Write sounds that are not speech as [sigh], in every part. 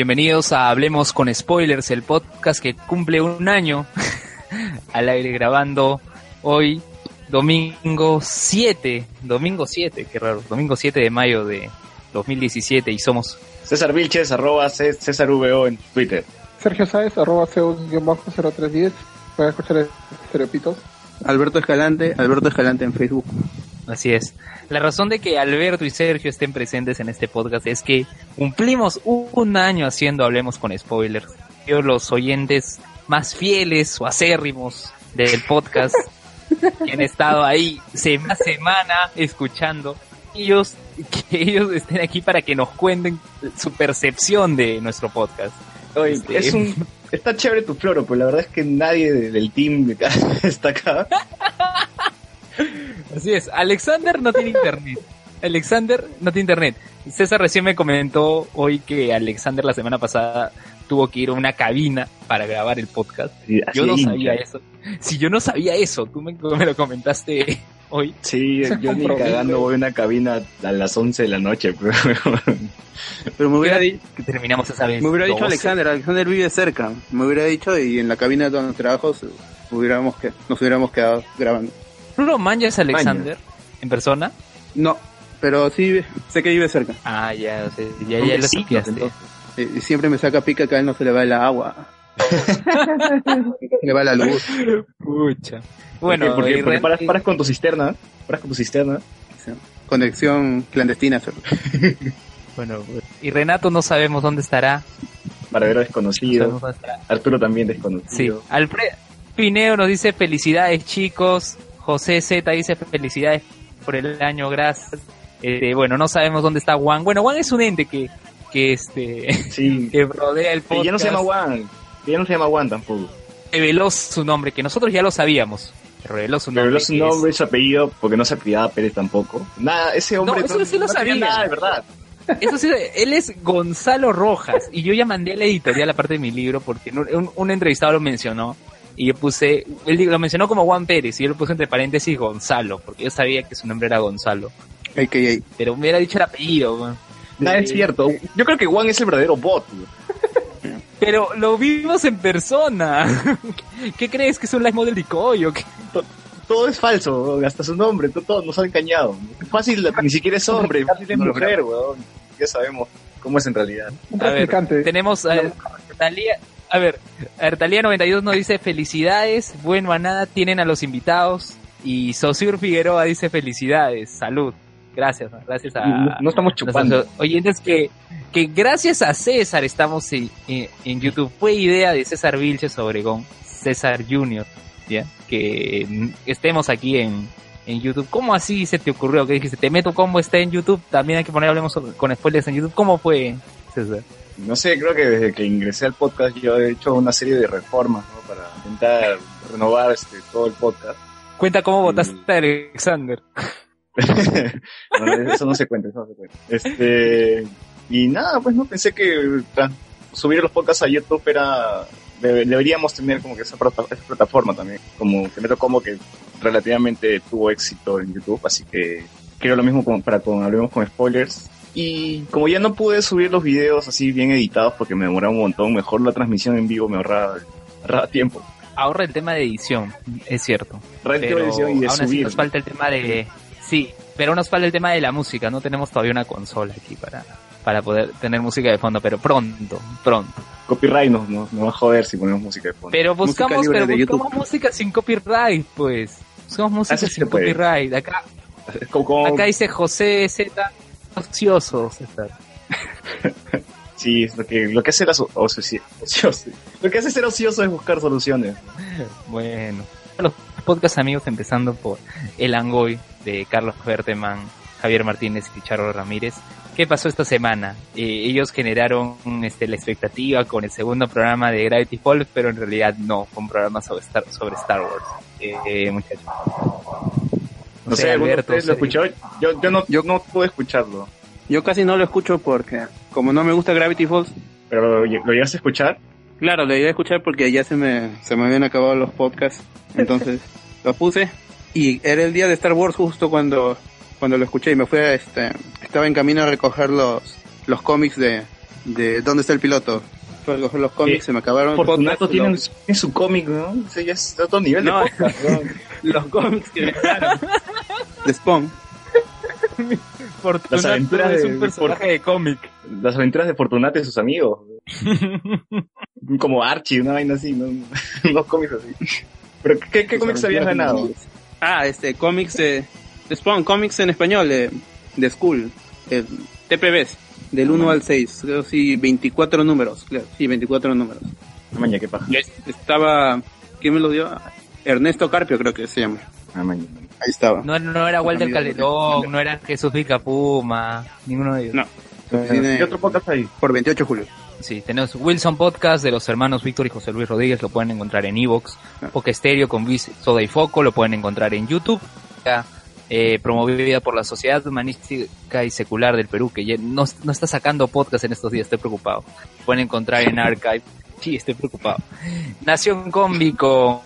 Bienvenidos a Hablemos con Spoilers, el podcast que cumple un año [laughs] al aire grabando hoy, domingo 7, domingo 7, qué raro, domingo 7 de mayo de 2017 y somos César Vilches, arroba César VO en Twitter. Sergio Sáez, arroba CO-0310, pueden escuchar estereopitos. Alberto Escalante, Alberto Escalante en Facebook. Así es. La razón de que Alberto y Sergio estén presentes en este podcast es que cumplimos un año haciendo Hablemos con Spoilers. Yo, los oyentes más fieles o acérrimos del podcast, [laughs] que han estado ahí semana a semana escuchando, ellos, que ellos estén aquí para que nos cuenten su percepción de nuestro podcast. Oye, Este- es un, [laughs] está chévere tu floro, pero la verdad es que nadie de- del team [laughs] está acá. Así es, Alexander no tiene internet. Alexander no tiene internet. César recién me comentó hoy que Alexander la semana pasada tuvo que ir a una cabina para grabar el podcast. Sí, Yo no sabía eso. Si yo no sabía eso, tú me, me lo comentaste hoy. Sí, yo ni cagando voy a una cabina a las 11 de la noche. Pero, [laughs] Pero me hubiera, ¿Qué di- hora que terminamos esa vez. me hubiera dicho 12. Alexander, Alexander vive cerca. Me hubiera dicho y en la cabina donde trabajo hubiéramos que, nos hubiéramos quedado grabando. ¿Tú lo manjas a Alexander en persona? No, pero sí sé que vive cerca. Ah, ya, o sea, ya, ya lo Y siempre me saca pica que a él no se le va el agua. [laughs] le va la luz. Pucha. Bueno, porque, y porque paras, paras con tu cisterna, paras con tu cisterna. Conexión clandestina. solo. bueno, y Renato no sabemos dónde estará. para ver a No desconocido. estará. Arturo también Sí, desconocido. Alfredo Pineo nos dice felicidades chicos. José Z dice felicidades por el año, gracias. Este, bueno, no sabemos dónde está Juan. Bueno, Juan es un ente que, que este, Sí, [laughs] que rodea el podcast. ya no se llama Juan. Ya no se llama Juan tampoco. Reveló su nombre, que nosotros ya lo sabíamos. Reveló su nombre. Reveló su es- nombre y su apellido porque no se apellidaba Pérez tampoco. Nada, ese hombre No, eso sí lo sabía. nada de verdad. Eso sí, él es Gonzalo Rojas y yo ya mandé a la editorial la parte de mi libro porque un, entrevistado lo mencionó y yo puse, él lo mencionó como Juan Pérez y yo lo puse entre paréntesis Gonzalo porque yo sabía que su nombre era Gonzalo, AKA. pero me hubiera dicho el apellido. Nada es cierto. Yo creo que Juan es el verdadero bot. güey. Pero lo vimos en persona. [laughs] ¿Qué crees que es un live model de Coy o qué? Todo es falso, hasta su nombre, todo, nos ha engañado. Fácil, ni siquiera es hombre, fácil es No lo mujer, weón. Ya sabemos cómo es en realidad. Un A ver. Tenemos a Talía, a ver, Talía 92 nos dice felicidades, bueno a nada, tienen a los invitados y Sosur Figueroa dice felicidades, salud. Gracias, gracias a No, no estamos chupando. nuestros oyentes que, que gracias a César estamos en, en- en YouTube. Fue idea de César Vilches Obregón, César Junior, ¿ya? Que estemos aquí en, en YouTube. ¿Cómo así se te ocurrió? Que dijiste, te meto combo está en YouTube, también hay que poner hablemos sobre- con spoilers en YouTube. ¿Cómo fue, César? No sé, creo que desde que ingresé al podcast yo he hecho una serie de reformas ¿no? para intentar renovar este, todo el podcast. Cuenta cómo votaste a Alexander. [laughs] Eso no se cuenta, eso no se cuenta. Este, y nada, pues no pensé que tra- subir los podcasts a YouTube era debe- deberíamos tener como que esa, plata- esa plataforma también, como que meto como que relativamente tuvo éxito en YouTube, así que creo lo mismo para cuando hablemos con spoilers. Y como ya no pude subir los videos así bien editados porque me demoraba un montón, mejor la transmisión en vivo me ahorraba, ahorraba tiempo. Ahorra el tema de edición, es cierto. Pero de edición y de aún así subir. nos falta el tema de... Sí, pero nos falta el tema de la música. No tenemos todavía una consola aquí para, para poder tener música de fondo, pero pronto, pronto. Copyright nos, nos, nos va a joder si ponemos música de fondo. Pero buscamos, libre pero buscamos música sin copyright, pues. Buscamos música Así sin copyright. Acá, Es como- como- acá dice José Z. Ocioso, César. [laughs] Sí, es lo que, lo que hace la ocioso. Lo que hace ser ocioso es buscar soluciones. [laughs] Bueno, los podcast amigos empezando por El Angoy de Carlos Berteman, Javier Martínez y Charo Ramírez. ¿Qué pasó esta semana? Eh, ellos generaron este, la expectativa con el segundo programa de Gravity Falls, pero en realidad no, fue un programa sobre Star, sobre Star Wars. Eh, eh, muchachos. No sé, ¿alguno de ustedes lo escuchó? Yo, yo, no, yo no pude escucharlo. Yo casi no lo escucho porque, como no me gusta Gravity Falls, Pero ¿lo, lo llegaste a escuchar? Claro, lo iba a escuchar porque ya se me, se me habían acabado los podcasts. [laughs] Entonces, lo puse. Y era el día de Star Wars justo cuando, cuando lo escuché y me fui a este, estaba en camino a recoger los, los cómics de, de ¿Dónde está el piloto? Fue a coger los cómics, Eh, se me acabaron. Fortunato podcast, tiene, los- tiene su cómic, ¿no? Ese ya es otro nivel No. de podcast, ¿no? [laughs] los cómics que me quedaron. De Spawn. Fortunato es de- un de personaje de cómic. Las aventuras de Fortunato y sus amigos. [laughs] Como Archie, una vaina así, ¿no? [laughs] Unos cómics así. ¿Pero qué, qué cómics habías ganado? Ah, este, cómics de, de Spawn, cómics en español, de, de School, eh, TPBs, del 1 al 6, creo sí, 24 números, claro, sí, 24 números. Ah, maña, qué paja. Estaba, ¿quién me lo dio? Ernesto Carpio creo que se llama. Ah, maña. Ahí estaba. No, no era Walter de- Calderón, no era Jesús Vicapuma, ninguno de ellos. No, ¿Qué otro podcast hay? por 28 de julio. Sí, tenemos Wilson Podcast de los hermanos Víctor y José Luis Rodríguez, lo pueden encontrar en Evox. Poca Estéreo con Luis Soda y Foco, lo pueden encontrar en YouTube. Eh, promovida por la Sociedad Humanística y Secular del Perú, que ya no, no está sacando podcast en estos días, estoy preocupado. Lo pueden encontrar en Archive. [laughs] Sí, estoy preocupado. Nación Combi con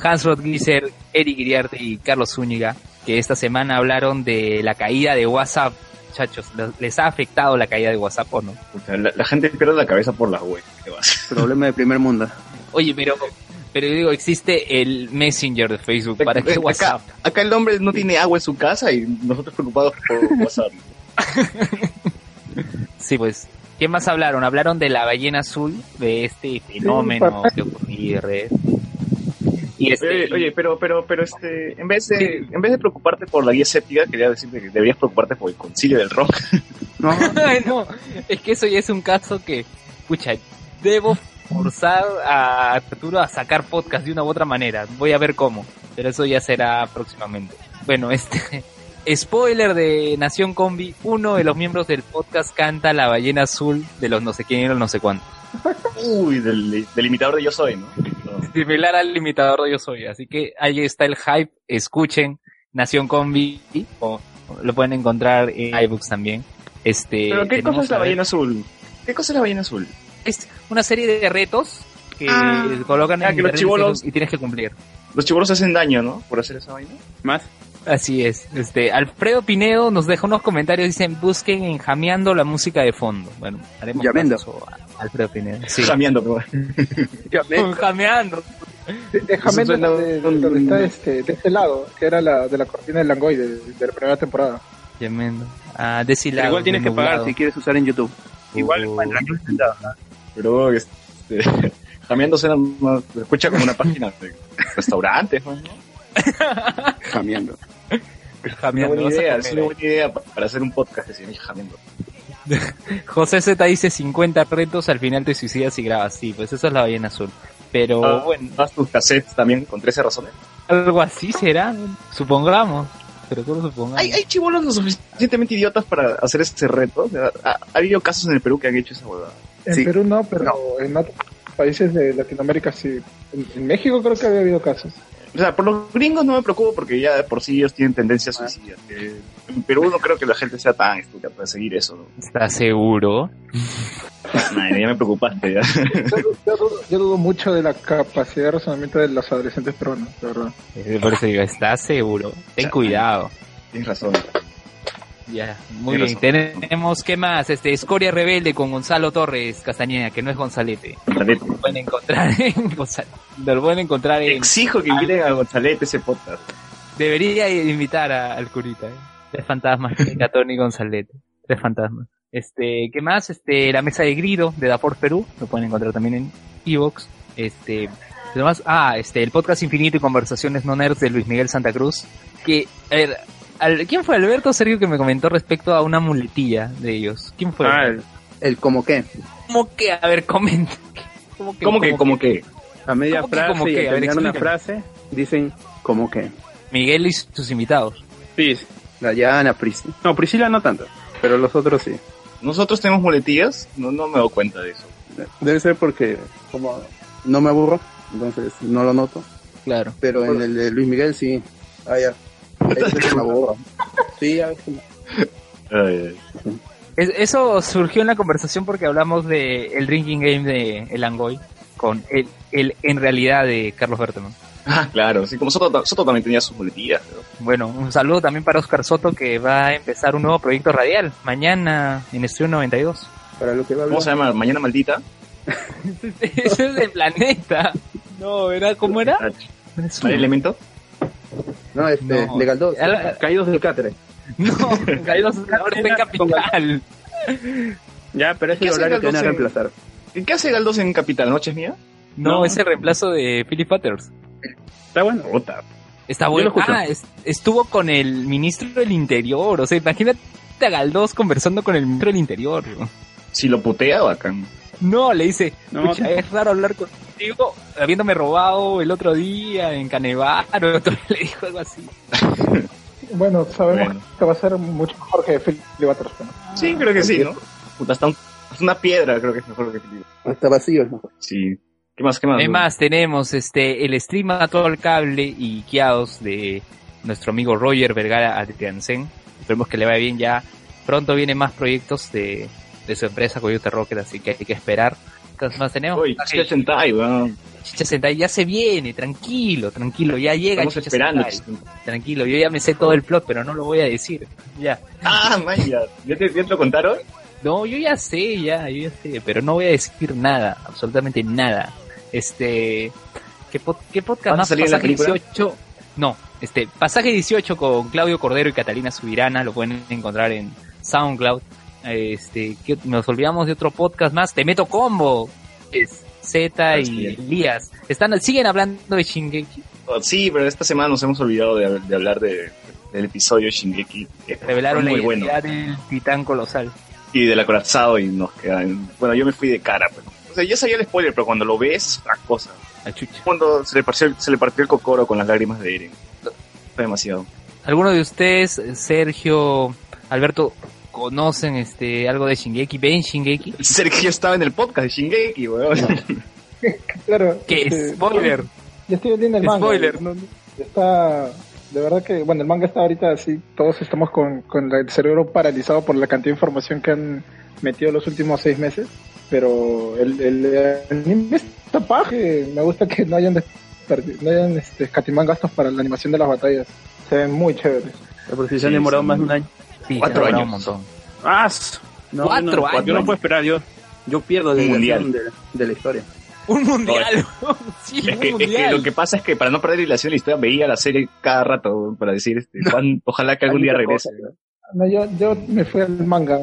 Hans Rodgiser, Eric Iriarte y Carlos Zúñiga, que esta semana hablaron de la caída de WhatsApp. Muchachos, ¿les ha afectado la caída de WhatsApp o no? La, la gente pierde la cabeza por las. ¿Qué vas? Problema de primer mundo. Oye, pero, pero yo digo, existe el Messenger de Facebook para que Acá, WhatsApp. acá el hombre no tiene agua en su casa y nosotros preocupados por WhatsApp. [laughs] Sí, pues. ¿Qué más hablaron? Hablaron de la ballena azul, de este fenómeno que ocurría en redes. Y este, Oye, oye, pero, pero, pero, este, en vez de, en vez de preocuparte por la guía séptica, quería decirte que deberías preocuparte por el concilio del rock. [laughs] No, [laughs] no, es que eso ya es un caso que, pucha, debo forzar a Arturo a sacar podcast de una u otra manera. Voy a ver cómo, pero eso ya será próximamente. Bueno, este [laughs] spoiler de Nación Combi, uno de los miembros del podcast canta la ballena azul de los no sé quién y los no sé cuántos. Uy, del, del imitador de Yo Soy, ¿no? Similar al limitador de Yo Soy, así que ahí está el hype, escuchen Nación Combi, o lo pueden encontrar en iBooks también. Este, Pero, ¿qué cosa es la ballena azul? ¿Qué cosa es la ballena azul? es una serie de retos que Ah. colocan Ah, en que los chibolos- y tienes que cumplir. Los chibolos hacen daño, ¿no? Por hacer esa vaina. más. Así es. Este, Alfredo Pinedo nos deja unos comentarios, dicen, busquen en Jameando la música de fondo. Bueno, haremos Llamendo. caso a Alfredo Pinedo. Sí. Jameando, pero- Con [laughs] [laughs] Jameando. De- Déjame Eso suena de, de- un- donde está este, de este lado, que era la de la cortina del Langoy de, de la primera temporada. Ah, deshilado, igual tienes que pagar si quieres usar en YouTube. Igual pero, este, [laughs] jameando suena más, escucha como una página de restaurantes, ¿no? Jameando. [laughs] Jameando, buena idea, es una buena idea pa- para hacer un podcast que se llame jameando. [laughs] José Z dice 50 retos, al final te suicidas y grabas. Sí, pues esa es la ballena azul. Pero Ah, bueno, Haz tus cassettes también con 13 razones. algo así será, supongamos. Pero solo supongamos. Hay, hay chibolos lo suficientemente idiotas para hacer ese reto. Ha, ha habido casos en el Perú que han hecho esa huevada. En Sí. Perú no, pero en otros países de Latinoamérica sí. En, en México creo que había habido casos. O sea, por los gringos no me preocupo porque ya de por sí ellos tienen tendencias suicidas. Eh, en Perú no creo que la gente sea tan estúpida para seguir eso. ¿Estás seguro? Madre, ya me preocupaste. Ya. Yo, yo dudo, yo dudo mucho de la capacidad de razonamiento de los adolescentes peruanos, de verdad. Eh, Por eso digo, ¿estás seguro? Ten cuidado. Tienes razón. Ya, muy bien. Tenemos, ¿qué más? Este, Escoria Rebelde con Gonzalo Torres Castañeda, que no es Gonzalete. Gonzalete. Lo pueden encontrar en [laughs] Gonzal- Lo pueden encontrar en... Exijo que inviten a Gonzalete ese podcast. Debería invitar a- al curita, ¿eh? Tres fantasmas, [laughs] Tony Gonzalete. Tres fantasmas. Este, ¿qué más? Este, la mesa de grido de Dapor Perú, lo pueden encontrar también en Evox. Este, además, ah, este, el podcast Infinito y Conversaciones No Nerds de Luis Miguel Santa Cruz. Que, a ver, al- ¿quién fue Alberto Sergio que me comentó respecto a una muletilla de ellos? ¿Quién fue? Ah, el, el como que. ¿Cómo que? A ver, comenta. ¿Cómo que? ¿Cómo que, cómo que? A media ¿Cómo que, frase como y que? A ver, terminar una frase dicen como que. Miguel y sus invitados. Sí, Dayana, Priscila. No, Priscila no tanto, pero los otros sí. ¿Nosotros tenemos muletillas? No, no me doy cuenta de eso. Debe ser porque como no me aburro, entonces no lo noto. Claro. Pero en el de Luis Miguel sí. Ah, ya. Sí. Ay, ay. Eso surgió en la conversación porque hablamos de el drinking game de El Angoy con el, el en realidad de Carlos Berteman. Ah, claro. Sí, como Soto, Soto también tenía sus muletillas. ¿no? Bueno, un saludo también para Oscar Soto que va a empezar un nuevo proyecto radial mañana en Estudio 92. Para lo que va a ¿Cómo se llama? Mañana Maldita. [laughs] Ese es de planeta. No, ¿era cómo era? ¿Mal elemento? No, este, No. Legal 2. Era- Caídos del Catre. [laughs] No, Caídos ahora está en Capital. Ya, pero es ¿Qué el horario que van a Legal 12? reemplazar. ¿Y ¿Qué hace Galdos en Capital? ¿Noches mía? No, No. es el reemplazo de Philip Butters. Está bueno. Está bueno. Ah, es- estuvo con el ministro del Interior. O sea, imagínate a Galdós conversando con el ministro del Interior. Si lo putea, bacán. No, le dice, No, "Pucha, no. es raro hablar contigo habiéndome robado el otro día en Canevaro. [laughs] Le dijo algo así. Bueno, sabemos Bueno. que va a ser mucho mejor que Philip. ¿no? Sí, creo que sí, ¿no? Puta, hasta, un- hasta una piedra creo que es mejor que Felipe. Hasta vacío es mejor. Sí. ¿Qué más? ¿Qué más? Además, tenemos este el stream a todo el cable y guiados de nuestro amigo Roger Vergara Adriansen. Esperemos que le vaya bien ya. Pronto vienen más proyectos de, de su empresa Coyote Rocket, así que hay que esperar. ¿Qué más tenemos? Uy, Chicha Sentai, weón. Chicha Sentai ya se viene, tranquilo, tranquilo, ya llega Estamos Chicha esperando. Sentai. Tranquilo, yo ya me sé todo el plot, pero no lo voy a decir. Ya. Ah, man, ya. ¿Ya te, ya te lo contaron? No, yo ya sé, ya, yo ya sé, pero no voy a decir nada, absolutamente nada. Este, ¿qué, pod- qué podcast ¿Vas a más? salir Pasaje película? 18. No, este, Pasaje 18 con Claudio Cordero y Catalina Subirana, lo pueden encontrar en SoundCloud. Este, ¿qué- nos olvidamos de otro podcast más, Te Meto Combo, es Z y sí. Elías. Están, siguen hablando de Shingeki, Oh, sí, pero esta semana nos hemos olvidado de, de hablar de, del episodio Shingeki. que revelaron fue la muy bueno. del titán colosal. Y del acorazado y nos quedan... Bueno, yo me fui de cara, pero... O sea, ya sabía el spoiler, pero cuando lo ves es otra cosa. Chucha. Cuando se le partió, se le partió el cocoro con las lágrimas de Eren. Fue demasiado. ¿Alguno de ustedes, Sergio, Alberto, conocen este algo de Shingeki? ¿Ven Shingeki? [laughs] Sergio estaba en el podcast de Shingeki, weón. [laughs] Claro. ¿Qué este, spoiler? Ya estoy viendo el manga. Spoiler. No, Está, de verdad que, bueno, el manga está ahorita así, todos estamos con, con el cerebro paralizado por la cantidad de información que han metido los últimos seis meses, pero el, el, anime está paje, me gusta que no hayan, no hayan este, escatimado gastos para la animación de las batallas, se ven muy chéveres. Por si se han demorado sí. más de un año. Sí, Cuatro años. un montón. ¡Ah! No, Cuatro yo no, años. Yo no puedo esperar, yo, yo pierdo la mundial. de, de la historia. Un mundial. [laughs] sí, Es un que, es que mundial. lo que pasa es que para no perder relación de la historia veía la serie cada rato para decir este, cuán- ojalá que algún día regrese. cosas, ¿no? No, yo, yo me fui al manga,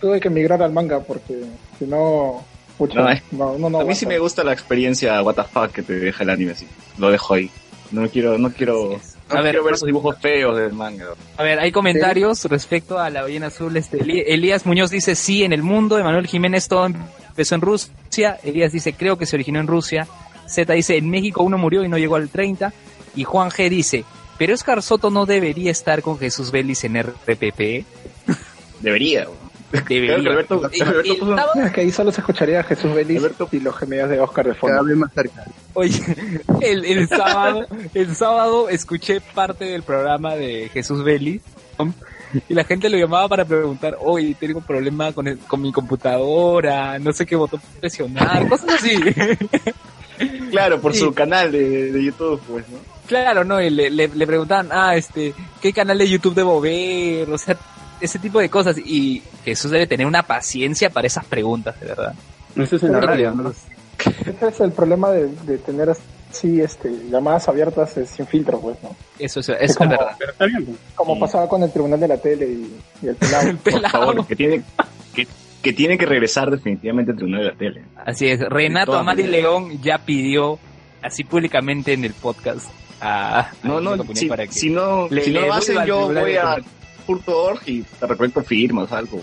tuve que migrar al manga porque si no, pucha, No, no, es- no, no, a mí sí me gusta la experiencia what the fuck que te deja el anime así. Lo dejo ahí. No quiero, no quiero, no A ver, quiero ver esos dibujos feos del manga. A ver, hay comentarios respecto a la ballena azul. Este, Elías Muñoz dice sí en el mundo. Emanuel Jiménez todo empezó en Rusia. Elías dice creo que se originó en Rusia. Z dice en México uno murió y no llegó al 30. Y Juan G dice, pero Oscar Soto no debería estar con Jesús Vélez en RPP. Debería. Debería. Creo que Alberto- Y- Alberto y puso- estaba- Es que ahí solo se escucharía a Jesús Belis Alberto- y los gemidos de Oscar de fondo. Cada vez más cerca. Oye, el, el sábado, el sábado escuché parte del programa de Jesús Vélez y la gente lo llamaba para preguntar, oye, tengo un problema con, el- con mi computadora, no sé qué botón presionar, cosas así. Claro, por Sí. su canal de, de YouTube, pues, ¿no? claro, ¿no? Y le, le, le preguntaban, ah, este, ¿qué canal de YouTube debo ver? O sea, ese tipo de cosas. Y Jesús debe tener una paciencia para esas preguntas, de verdad. Eso es en la radio, ¿no? Ese es el problema de, de tener así este, llamadas abiertas eh, sin filtro, pues, ¿no? Eso, eso, eso es como- verdad. Pero está bien. Como Sí. pasaba con el tribunal de la tele y, y el pelado. [laughs] Por Pelado. favor, que tiene, que, que tiene que regresar definitivamente al tribunal de la tele. Así es, Renato Amari. León ya pidió así públicamente en el podcast a, No, a no, si, para que si no, le- si no lo hacen, yo voy de a Furto.org y te recolecto firmas o algo,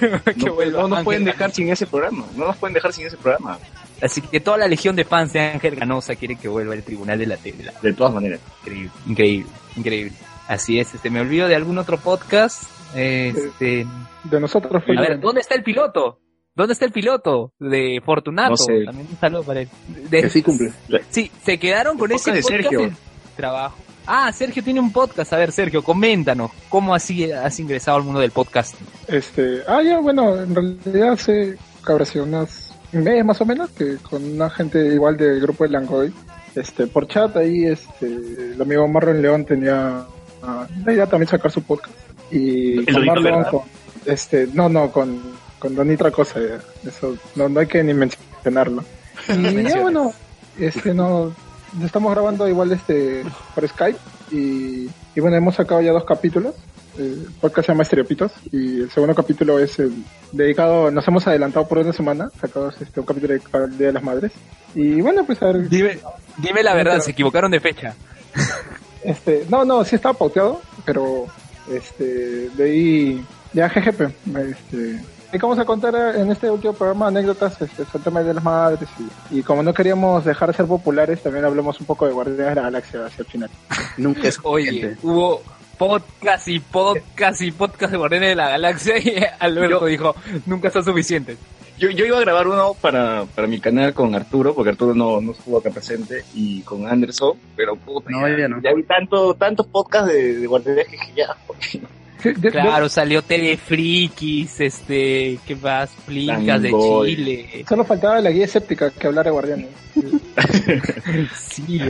[laughs] No, vuelva no nos Ángel pueden dejar sin ese programa. No nos pueden dejar sin ese programa. Así que toda la legión de fans de Ángel Ganosa quiere que vuelva al tribunal de la tele. De todas maneras. Increíble, increíble, increíble. Así es, este, me olvido de algún otro podcast. Este, De nosotros fue a ver, ¿dónde está el piloto? ¿Dónde está el piloto de Fortunato? No sé. También un saludo para él. De- Que sí cumple. Sí, se quedaron con El ese podcast de Sergio. de trabajo. Ah, Sergio tiene un podcast. A ver, Sergio, coméntanos. ¿Cómo así has ingresado al mundo del podcast? Este, ah, ya, bueno, en realidad hace sido unas un mes más o menos, que con una gente igual del grupo de Langoy, este, por chat ahí, este, el amigo Marlon León tenía ah, la idea también sacar su podcast. Y El con Marlon, con, este, no, no, con con Don otra cosa, ya. eso no, no hay que ni mencionarlo. [laughs] Y ya bueno, este no, estamos grabando igual este por Skype y, y bueno, hemos sacado ya dos capítulos. El podcast se llama Estereopitos y el segundo capítulo es el dedicado, nos hemos adelantado por una semana, sacamos este, un capítulo al Día de las Madres. Y bueno, pues a ver, Dime, dime la verdad, se equivocaron de fecha. Este, no, no, sí estaba pauteado, pero este, de ahí, ya GGP, este, y vamos a contar en este último programa anécdotas este, sobre el tema de las madres y, y como no queríamos dejar de ser populares, también hablamos un poco de Guardianes de la Galaxia hacia el final. [laughs] Nunca es Oye, suficiente. hubo podcast y podcast y podcast de Guardianes de la Galaxia y [laughs] Alberto Yo- dijo, nunca está suficiente. Yo, yo iba a grabar uno para, para mi canal con Arturo, porque Arturo no, no estuvo acá presente, y con Anderson, pero puta, No, ya, ya no. ya vi tanto, tantos podcasts de, de guarderías que ya, porque Sí, de- Claro, salió TV Frikis, este, ¿qué más? Plincas de Boy. Chile. solo faltaba la guía escéptica que hablara de Guardianes. [laughs] Sí,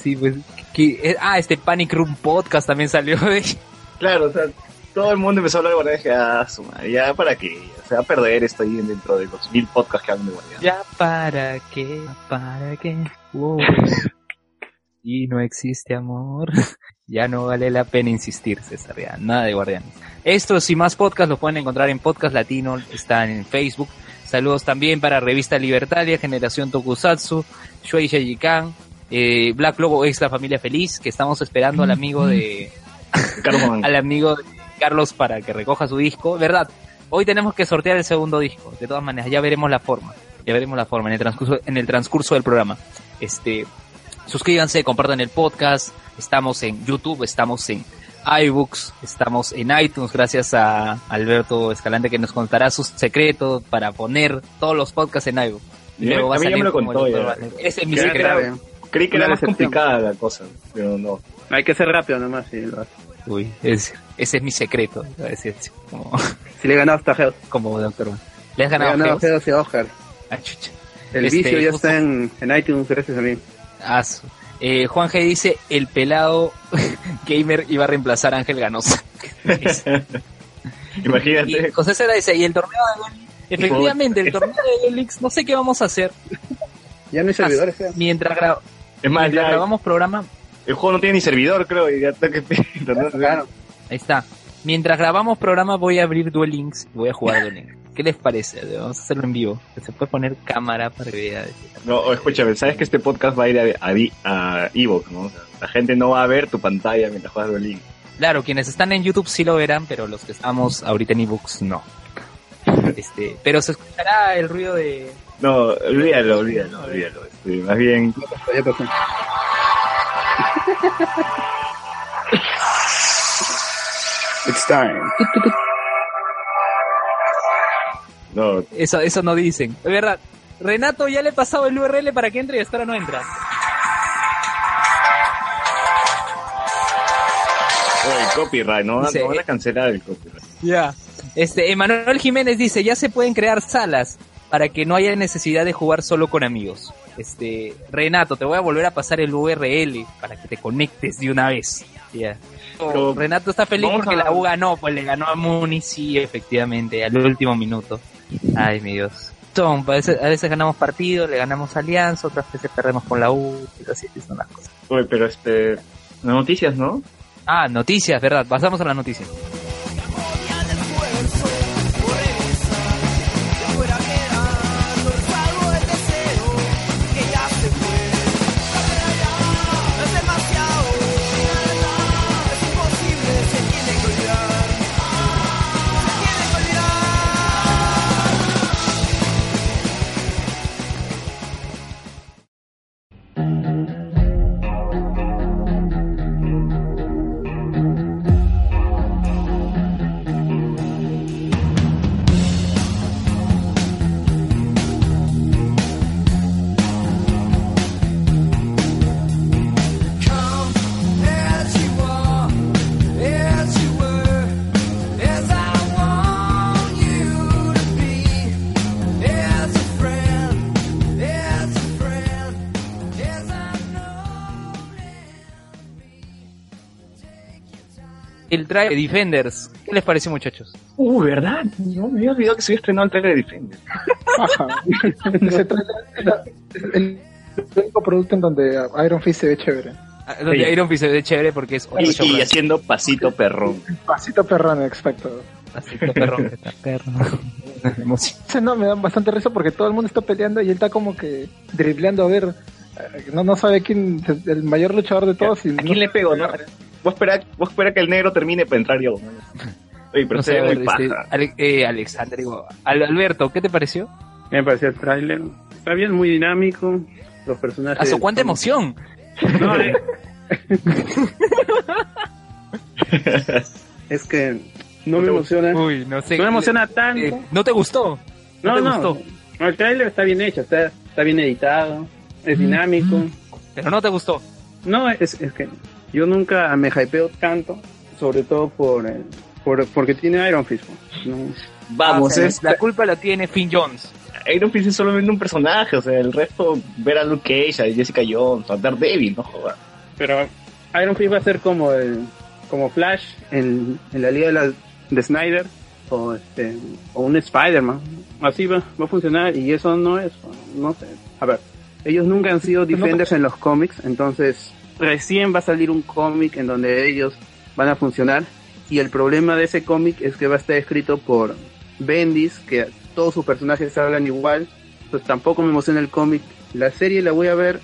sí, pues, que, eh, ah, este Panic Room Podcast también salió de... Claro, o sea, todo el mundo empezó a hablar de guardianes, dije, ah, su madre, ya para qué, se va a perder esto ahí dentro de los mil podcasts que hablan de guardianes. Ya para qué, para qué, wow. [laughs] Y no existe amor. [laughs] Ya no vale la pena insistir, César, ya, nada de guardianes. Estos y más podcasts los pueden encontrar en Podcast Latino, están en Facebook. Saludos también para Revista Libertaria, Generación Tokusatsu, Shueisha Yikan, eh, Black Logo Extra Familia Feliz, que estamos esperando al amigo de, [laughs] al amigo de Carlos para que recoja su disco. ¿Verdad? Hoy tenemos que sortear el segundo disco. De todas maneras, ya veremos la forma. Ya veremos la forma en el transcurso, en el transcurso del programa. Este, suscríbanse, compartan el podcast. Estamos en YouTube, estamos en iBooks, estamos en iTunes, gracias a Alberto Escalante que nos contará sus secretos para poner todos los podcasts en iBooks. Luego va a salir lo contó ya. Ese es mi secreto. Creí que era más complicada la cosa, pero no. Hay que ser rápido nomás. Hace. Uy, es- ese es mi secreto. a como, [laughs] si le ganado hasta Geos. [laughs] como doctor. ¿Le has Le he ganado ganado Geos? Geos y a Oscar. Ah, chucha. El Este, vicio ya justo- está en, en iTunes gracias a mí. Su- Eh, Juan G dice, el pelado [laughs] gamer iba a reemplazar a Ángel Ganosa. [laughs] y Imagínate. José Seda dice, y el torneo de Links?". Efectivamente, el torneo de Links, no sé qué vamos a hacer. [laughs] Ya no hay servidores. Mientras, gra- Es más, mientras ya, grabamos programa, el juego no tiene ni servidor, creo, y ya está que ahí está. Mientras grabamos programa voy a abrir Duel Links y voy a jugar Duel Links. ¿Qué les parece? Vamos a hacerlo en vivo. Se puede poner cámara para que vea. No, escúchame, sabes que este podcast va a ir a, a, a Evox, ¿no? O sea, la gente no va a ver tu pantalla mientras juegas Duel Links. Claro, quienes están en YouTube sí lo verán, pero los que estamos ahorita en ebooks no. [laughs] Este, pero se escuchará el ruido de, No, olvídalo, olvídalo, olvídalo. Este, más bien, Ya pasó. It's time. no, Eso, eso no dicen. Es verdad. Renato ya le he pasado el URL para que entre y hasta ahora no entra. oh, el copyright, ¿no? Dice, no van eh, a cancelar el copyright. Ya. Este, Emanuel Jiménez dice, ya se pueden crear salas para que no haya necesidad de jugar solo con amigos. Este, Renato, te voy a volver a pasar el URL para que te conectes de una vez. Ya. Pero Renato está feliz porque la U ganó, pues le ganó a Muni, sí, efectivamente, al último minuto. Ay, mi Dios. Tom, a veces, a veces ganamos partidos, le ganamos a Alianza, otras veces perdemos con la U, y así son las cosas. Oye, pero este, noticias, ¿no? Ah, noticias, ¿verdad? Pasamos a las noticias. Trailer de Defenders ¿Qué les parece, muchachos? Uh, ¿verdad? No me había olvidado que se había estrenado el trailer de Defender. Paja. [laughs] Ese trailer es el único producto en donde Iron Fist se ve chévere. Ah, Donde Sí. Iron Fist se ve chévere porque es Y, y haciendo pasito perrón. Pasito perrón, exacto. Me [laughs] emociona. Ese no me da bastante risa porque todo el mundo está peleando y él está como que dribleando a ver. eh, No, no sabe quién es el mayor luchador de todos. Y ¿A quién le pego, no? Vos espera, vos espera que el negro termine para entrar yo. ¿no? Oye, pero No se sé, a ve muy este, paja. Ale- eh, Alexander, digo, Al- Alberto, ¿qué te pareció? Me pareció el tráiler. Está bien, muy dinámico. Los personajes. ¿Aso cuánta emoción? No, eh. [laughs] es que no me emociona. No Uy, no sé. me emociona tanto. Eh, ¿No te gustó? No, te no. gustó? No, El tráiler está bien hecho, está, está bien editado, es dinámico. Pero no te gustó. No, es, es que yo nunca me hypeo tanto, sobre todo por, eh, por porque tiene Iron Fist. ¿no? Vamos, Ah, es, La culpa la tiene Finn Jones. Iron Fist es solamente un personaje, o sea, el resto, ver a Luke Cage, a Jessica Jones, a Daredevil, no jodas. Pero Iron Fist va a ser como el como Flash en, en la liga de, la- de Snyder o este o un Spider-Man. Así va, va a funcionar y eso no es, no sé. A ver, ellos nunca han sido defenders en los cómics, entonces recién va a salir un cómic en donde ellos van a funcionar y el problema de ese cómic es que va a estar escrito por Bendis, que todos sus personajes hablan igual, pues tampoco me emociona el cómic. La serie la voy a ver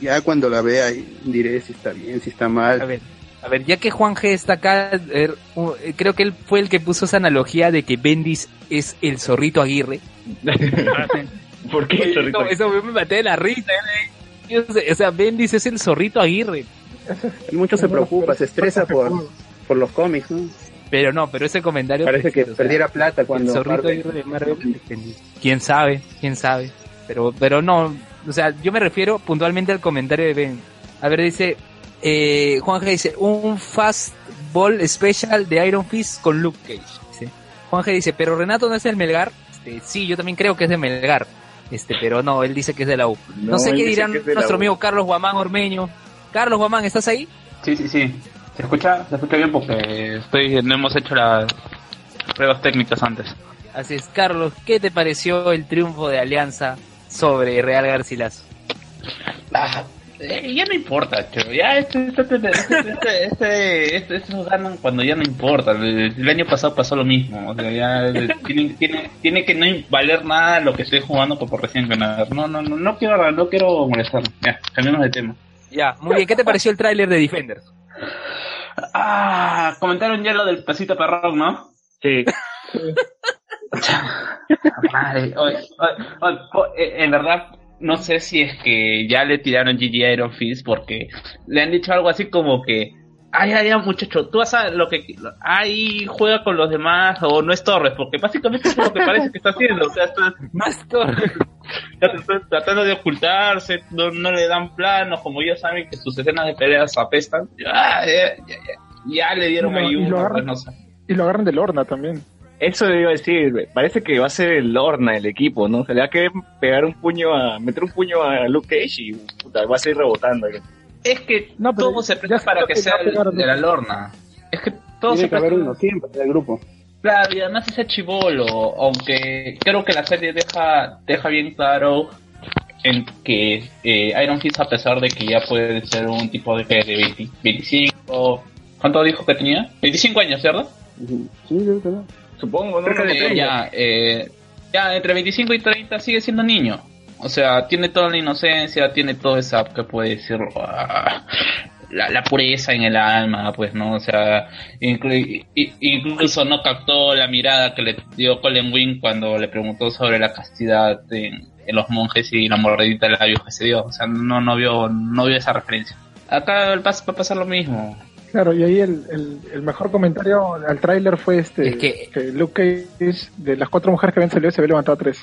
ya cuando la vea y diré si está bien, si está A mal. ver, a ver, ya que Juan G está acá, er, u- eh, creo que él fue el que puso esa analogía de que Bendis es el zorrito Aguirre. [laughs] ¿Por qué? No, eso me maté de la risa. eh. O sea, Bendis es el zorrito Aguirre. Y mucho se preocupa, se estresa por, por los cómics, ¿no? Pero no, pero ese comentario... Parece que o sea, perdiera plata el cuando zorrito Marvel- Aguirre de Marvel. Quién sabe, quién sabe. Pero, pero no, o sea, yo me refiero puntualmente al comentario de Ben. A ver, dice, eh, Juan G dice, un fastball special de Iron Fist con Luke Cage. Dice. Juan G dice, pero Renato no es el Melgar. Este, sí, yo también creo que es de Melgar. Este, pero no, él dice que es de la U. No, No, sé qué dirán nuestro amigo Carlos Guamán Ormeño. Carlos Guamán, ¿estás ahí? Sí, sí, sí. ¿Se escucha? Se escucha bien porque estoy, no hemos hecho las pruebas técnicas antes. Así es, Carlos, ¿qué te pareció el triunfo de Alianza sobre Real Garcilaso? Ah, eh, ya no importa, chero. Ya este, este, este, este, este, este, este- estos ganan cuando ya no importa. El, el año pasado pasó lo mismo. O sea, ya eh, tiene, tiene, tiene que no valer nada lo que estoy jugando por, por recién ganar. No, no, no, no quiero, no quiero molestar. Ya, cambiemos de tema. Ya, muy bien, ¿qué te pareció el tráiler de Defenders? Ah, comentaron ya lo del pasito perrón, ¿no? Sí. [laughs] Madre, oye, oye, en verdad no sé si es que ya le tiraron GG a Iron Fist porque le han dicho algo así como que ay, ay, ay, muchacho, tú vas a lo que ahí juega con los demás o no es Torres, porque básicamente es lo que parece que está haciendo, o sea, está, Más Torres. [laughs] está- tratando de ocultarse, no, no le dan planos, como ya saben que sus escenas de peleas apestan, ya, ya, ya, ya, ya le dieron lo- ahí y lo agarran. pues, no sé. Y lo agarran de Lorna también. Eso iba a decir, parece que va a ser el Lorna el equipo, ¿no? Se le va a querer pegar un puño a, meter un puño a Luke Cage y puta, va a seguir rebotando. Es que No, todo se presta para que que sea el de la lorna. Es que todo Tiene se que haber uno siempre del grupo. Claro, y además ese chivolo, aunque creo que la serie deja, deja bien claro en que eh, Iron Fist, a pesar de que ya puede ser un tipo de, de 20 25, ¿cuánto dijo que tenía? 25 años, ¿cierto? Sí, creo que no. Supongo, ¿no? Eh, ya, eh, ya entre 25 y 30 sigue siendo niño. O sea, tiene toda la inocencia, tiene toda esa, que puede decirlo? Ah, la, la pureza en el alma, pues, ¿no? O sea, inclu- incluso no captó la mirada que le dio Colin Wing cuando le preguntó sobre la castidad en, en los monjes y la mordidita de labios que se dio. O sea, no, no vio, no vio esa referencia. Acá va a pasar lo mismo. Claro, y ahí el, el, el mejor comentario al tráiler fue este, Es que- Luke Cage, de las cuatro mujeres que habían salido, se había levantado a tres.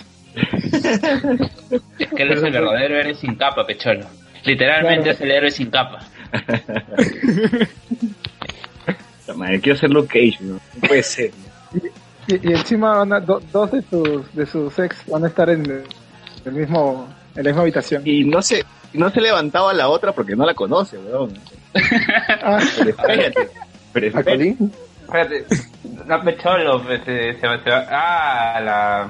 Es que él es el verdadero héroe sin capa, pecholo. Literalmente Claro. es el héroe sin capa. puta madre, quiero ser Luke Cage, ¿no? No puede ser. Y, y encima van a- do- dos de sus, de sus ex van a estar en el mismo, en la misma habitación. Y no se, no se levantaba la otra porque no la conoce, weón. Ah, Pero espérate. Pero ¿A espérate. Colin? Espérate, la Pecholo, se, se, va- se va. Ah, la.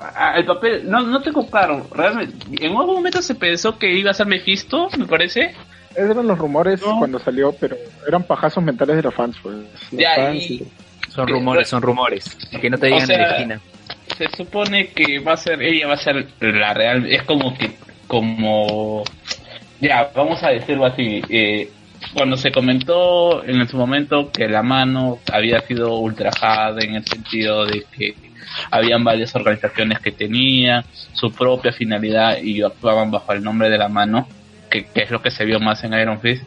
ah, el papel, no, no tengo claro. Realmente, en algún momento se pensó que iba a ser Mephisto, me parece. Esos eran los rumores No. cuando salió, pero eran pajazos mentales de los fans, pues. Los Ya, fans, y- Son rumores, son rumores. Que no te O digan en la sea, esquina. Se supone que va a ser, ella va a ser la real, es como que, como, ya, vamos a decirlo así, eh, cuando se comentó en su momento que la mano había sido ultrajada en el sentido de que habían varias organizaciones que tenían su propia finalidad y actuaban bajo el nombre de la mano, que, es lo que se vio más en Iron Fist,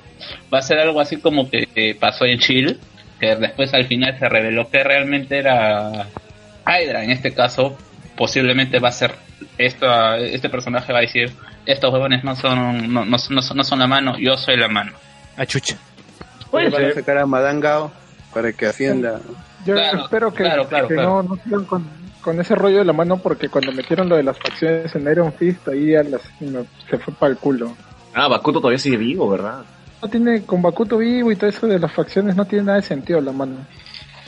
va a ser algo así como que pasó en Chile, que después al final se reveló que realmente era Hydra en este caso posiblemente va a ser esta, este personaje va a decir estos huevones no son no, no, no son no son la mano yo soy la mano A chucha. Puede van a ser. sacar a Madangao para que ascienda. Yo Claro, espero que, claro, claro, que claro. no, no sigan con, con ese rollo de la mano porque cuando metieron lo de las facciones en Iron Fist, ahí ya las- me- se fue para el culo. Ah, Bakuto todavía sigue vivo, ¿verdad? No tiene, con Bakuto vivo y todo eso de las facciones no tiene nada de sentido la mano.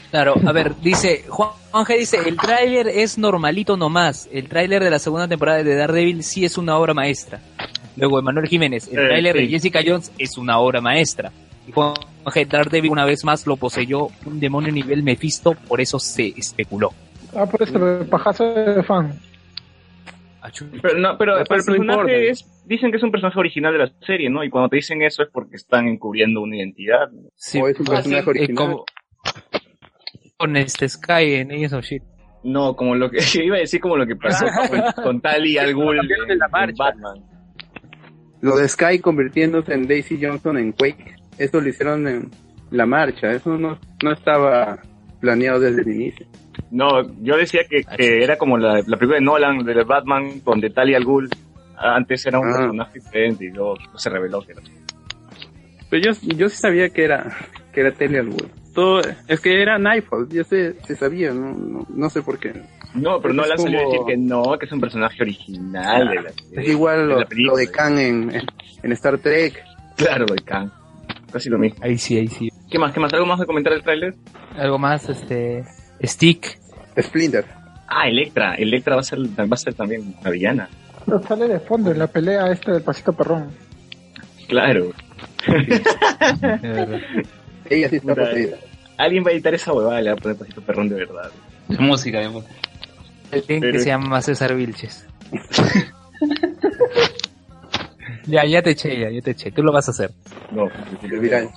Claro, a ver, dice, Juan, Juan G dice, el tráiler es normalito nomás. El tráiler de la segunda temporada de Daredevil sí es una obra maestra. Luego, Emanuel Jiménez, el Eh, tráiler de. Jessica Jones es una obra maestra. Y Juan G, Daredevil una vez más lo poseyó un demonio nivel Mephisto, por eso se especuló. Ah, por eso lo de pajazo de fan. A chu- Pero, no, pero, el personaje es, dicen que es un personaje original de la serie, ¿no? Y cuando te dicen eso es porque están encubriendo una identidad. Sí, O es un pues, personaje original. como- con este Sky en Agents of Shit. No, como lo que [laughs] iba a decir como lo que pasó [laughs] con, con Tali al Ghul en la marcha. Batman. Lo de Sky convirtiéndose en Daisy Johnson en Quake, eso lo hicieron en la marcha, eso no, no estaba planeado desde el inicio. No, yo decía que, que era como la, la película de Nolan, de Batman, donde Talia al Ghul antes era un Ah. personaje diferente y luego se reveló que era. Pero yo, yo sí sabía que era, que era Talia al Ghul. Todo, es que era Nightfall, yo sé, se sabía, no, no, no sé por qué. No, pero Es Nolan salió a como- decir que no, que es un personaje original de la Es igual de lo, la película. lo de Khan en, Star Trek. Claro, lo de Khan. Casi lo mismo. Ahí sí, ahí sí. ¿Qué más? ¿Qué más? ¿Algo más de comentar del tráiler? Algo más, este, Stick. Splinter. Ah, Electra. Electra va a ser, va a ser también la villana. Pero sale de fondo en la pelea esta del pasito perrón. Claro. de verdad. Ella sí está poseída. Alguien va a editar esa huevada y le va a poner pasito perrón de verdad. Su música digamos. Alguien que se llama César Vilches. [laughs] ya, ya te eché, ya, ya te eché. Tú lo vas a hacer. No, El viral.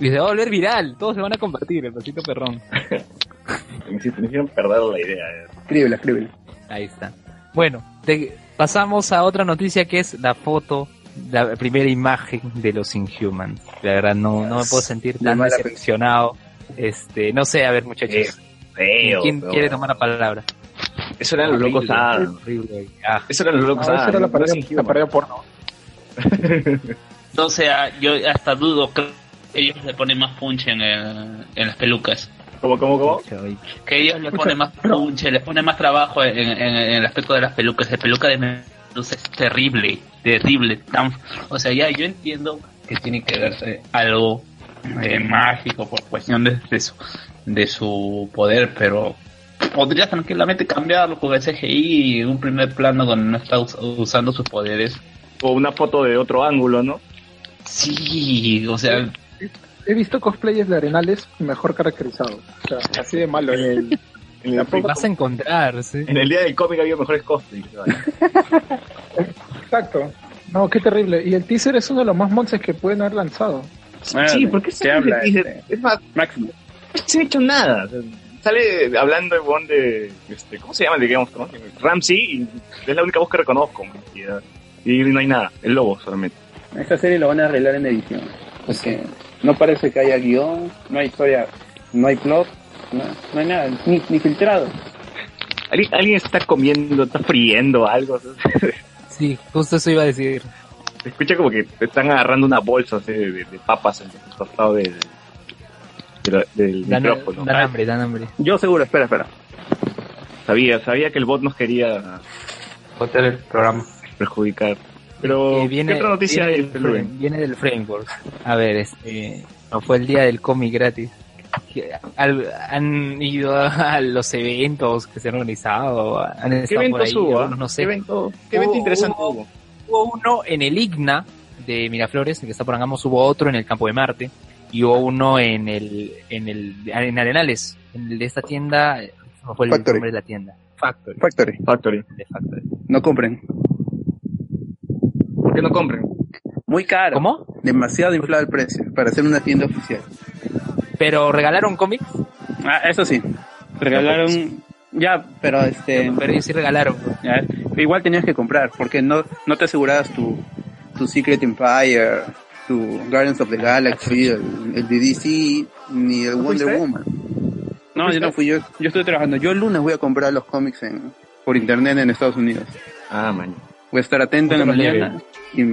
Y se va a volver viral. Todos se van a compartir, el pasito perrón. [laughs] me hicieron, me hicieron perder la idea. eh. Escríbela, escríbela. Ahí está. Bueno, te- pasamos a otra noticia que es la foto, la primera imagen de los Inhumans. La verdad, no, no me puedo sentir tan decepcionado. Este, no sé, a ver, muchachos. Feo. ¿Quién quiere tomar la palabra? Eso eran los locos. Horrible. Ah, Eso eran los Ah, locos esa Adams. era la no pared, la pared porno. o sea yo hasta dudo que ellos le ponen más punch en, el- en las pelucas ¿Cómo, cómo, cómo? que ellos le ponen más punch les ponen más trabajo en, en- en el aspecto de las pelucas la peluca de Medusa es terrible terrible tan o sea ya yo entiendo que tiene que verse algo eh, mágico por cuestión de, de su de su poder pero podría tranquilamente cambiarlo con el CGI un primer plano donde no está us- usando sus poderes O una foto de otro ángulo, ¿no? sí o sea He visto cosplayers de Arenales mejor caracterizados. O sea, así de malo. El, En el, vas a encontrar, sí. en el día del cómic había mejores cosplays. exacto. No, qué terrible. Y el teaser es uno de los más monces que pueden haber lanzado. Sí, ¿por qué se habla? este, Es más, Máximo. no se ha hecho nada. O sea, Sale hablando el bon de, este, ¿cómo se llama el de Game of Thrones? Ramsey, y es la única voz que reconozco. Y no hay nada, el lobo solamente. Esta serie lo van a arreglar en edición. Porque no parece que haya guion, no hay historia, no hay plot, no, no hay nada, ni, ni filtrado. ¿Alguien, alguien está comiendo, está friendo algo. Sí, justo eso iba a decir. Se escucha como que te están agarrando una bolsa así, de, de- papas en el costado de del Dan, micrófono. dan hambre, dan hambre. Yo seguro, espera, espera. Sabía, sabía que el bot nos quería el programa perjudicar. Pero, Eh, viene, ¿qué otra noticia viene, hay, del frame, viene del framework. A ver, este, no fue el día del cómic gratis. que al- han ido a los eventos que se han organizado, han ¿Qué estado por evento ahí, hubo? ah? algunos, no sé. ¿Qué evento, qué evento Hubo- interesante hubo- hubo? Hubo uno en el Igna de Miraflores, el que está por Angamos, hubo otro en el Campo de Marte, y hubo uno en el, en el, en Arenales, en el de esta tienda, no fue el Factory. nombre de la tienda. Factory. Factory. Factory. De Factory. No compren. ¿Por qué no compren? Muy caro. ¿Cómo? Demasiado inflado el precio para hacer una tienda oficial. Pero regalaron cómics, Ah, eso sí. Regalaron. Ya, pero este. pero ellos sí regalaron. ya, igual tenías que comprar, porque no, no te asegurabas tu, Tu Secret Empire, tu Guardians of the Galaxy, [laughs] el, el de DC, ni el Wonder fuiste? Woman. No, yo no fui, yo, yo estoy trabajando. Yo el lunes voy a comprar los cómics en, por internet en Estados Unidos. Ah, man. Voy a estar atento en la mañana y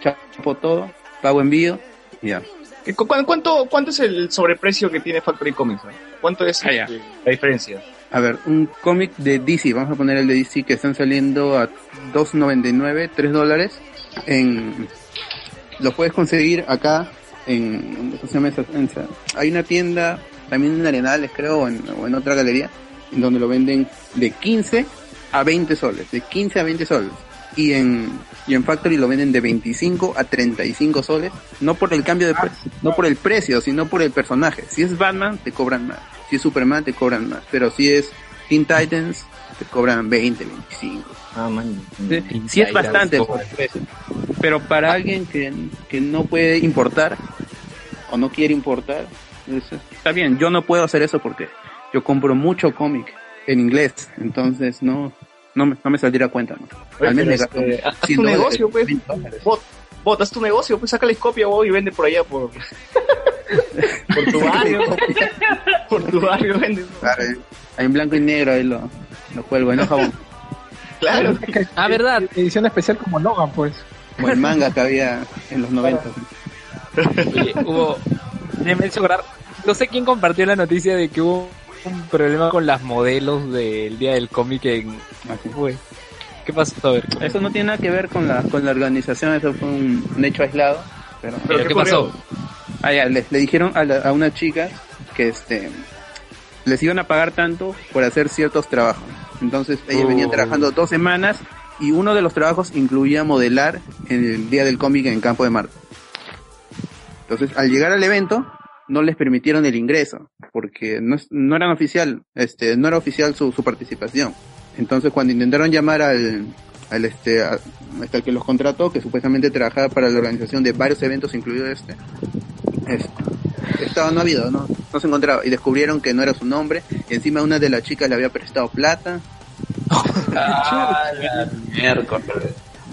chapo todo, pago envío y ya. ¿Qué- cu- cu- ¿Cuánto, ¿Cuánto es el sobreprecio que tiene Factory Comics? ah? ¿Cuánto es Ah, ya. este, la diferencia? A ver, un cómic de DC, vamos a poner el de DC que están saliendo a 2.99, 3 dólares. En, lo puedes conseguir acá en, ¿dónde se llama esa- en hay una tienda también en Arenales creo o en, o en otra galería donde lo venden de 15 a 20 soles, de 15 a 20 soles. Y en, y en Factory lo venden de 25 a 35 soles, no por el cambio de precio, no por el precio, sino por el personaje. Si es Batman, te cobran más. Si es Superman, te cobran más. Pero si es Teen Titans, te cobran 20, 25. Ah, man. Sí, sí es bastante por el precio. Pero para alguien que, que no puede importar o no quiere importar, eso está bien. Yo no puedo hacer eso porque yo compro mucho cómic en inglés, entonces no no me, no me saldría a cuenta. ¿no? Oye, Al este, haz 100 tu negocio, pues. 20 dólares. Bot, bot, haz tu negocio, pues sácale copia vos y vende por allá, por, por tu barrio. por tu barrio vende. Claro, ahí en blanco y negro ahí lo, lo cuelgo, en jabón. Claro. Ah, verdad. Edición especial como Logan, pues. Como el manga que había en los 90. Oye, hubo, me me hizo acordar, no sé quién compartió la noticia de que hubo un problema con las modelos del día del cómic en... Así. Fue. ¿Qué pasó? A ver. Eso no tiene nada que ver con la, con la organización, eso fue un, un hecho aislado. Pero, ¿Pero qué qué pasó? Ah, ya, le, le dijeron a, la- a una chica que este les iban a pagar tanto por hacer ciertos trabajos. Entonces ellos Oh. venían trabajando dos semanas y uno de los trabajos incluía modelar en el día del cómic en Campo de Marte. Entonces al llegar al evento no les permitieron el ingreso porque no, no eran oficial, este, no era oficial su, su participación. Entonces cuando intentaron llamar al, al este, a- hasta el que los contrató, que supuestamente trabajaba para la organización de varios eventos, incluido este, es- estaba no habido, no, no se encontraba y descubrieron que no era su nombre y encima una de las chicas le había prestado plata. Ah, la miércoles.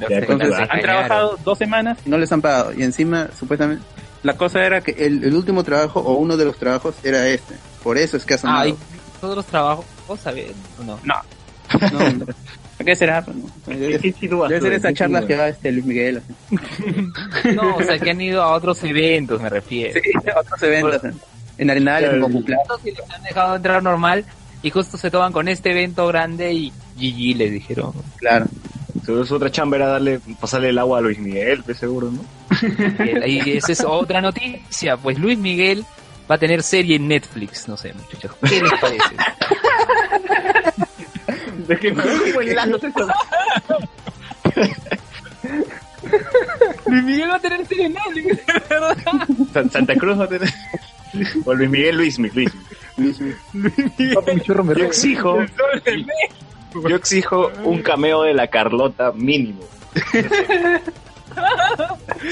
Entonces han trabajado dos semanas y no les han pagado y encima supuestamente la cosa era que el, el último trabajo o uno de los trabajos era este. Por eso es que ha sonado. Ah, ¿y todos los trabajos. ¿O no? No, no. [laughs] ¿Qué será? Debe, debe ser esa charla que va este Luis Miguel. así. [laughs] No, o sea, que han ido a otros eventos, me refiero. Sí, otros eventos en, en Arenales, en Popular. Si los han dejado entrar normal y justo se toman con este evento grande y GG les dijeron. Claro. Su, su otra chamba era darle, pasarle el agua a Luis Miguel, pues seguro, ¿no? Y esa es otra noticia, pues Luis Miguel va a tener serie en Netflix, no sé, muchachos. ¿Qué les parece? [laughs] Vuelándose esto. [laughs] Luis Miguel va a tener serie en Netflix, ¿verdad? San- Santa Cruz va a tener. O Luis Miguel Luis Miguel. Luis Miguel. Papi, mi churro me Yo exijo, [laughs] yo exijo un cameo de la Carlota mínimo.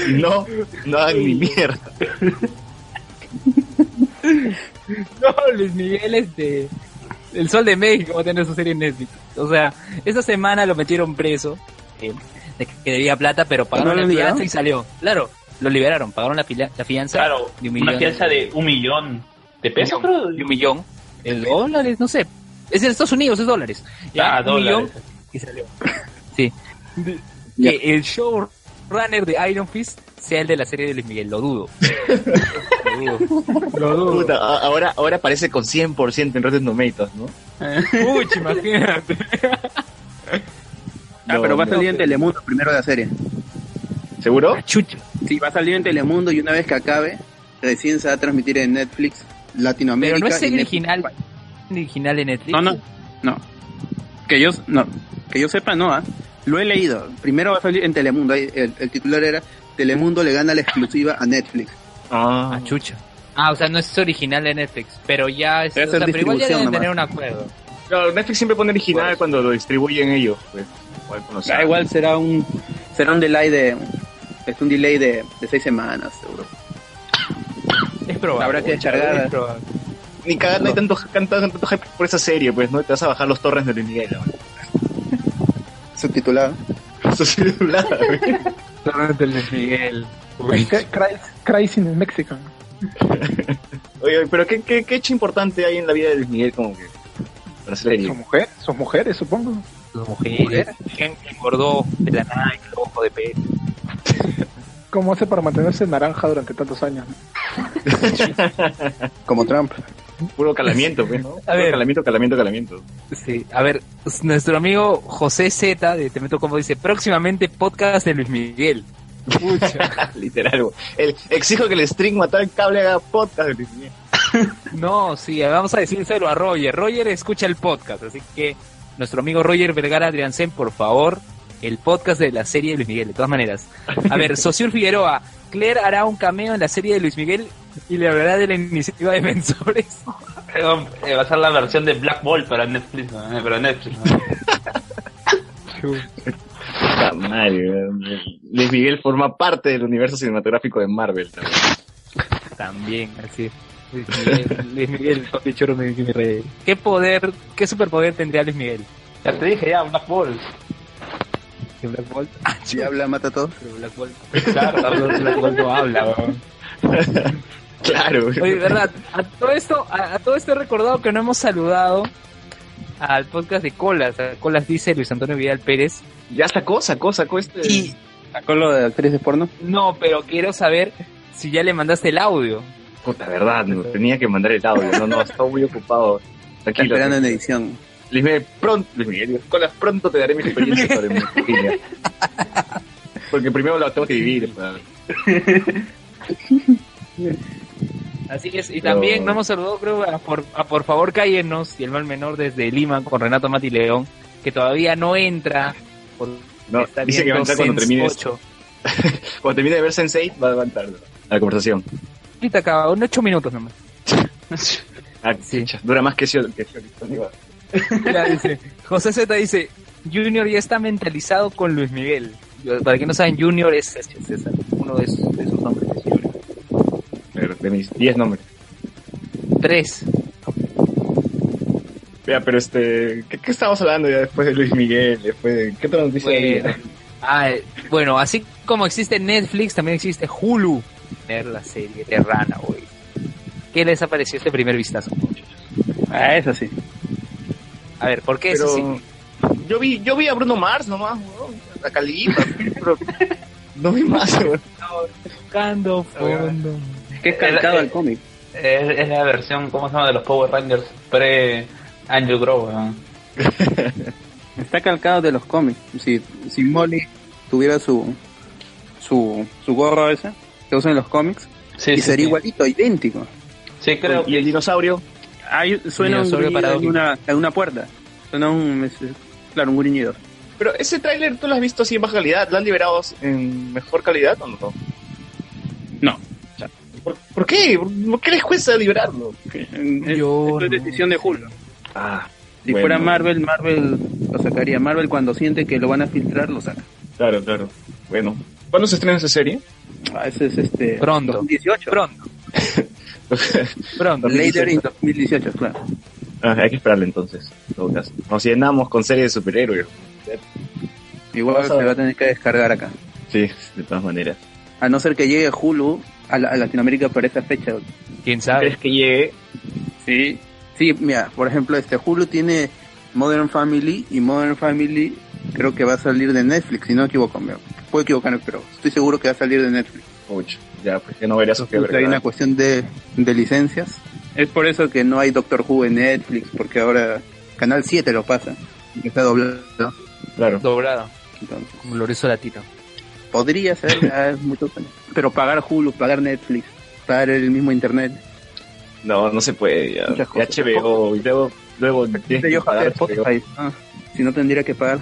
No, no hagan ni mierda. [laughs] No, Luis Miguel, este. El Sol de México va a tener su serie en Netflix. O sea, esa semana lo metieron preso. eh, de que debía plata, pero pagaron ¿No lo la liberaron? fianza y salió. Claro, lo liberaron, pagaron la, fila- la fianza. Claro, de un una millón fianza de un millón de pesos, creo. de un millón de dólares, no sé. Es en Estados Unidos, es dólares. Ya, Ah, un dólares. millón y salió. Sí. [laughs] Que el showrunner de Iron Fist sea el de la serie de Luis Miguel, lo dudo. [laughs] lo dudo. Lo dudo. Puta, ahora, ahora aparece con 100% en Rotten Tomatoes, ¿no? Uy, imagínate. Ah, pero va a salir en Telemundo primero la serie. ¿Seguro? Chucha. Sí, va a salir en Telemundo y una vez que acabe, recién se va a transmitir en Netflix Latinoamérica. Pero no es Netflix. original, original en Netflix. No, no, no. Que yo, no, que yo sepa, no, ¿ah? Lo he leído. Primero va a salir en Telemundo. El, el titular era Telemundo le gana la exclusiva a Netflix. Ah, Ah, chucha. Ah, o sea, no es original de Netflix, pero ya es, Debe o ser sea, pero igual ya distribución deben tener un acuerdo. claro, Netflix siempre pone original cuando lo distribuyen ellos, pues. Igual Ah, igual será un, será un delay de, es un delay de, de seis semanas, seguro. Es probable. Habrá que descargar. Es probable. Ni cagando, hay tanto, tanto, tanto hype por esa serie, pues, ¿no? Te vas a bajar los torres de Luis Miguel, ¿no? Subtitulado. [laughs] Eso el Luis Miguel. Cry- Crying in Mexico. Oye, pero ¿qué, qué, qué hecho importante hay en la vida de Luis Miguel como que? Son mujeres, son mujeres, supongo. Sus mujeres. Que engordó de la nada y el ojo de pez. ¿Cómo hace para mantenerse naranja durante tantos años? [laughs] Como Trump. Puro calamiento, pues, ¿no? [laughs] A Puro ver. calamiento, calamiento, calamiento. Sí, a ver, nuestro amigo José Z de Te Meto Como dice, próximamente podcast de Luis Miguel. [laughs] Literal. El, exijo que el string matar el cable haga podcast de Luis Miguel. [laughs] No, sí, vamos a decírselo a Roger. Roger escucha el podcast, así que nuestro amigo Roger Vergara Adriansen, por favor, el podcast de la serie de Luis Miguel, de todas maneras. A ver, Sociur Figueroa, Claire hará un cameo en la serie de Luis Miguel y le hablará de la iniciativa Defensores. [laughs] Eh, Va a ser la versión de Black Ball para Netflix, ¿no? Eh, para Netflix. madre, güey. Luis Miguel forma parte del universo cinematográfico de Marvel también. También, así. Luis Miguel, Luis Miguel, papi choro, mi, mi rey. ¿Qué poder, qué superpoder tendría Luis Miguel? Ya te dije ya, Black Ball. ¿Que Black Bolt? [laughs] Ah, Si habla, mata a todos. pero Black Bolt. Claro, Black Bolt no habla, weón. [laughs] Claro. Oye, verdad, a todo esto, a, a todo esto he recordado que no hemos saludado al podcast de Colas. A Colas dice Luis Antonio Vidal Pérez. Ya sacó, sacó, sacó este. Y ¿Sacó lo de actrices porno? no, pero quiero saber si ya le mandaste el audio. Puta, verdad, no, tenía que mandar el audio. No, no, estaba muy ocupado. Está Tranquilo. esperando en edición. Luis Miguel, pronto, Luis Miguel, Colas, pronto te daré mi experiencia sobre mi familia. Porque primero la tengo que vivir. [laughs] Así es, y Pero- también no hemos saludado, creo, a por, a por favor cállenos y el mal menor desde Lima con Renato Mati León, que todavía no entra. Por, No, está dice que va a entrar cuando termine 8. [laughs] Cuando termine de ver Sense8, va a levantar la conversación. Ahorita acaba, en 8 minutos nomás. [laughs] Ah, Sí. Dura más que yo. Que yo dice, José Z dice, Junior ya está mentalizado con Luis Miguel. Para que no saben, Junior es, es- uno de sus, de sus nombres. Pero De mis 10 nombres. Tres. Vea, pero este. ¿qué, ¿Qué estábamos hablando ya después de Luis Miguel? Después de, ¿Qué otra noticia Bueno, ah, eh, bueno, así como existe Netflix, también existe Hulu. Ver la serie de Rana, güey. ¿Qué les ha parecido este primer vistazo? Ah, eso sí. A ver, ¿por qué eso sí? yo vi, yo vi a Bruno Mars nomás, weón, a Califa, [laughs] pero no vi más, weón. Buscando fondo. Es que es calcado al cómic. Es, es la versión, ¿cómo se llama? De los Power Rangers pre Angel Grove, ¿no? Está calcado de los cómics. Si, si Molly tuviera su, su, su gorro ese, que usan en los cómics, Sí, y sí, sería sí. igualito, idéntico. Sí, creo y el dinosaurio, Ahí suena un Dinosaurio en una, en una puerta. Suena un, claro, un gruñido. pero ese tráiler tú lo has visto así en baja calidad, ¿lo han liberado en mejor calidad o no? No. ¿Por, por qué? ¿Por, qué les cuesta liberarlo? Es, Yo esto es decisión de Hulu. Ah, Si bueno, fuera Marvel, Marvel lo sacaría. Marvel cuando siente que lo van a filtrar, lo saca. Claro, claro. Bueno, ¿cuándo se estrena esa serie? Ah, ese es este... Pronto. 2018. Pronto, [laughs] pronto. Later in 2018, claro. Ah, hay que esperarle entonces, en todo caso. Nos llenamos con series de superhéroes. Igual se va a tener que descargar acá. Sí, de todas maneras. A no ser que llegue Hulu a, la- a Latinoamérica para esa fecha. ¿Quién sabe? ¿Crees que llegue? Sí. Sí, mira, por ejemplo, este Hulu tiene Modern Family y Modern Family creo que va a salir de Netflix, si no me equivoco. me- Puedo equivocarme, pero estoy seguro que va a salir de Netflix. Pucha, ya, pues ya no veré a Sofía Entonces, hay una cuestión de, de licencias. Es por eso que no hay Doctor Who en Netflix, porque ahora Canal 7 lo pasa. y Está doblado. Claro. Doblado, Entonces, como Lorenzo Latino. Podría ser, ya es mucho Pero pagar Hulu, pagar Netflix, pagar el mismo internet. No, no se puede ya. Cosas. HBO, y luego, luego tienes que pagar Spotify. Ah, si no tendría que pagar.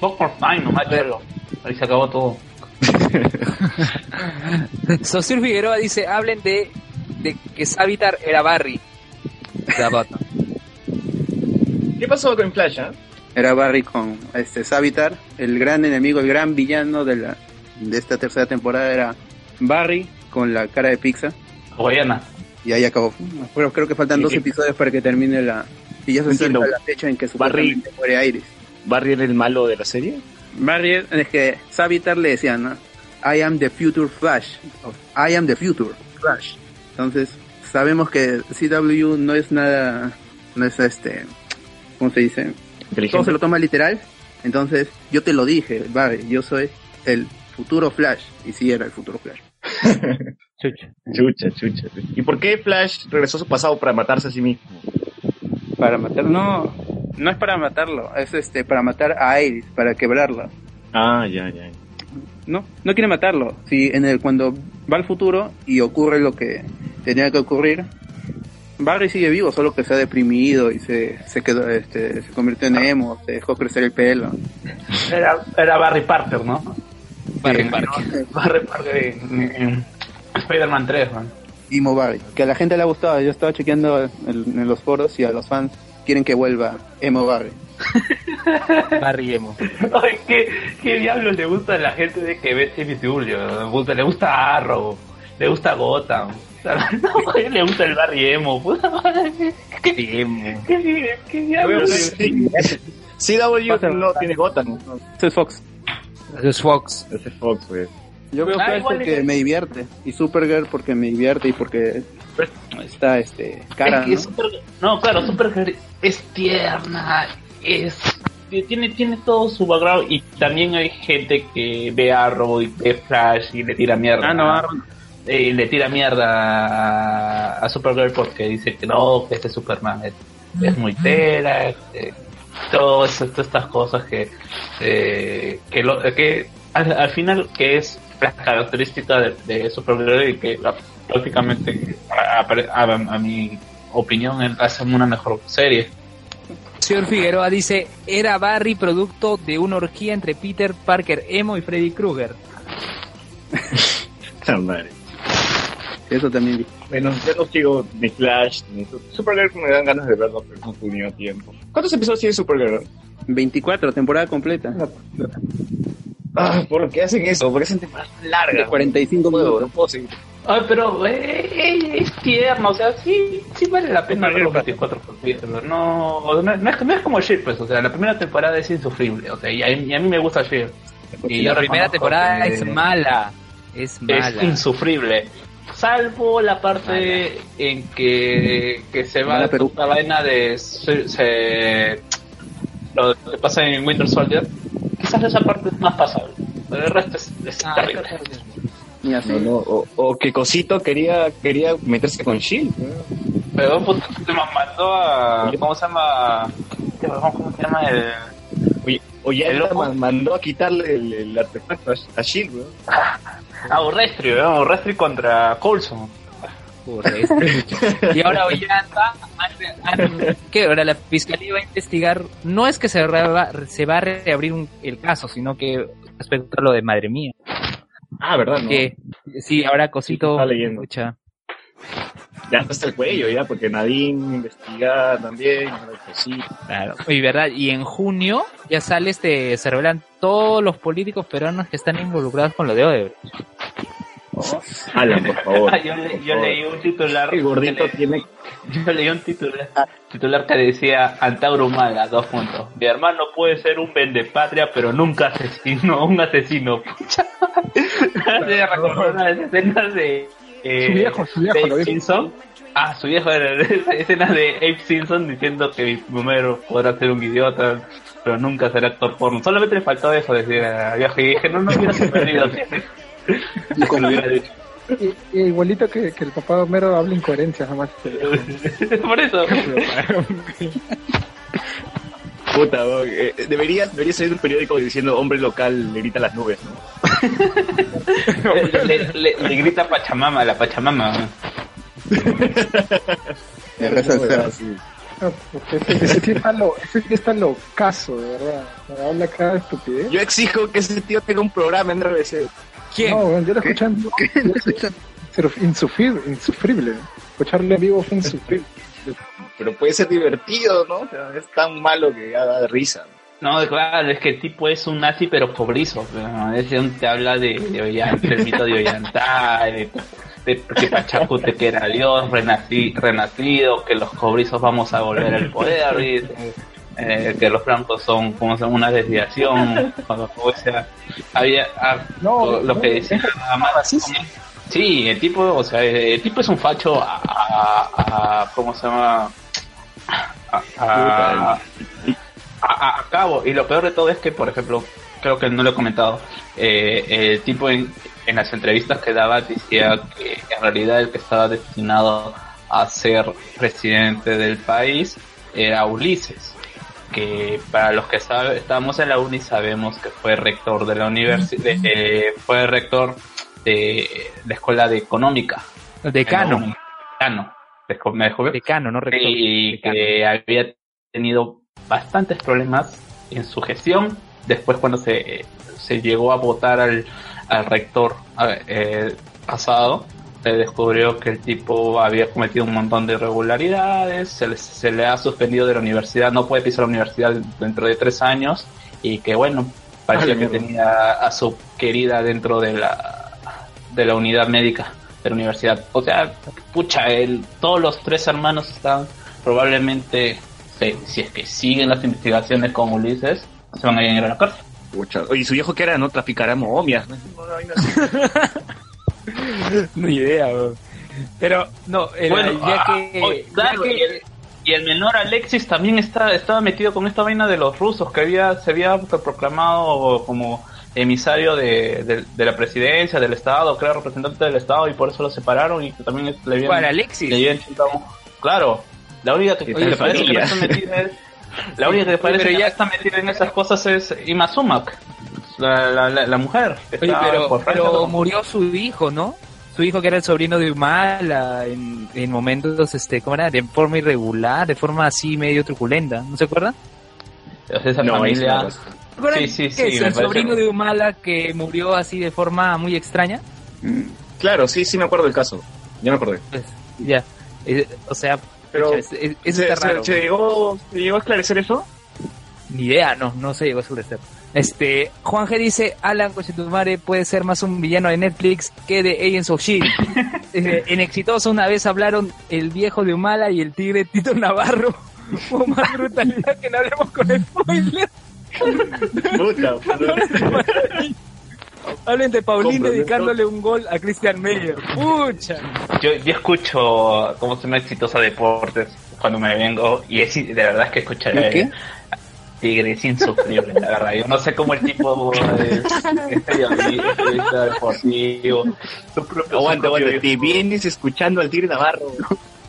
Time, nomás chelo. Ahí se acabó todo. [laughs] Sosur Figueroa dice, hablen de, de que Savitar era Barry. La bota. ¿Qué pasó con Flash, ah? Era Barry con este Savitar, el gran enemigo, el gran villano de la de esta tercera temporada era Barry con la cara de pizza Hawaiiana. y ahí acabó. Pero creo que faltan Y- dos episodios para que termine la y ya se acerca la fecha en que supuestamente muere Iris. ¿Barry era el malo de la serie? Barry es es que Savitar le decía, ¿no? I am the future Flash. I am the future Flash. Entonces, sabemos que CW no es nada, no es este, ¿cómo se dice? Todo se lo toma literal. Entonces, yo te lo dije, Barry, yo soy el futuro Flash. Y sí era el futuro Flash. [laughs] Chucha. Chucha, chucha. ¿Y por qué Flash regresó a su pasado para matarse a sí mismo? Para matarlo, no, no es para matarlo, es este, para matar a Iris, para quebrarla. Ah, ya, ya. No, no quiere matarlo. Si en el cuando va al futuro y ocurre lo que tenía que ocurrir, Barry sigue vivo, solo que se ha deprimido y se, se quedó, este, se convirtió en emo, se dejó crecer el pelo. Era, era Barry Parker, ¿no? Barry Sí, Parker. [laughs] Barry Parker en, en Spider-Man 3, man. Emo Barry, que a la gente le ha gustado. Yo estaba chequeando en, en los foros y a los fans quieren que vuelva Emo Barry. [laughs] Barry Emo. Ay, ¿qué, ¿Qué diablos le gusta a la gente de que ve CW? Le gusta, le gusta Arrow, le gusta Gotham. [laughs] Le gusta el Barry Emo. Puta madre. ¿Qué, Emo. qué, qué diablos? CW no tiene Gotham. Ese es Fox. Es Fox. Ese es Fox, pues. Yo veo Flash porque es- me divierte. Y Supergirl porque me divierte y porque está este cara, Es que ¿no? Super- no, claro, Supergirl es tierna, es tiene tiene todo su background y también hay gente que ve a Arrow y ve Flash y le tira mierda. Ah, no, Arrow Eh, y le tira mierda a, a Supergirl porque dice que no, que este Superman es, es muy tela, este, todo eso- todas estas cosas que eh, que, lo, que al, al final que es la característica de, de Supergirl y que la- prácticamente a, a- mi opinión él hace una mejor serie. Señor Figueroa dice, era Barry producto de una orgía entre Peter Parker Emo y Freddy Krueger. [laughs] [laughs] Eso también vi. Bueno, ya no sigo ni Flash ni Su- Supergirl, me dan ganas de verlo, pero no tenido tiempo. ¿Cuántos episodios tiene Supergirl? 24, temporada completa. Ah, ¿por qué hacen eso? ¿Por qué hacen temporadas tan largas? De 45 No puedo, minutos. no puedo seguir. Ay, pero eh, es tierno, o sea, sí, sí vale la pena ver los 24 capítulos. No, no, no es, no es como Shield, pues, o sea, la primera temporada es insufrible, o sea, y a, y a mí me gusta Shield. Y la primera temporada que es mala. Es Es mala. insufrible. Salvo la parte en que, que se va Perú. la vaina de se, se- lo que pasa en Winter Soldier. Quizás esa parte es más pasable. Pero el resto es, es Ah, terrible. Y así. No, no, o, o que Cosito quería, quería meterse con Shield. Pero puto, me mandó a. ¿Cómo se llama? ¿Cómo se llama el.? Oye, oye, El él loco. mandó a quitarle el, el artefacto a, a Shield, weón. [laughs] Ah, Urrestri, ¿no? Urrestri contra Coulson. [laughs] y ahora Ollanta, que ahora la fiscalía va a investigar, no es que se, va a reabrir un- el caso, sino que respecto a lo de madre mía, Ah, ¿verdad? No? sí, ahora cosito, está leyendo. escucha, Ya hasta el cuello, ya, porque Nadine investiga también. Cosito. Claro. Y verdad, y en junio ya sale este, se revelan todos los políticos peruanos que están involucrados con lo de Odebrecht. Alan, por favor. Yo, le- yo leí un titular. El gordito que le- tiene [laughs] Yo leí un titular, titular que decía Antauro Humala, dos puntos. Mi hermano puede ser un vendepatria, pero nunca asesino, [laughs] un asesino. [laughs] Pucha. Me recordó una de escenas de eh, Su viejo, su viejo, lo dijo. Simpson. Ah, su viejo era esa [laughs] escena de Abe Simpson diciendo que mi número podrá ser un idiota, pero nunca será actor porno. Solamente le faltó eso decir a viejo y dije, no, no hubiera perdido. [laughs] Como lo hubiera dicho. Y, y igualito que, que el papá de Homero habla incoherencias nomás. [laughs] Por eso. puta. Eh, debería, debería salir un periódico diciendo hombre local le grita las nubes, ¿no? Le, le- le grita Pachamama, la Pachamama. [laughs] El resto. Sí. No, ese, tío está lo, ese tío está locazo, de verdad. Me habla cada estupidez. Yo exijo que ese tío tenga un programa en RBC. ¿Quién? No, yo lo escuchando. Pero insufrible, insufrible. Escucharle en vivo fue insufrible. Pero puede ser divertido, ¿no? O sea, es tan malo que ya da risa. No, claro, es que el tipo es un nazi pero pobrizo. ¿no? Es donde te habla de, de Ollan- del mito de Ollantá, de, de que Pachacute que era Dios renací- renacido, que los cobrizos vamos a volver al poder, eh, que los blancos son como son una desviación. O sea, había ah, No, lo, no, que decía más. Sí, el tipo, o sea, el tipo es un facho a, a- a- ¿cómo se llama? A, a- a- cabo. Y lo peor de todo es que, por ejemplo, creo que no lo he comentado, eh, el tipo en, en las entrevistas que daba decía que en realidad el que estaba destinado a ser presidente del país era Ulises que para los que sabe, estamos en la uni sabemos que fue rector de la universidad, fue rector de la escuela de económica. Decano. Decano. Dejo- me dejó- Decano, no rector. y Decano. que había tenido bastantes problemas en su gestión después cuando se, se llegó a votar al, al rector eh, pasado se descubrió que el tipo había cometido un montón de irregularidades se le, se le ha suspendido de la universidad no puede pisar la universidad dentro de tres años y que bueno parecía Ay, que mierda. tenía a su querida dentro de la de la unidad médica de la universidad. O sea, pucha, el, todos los tres hermanos están probablemente, si, si es que siguen las investigaciones con Ulises, se van a ir a la cárcel. Pucha. Oye, su viejo que era, ¿no? Traficará momias. ¿no? [laughs] Idea. Pero, no, el, Bueno, ya ah, que... oye, ya claro, que- y, el, y el menor Alexis también está, estaba metido con esta vaina de los rusos, que había, se había proclamado como emisario de, de, de la presidencia, del Estado, creo representante del Estado, y por eso lo separaron y que también le habían... ¿Cuál, Alexis? Le habían chutado. Claro, la única que, Oye, que parece que está metida es. La única que parece pero que ya- no está metida en esas cosas es Ima Sumac, la, la, la, la mujer. que Oye, pero, por pero murió su hijo, ¿no? Su hijo que era el sobrino de Humala en, en momentos, este, ¿cómo era? De forma irregular, de forma así medio truculenta, ¿no se acuerdan? Esa No, familia. me pasa. ¿Se acuerdan Sí, sí, que sí, es el parece- sobrino de Humala que murió así de forma muy extraña? Mm, Claro, sí, sí me acuerdo del caso. Ya me acordé. Pues, ya. Eh, o sea, Pero, es- es- eso ¿Se, está se- raro. se llegó, ¿Se llegó a esclarecer eso? Ni idea, no, no se llegó a establecer. Este, Juan G dice, Alan Cochetumare puede ser más un villano de Netflix que de Agents of Shield. [laughs] Eh, en Exitoso una vez hablaron el viejo de Humala y el tigre Tito Navarro. [laughs] Hubo más brutalidad que no hablemos con spoiler. Puta, [laughs] Hablen de Paulín dedicándole un gol a Christian Meyer. Pucha. Yo, yo escucho cómo se llama exitosa deportes cuando me vengo y es, de verdad es que escuchar ¿El qué? Tigre es insufrible, la verdad. Yo no sé cómo el tipo es, es periodista, es periodista deportivo. Su propio, Aguanta, aguanta. Te vienes escuchando al Tigre Navarro.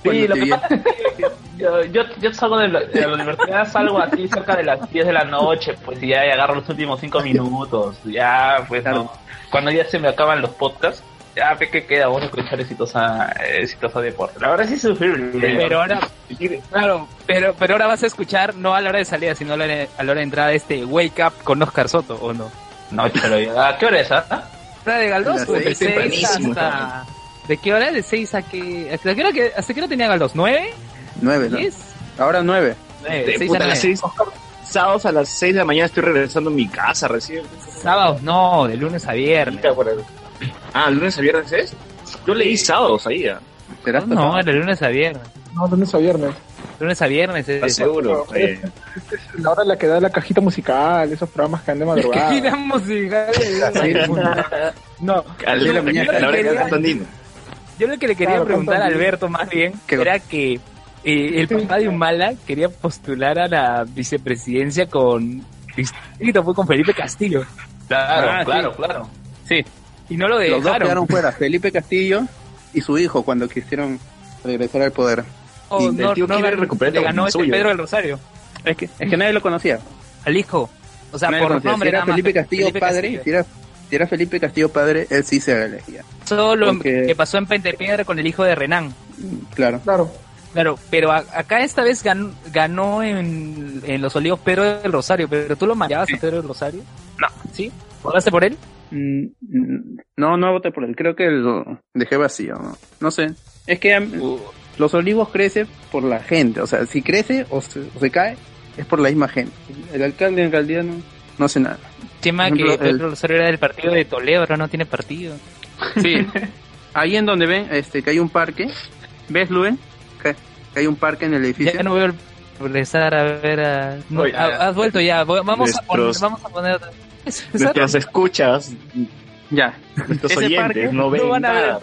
Sí, lo te que vi- pasa es que yo, yo, yo salgo de la, de la universidad, salgo aquí cerca de las 10 de la noche, pues y ya agarro los últimos 5 minutos, ya pues no. Cuando ya se me acaban los podcasts, ya ve que queda bueno escuchar exitosa, exitosa deporte. La verdad sí es sufrible. Pero ahora, claro, pero, pero ahora vas a escuchar no a la hora de salida, sino a la hora, a la hora de entrada este Wake Up con Oscar Soto, ¿o no? No, pero ¿a qué hora es? ah? Hora de Galdós, pues, de seis, 6 tempranísimo. hasta... ¿De qué hora? ¿De 6 a qué? ¿Hasta qué hora, que, hasta qué hora tenía Galdós? ¿9? Nueve, ¿no? ¿10? Ahora nueve. Nueve, De seis puta, a las nueve. seis- sábados a las 6 de la mañana estoy regresando a mi casa recién. Sábados, no, de lunes a viernes. Ah, lunes a viernes es. Yo leí sábados ahí. ah. ¿Serás No, era de lunes a viernes. No, lunes a viernes. Lunes a viernes. ¿Estás Es, seguro? Eh, La hora en la que da la cajita musical, esos programas que han de madrugada. Gira musical. [laughs] [laughs] No, a la, mañana, a la hora que Andino. Yo lo que le quería Claro, preguntar a Alberto más bien ¿Qué? era que eh, el papá de Humala quería postular a la vicepresidencia con distrito, fue con Felipe Castillo Claro, Ah, claro, claro. sí y no lo Los dos dejaron quedaron fuera, Felipe Castillo y su hijo cuando quisieron regresar al poder. No, y el no, tío no quiere ganó, recuperar le el ganó este. Pedro del Rosario Es que, es que nadie lo conocía. al hijo o sea Nadie por conocía. nombre si era Felipe Castillo Felipe padre, Castillo. Si, era, si era Felipe Castillo padre, él sí se elegía. solo porque- que pasó en Pentepiedra con el hijo de Renan Claro. Claro. Claro, pero a- acá esta vez ganó, ganó en, en Los Olivos Pedro del Rosario, pero tú lo manejabas a Pedro del Rosario. No. ¿Sí? ¿Votaste por él? Mm, mm, No, no voté por él. Creo que lo dejé vacío. No, No sé. Es que am, los olivos crecen por la gente. O sea, si crece o se, o se cae, es por la misma gente. El alcalde en realidad no, no hace nada. Tema que Pedro el- del Rosario era del partido de Toledo, ahora no tiene partido. Sí. [laughs] Ahí en donde ven este que hay un parque. ¿Ves, Luen? Hay un parque en el edificio. Ya no veo el regresar a ver a... No, Oye, ha- has vuelto ya, vamos a poner... nuestros- Vamos a poner... César, [laughs] Nuestras escuchas, Ya. nuestros Ese oyentes, parque no ven no van a ver nada.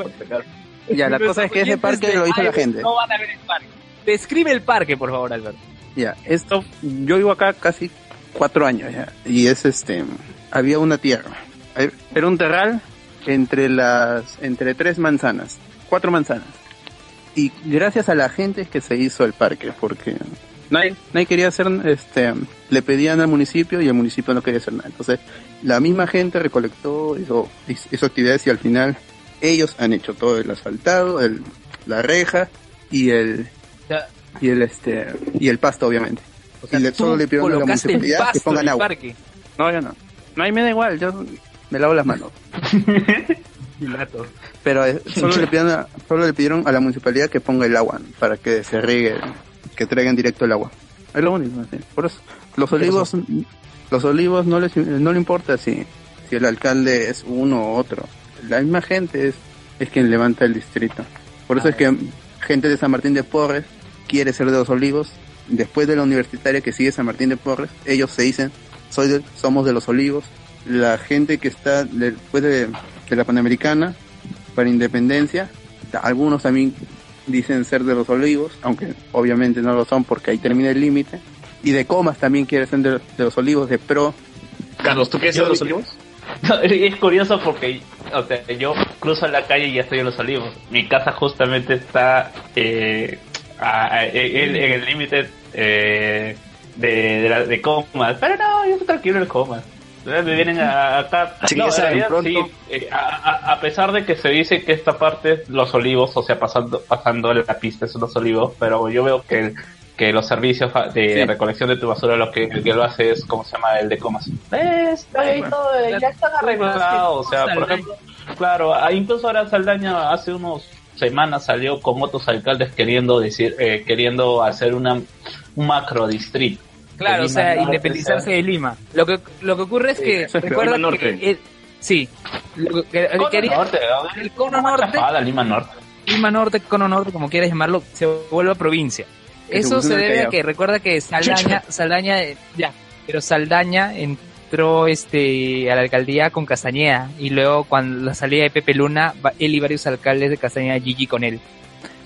el. Ya, la [laughs] cosa es que ese parque lo hizo la gente. No van a ver el parque. Describe el parque, por favor, Alberto. Ya, esto, yo vivo acá casi cuatro años ya, y es este, había una tierra, era un terral entre las, entre tres manzanas, cuatro manzanas, y gracias a la gente es que se hizo el parque, porque nadie, nadie quería hacer, este, le pedían al municipio y el municipio no quería hacer nada, entonces la misma gente recolectó, hizo, hizo actividades y al final ellos han hecho todo el asfaltado, el, la reja y el, y el este y el pasto obviamente. O sea, y le, solo le pidieron a la municipalidad que pongan agua. parque. no yo no. No a mí me da igual yo me lavo las manos [laughs] pero eh, solo le pidieron a, solo le pidieron a la municipalidad que ponga el agua para que se riegue que traigan directo el agua. Es lo único sí. por eso los olivos los olivos no les no le importa si si el alcalde es uno u otro. La misma gente es es quien levanta el distrito. Por eso es que gente de San Martín de Porres quiere ser de los olivos. Después de la universitaria que sigue San Martín de Porres ellos se dicen soy de- somos de los olivos la gente que está después de, de la Panamericana para Independencia algunos también dicen ser de los olivos aunque obviamente no lo son porque ahí termina el límite y de comas también quiere ser de, de los olivos de pro Carlos, ¿tú quieres ser de los olivos? No, [laughs] es curioso porque, o sea, yo cruzo la calle y ya estoy en los olivos. Mi casa justamente está eh, a- a- en, en el límite eh, de, de, la- de comas. Pero no, yo estoy tranquilo en comas. Me vienen a- acá. Así que No, ya saben, en realidad, pronto- sí, eh, a, pesar de que se dice que esta parte, los olivos, o sea, pasando, pasando la pista son los olivos, pero yo veo que que los servicios de Sí. recolección de tu basura lo que, que lo hace es, ¿cómo se llama? El de comas. ¿Ves? Ahí todo, ya están arreglados. O sea, por ejemplo, claro, incluso ahora Saldaña hace unos semanas salió con otros alcaldes queriendo decir, eh, queriendo hacer una, un macro distrito. Claro, o sea, independizarse de Lima. Lo que, lo que ocurre es que, es recuerda Lima que, Norte. eh, sí, lo que Cono quería, Norte, ¿no? el cono norte, Lima Norte. Lima Norte, cono norte, como quieras llamarlo, se vuelve provincia. Que se Eso se debe a que, recuerda que Saldaña, Saldaña, eh, ya, pero Saldaña entró este a la alcaldía con Castañeda y luego cuando la salida de Pepe Luna, va- él y varios alcaldes de Castañeda Gigi con él.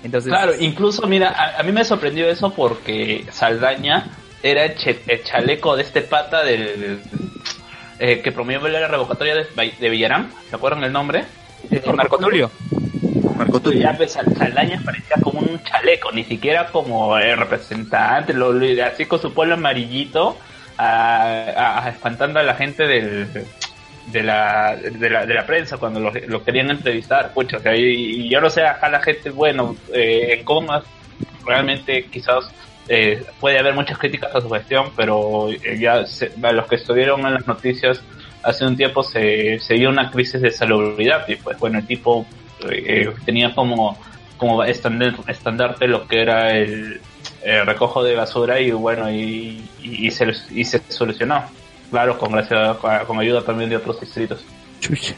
Entonces, Claro, incluso, mira, a, a mí me sorprendió eso porque Saldaña era el, che- el chaleco de este pata del eh, que promovió la revocatoria de, de Villarán, ¿se acuerdan el nombre? eh, Marco Tulio. Marco Tulio. Ya, pues, Sal- Saldaña parecía como un chaleco, ni siquiera como el representante, lo, lo- así con su polo amarillito, a, a- a- espantando a la gente del, de, la, de, la, de la prensa cuando lo, lo querían entrevistar. Pucha, o sea, y, y yo no sé, acá la gente, bueno, eh, en comas, realmente quizás eh, puede haber muchas críticas a su gestión, pero eh, ya se- a los que estuvieron en las noticias hace un tiempo se, se dio una crisis de salubridad y pues bueno, el tipo eh, tenía como, como estandarte lo que era el, el recojo de basura y bueno, y, y, y se, y se solucionó. Claro, con, gracias, con ayuda también de otros distritos. Chucha.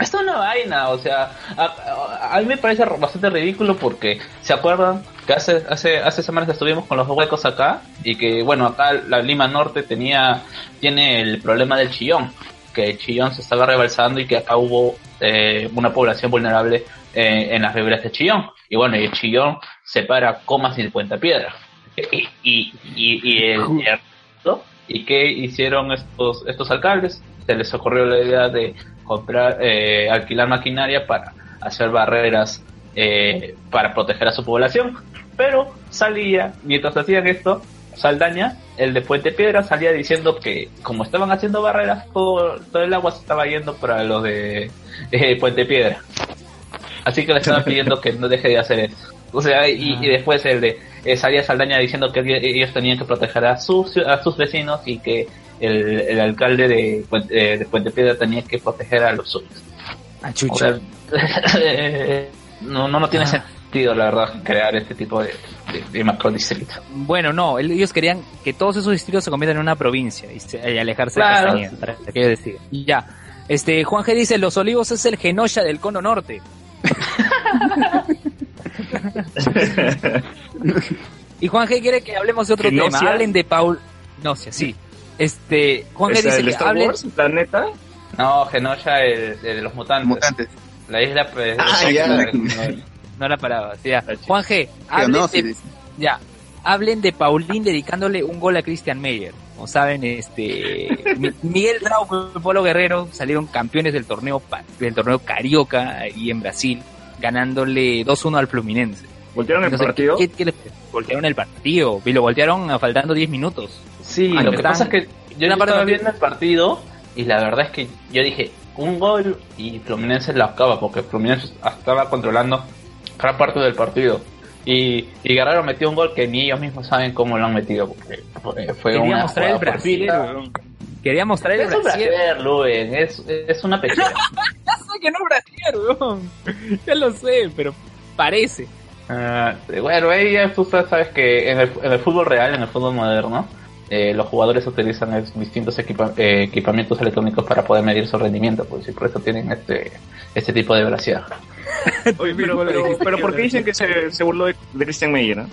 Esto es una vaina, o sea, a, a- a mí me parece bastante ridículo porque, ¿se acuerdan? Que hace, hace, hace semanas estuvimos con los huecos acá y que, bueno, acá la Lima Norte tenía, tiene el problema del chillón, que el chillón se estaba rebalsando y que acá hubo eh, una población vulnerable eh, en las riberas de chillón. Y bueno, y el chillón separa comas y el puente piedra. Y, y, y, y el. ¿Y qué hicieron estos, estos alcaldes? Se les ocurrió la idea de comprar, eh, alquilar maquinaria para hacer barreras eh, para proteger a su población. Pero salía, mientras hacían esto, Saldaña, el de Puente Piedra, salía diciendo que como estaban haciendo barreras, todo, todo el agua se estaba yendo para los de eh, Puente Piedra. Así que le estaban pidiendo que no deje de hacer eso. O sea, y, y después el de eh, salía Saldaña diciendo que ellos tenían que proteger a sus a sus vecinos y que el, el alcalde de, Puente- eh, de Puente Piedra tenía que proteger a los suyos. Ah, O chucha. sea, [laughs] no, no, no tiene Ah. sentido, la verdad, crear este tipo de, de, de macrodistrito. Bueno, no, el- ellos querían que todos esos distritos se conviertan en una provincia y, se- y alejarse Claro. de Castañeda, para que ellos decidan. Y ya. Este, Juan G dice, Los Olivos es el Genosha del Cono Norte. [laughs] y Juan G quiere que hablemos de otro ¿Genocia? tema. Hablen de Paul... No sé, sí. Este, Juan G ¿Es dice que Star hablen... Wars, planeta? No, Genosha el, el de los mutantes. Mutantes. La isla pues, Ah, ya. de- [laughs] No la paraba. chico. Juan G, hablen de, ya, hablen de Paulín dedicándole un gol a Christian Meyer. Como saben, este [laughs] Mi- Miguel Trauco y Polo Guerrero salieron campeones del torneo del torneo Carioca ahí en Brasil, ganándole 2-1 al Fluminense. ¿Voltearon el partido? ¿qué- voltearon el partido y lo voltearon a faltando 10 minutos. Sí, Ah, lo que pasa es que yo una parte estaba del viendo el partido y la verdad es que yo dije un gol y Fluminense la acaba porque Fluminense estaba controlando gran parte del partido. Y, y Guerrero metió un gol que ni ellos mismos saben cómo lo han metido porque fue, Quería una mostrar el jugada Brasil. fortuita. weón. Quería mostrar el Es brasier, es, es una [laughs] pequeña. Ya sé que no Brasil, weón. Ya lo sé, pero parece. Ah, bueno, ella, tú sabes que en el, en el fútbol real, en el fútbol moderno, eh, los jugadores utilizan es- distintos equipa- eh, equipamientos electrónicos para poder medir su rendimiento, pues y por eso tienen este este tipo de velocidad. [laughs] Oye, pero, pero, pero ¿por qué dicen que se, se burló de, de Christian Meyer? ¿no?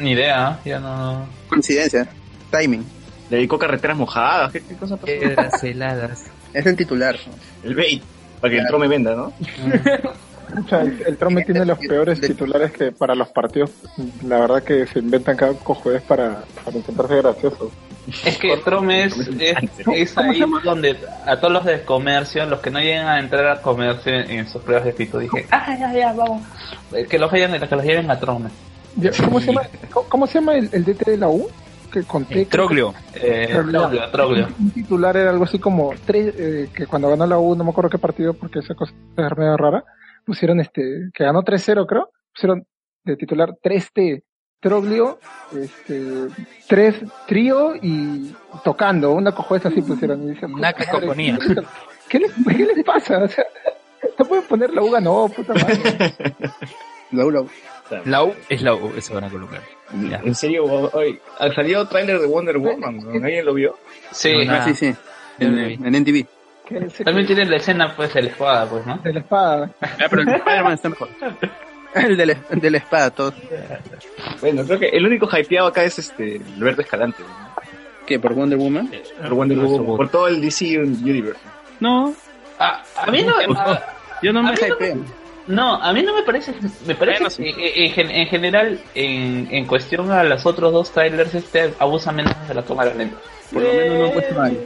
Ni idea, ya no. Coincidencia. Timing. Le dedicó carreteras mojadas, ¿qué, qué cosa pasó? Piedras heladas. Es el titular. El bait, para que el trome venda, ¿no? O sea, el, el Trome tiene los peores titulares que para los partidos. La verdad que se inventan cada cojudez para, para intentar ser graciosos. Es que Trome es, es, es ¿Cómo se ahí donde a todos los de comercio, los que no llegan a entrar a comercio en sus pruebas de pito, dije, ah, ya, ya, vamos, Eh, que los vayan, que los lleven a Trome. ¿Cómo se llama, cómo, se llama el, el DT de la U? Que conté. Troglio. Eh, Troglio. Troglio, Troglio. Un titular era algo así como tres, eh, que cuando ganó la U, no me acuerdo qué partido porque esa cosa es medio rara, pusieron este, que ganó 3-0 creo, pusieron de titular 3T, Troglio, este, 3 trío y tocando, una cojueza así pusieron. Y dije, Una cacofonía. ¿Qué les, [laughs] ¿Qué les pasa? O sea, no pueden poner la U ganó, puta madre. [laughs] Lau, lau. La U es la U, eso van a colocar. Ya. En serio, hoy salió tráiler de Wonder Woman, ¿no? ¿Nadie lo vio? Sí, No. Ah, sí, sí. En, en NTV. Que [laughs] se- también tienen la escena pues de la espada, pues, ¿no? de la espada. Ah, pero el de Spider-Man está mejor. [laughs] El de la, de la espada, todos. Bueno, creo que el único hypeado acá es este Alberto Escalante, ¿no? ¿Qué? ¿Por Wonder Woman? por Wonder Woman, por todo el DC Universe. No, A, a mí no, [laughs] a- yo no me no hypeo. no, a mí no me parece, me parece Bueno, sí. que en, gen- en general, en, en cuestión a los otros dos trailers, este abusa menos de la cámara lenta. Por lo menos no han puesto mal.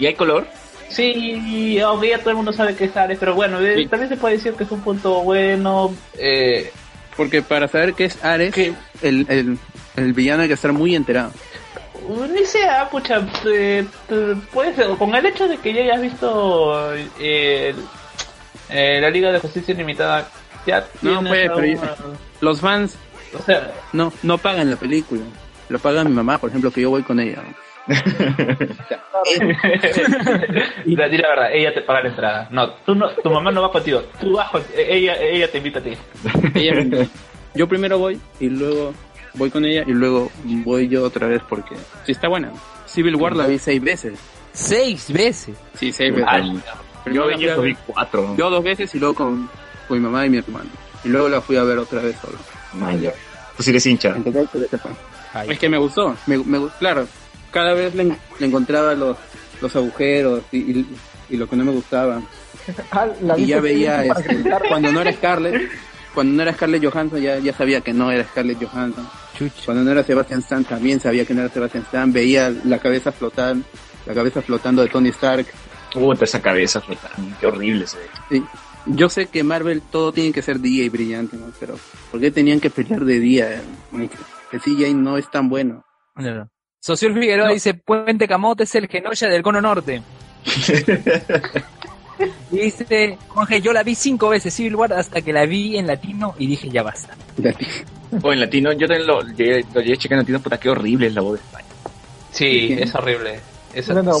¿Y hay color? Sí, aunque ya todo el mundo sabe que es Ares, pero bueno, eh, Sí. también se puede decir que es un punto bueno. Eh, Porque para saber qué es Ares, que el, el, el villano hay que estar muy enterado. ni sea, pucha, eh, puede ser, con el hecho de que ya hayas visto eh, eh, la Liga de Justicia Ilimitada, ya No, pues, pero una- Los fans o sea, no, no pagan la película. Lo paga mi mamá, por ejemplo, que yo voy con ella. Di la, la verdad, ella te paga la entrada. No, tú no, tu mamá no va contigo, tú vas con, ella, ella te invita a ti. Ella me invita. yo primero voy y luego voy con ella y luego voy yo otra vez porque sí está buena. Civil War la vi seis veces. Seis veces. Sí, seis veces. Ay, Yo ver- cuatro. yo dos veces y luego con, con mi mamá y mi hermano. Y luego la fui a ver otra vez solo. Ya. Tú sí eres hincha. En total, por ese fan. Ay. Es que me gustó, me, me claro, cada vez le, en- le encontraba los, los agujeros y, y, y lo que no me gustaba. [laughs] Ah, la Y ya veía, este, cuando no era Scarlett, cuando no era Scarlett Johansson ya, ya sabía que no era Scarlett Johansson. Chucha. Cuando no era Sebastian Stan también sabía que no era Sebastian Stan, veía la cabeza flotar, la cabeza flotando de Tony Stark. Puta, esa cabeza flotando. Qué horrible se ve. Sí. Yo sé que Marvel todo tiene que ser día y brillante, ¿no? pero ¿por qué tenían que pelear de día? El CGI no es tan bueno. No, no. Socio Figueroa dice, Puente Camote es el Genoya del Cono Norte. Y [laughs] dice, Jorge, yo la vi cinco veces Civil War hasta que la vi en latino y dije, ya basta. O en latino, yo también lo llegué, lo llegué a checar en latino, puta, qué horrible es la voz de España. Sí, es horrible. Es- no, no,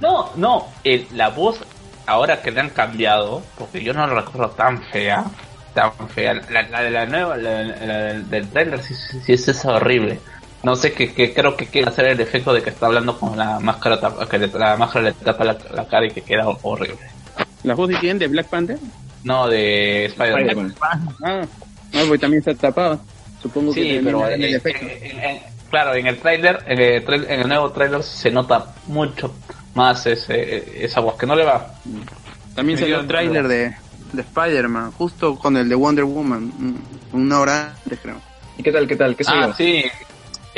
no, no, el- la voz ahora que le han cambiado, porque yo no la recuerdo tan fea, tan fea, la, la de la nueva, la, la del- del trailer sí, sí, sí, es esa horrible. No sé que, que creo que quiere hacer el efecto de que está hablando con la máscara tapa- que le- la máscara le tapa la, la cara y que queda horrible. ¿La voz de quién? ¿De Black Panther? No, de Spider-Man. Ah, no, porque también está tapado. Supongo que Sí, también pero en el eh, efecto. eh, claro, en el trailer, en el, en el nuevo trailer se nota mucho más ese, esa voz que no le va. También salió el tráiler de, de Spider-Man, justo con el de Wonder Woman, una hora antes creo. ¿Y qué tal, qué tal? ¿Qué Ah, salió? sí,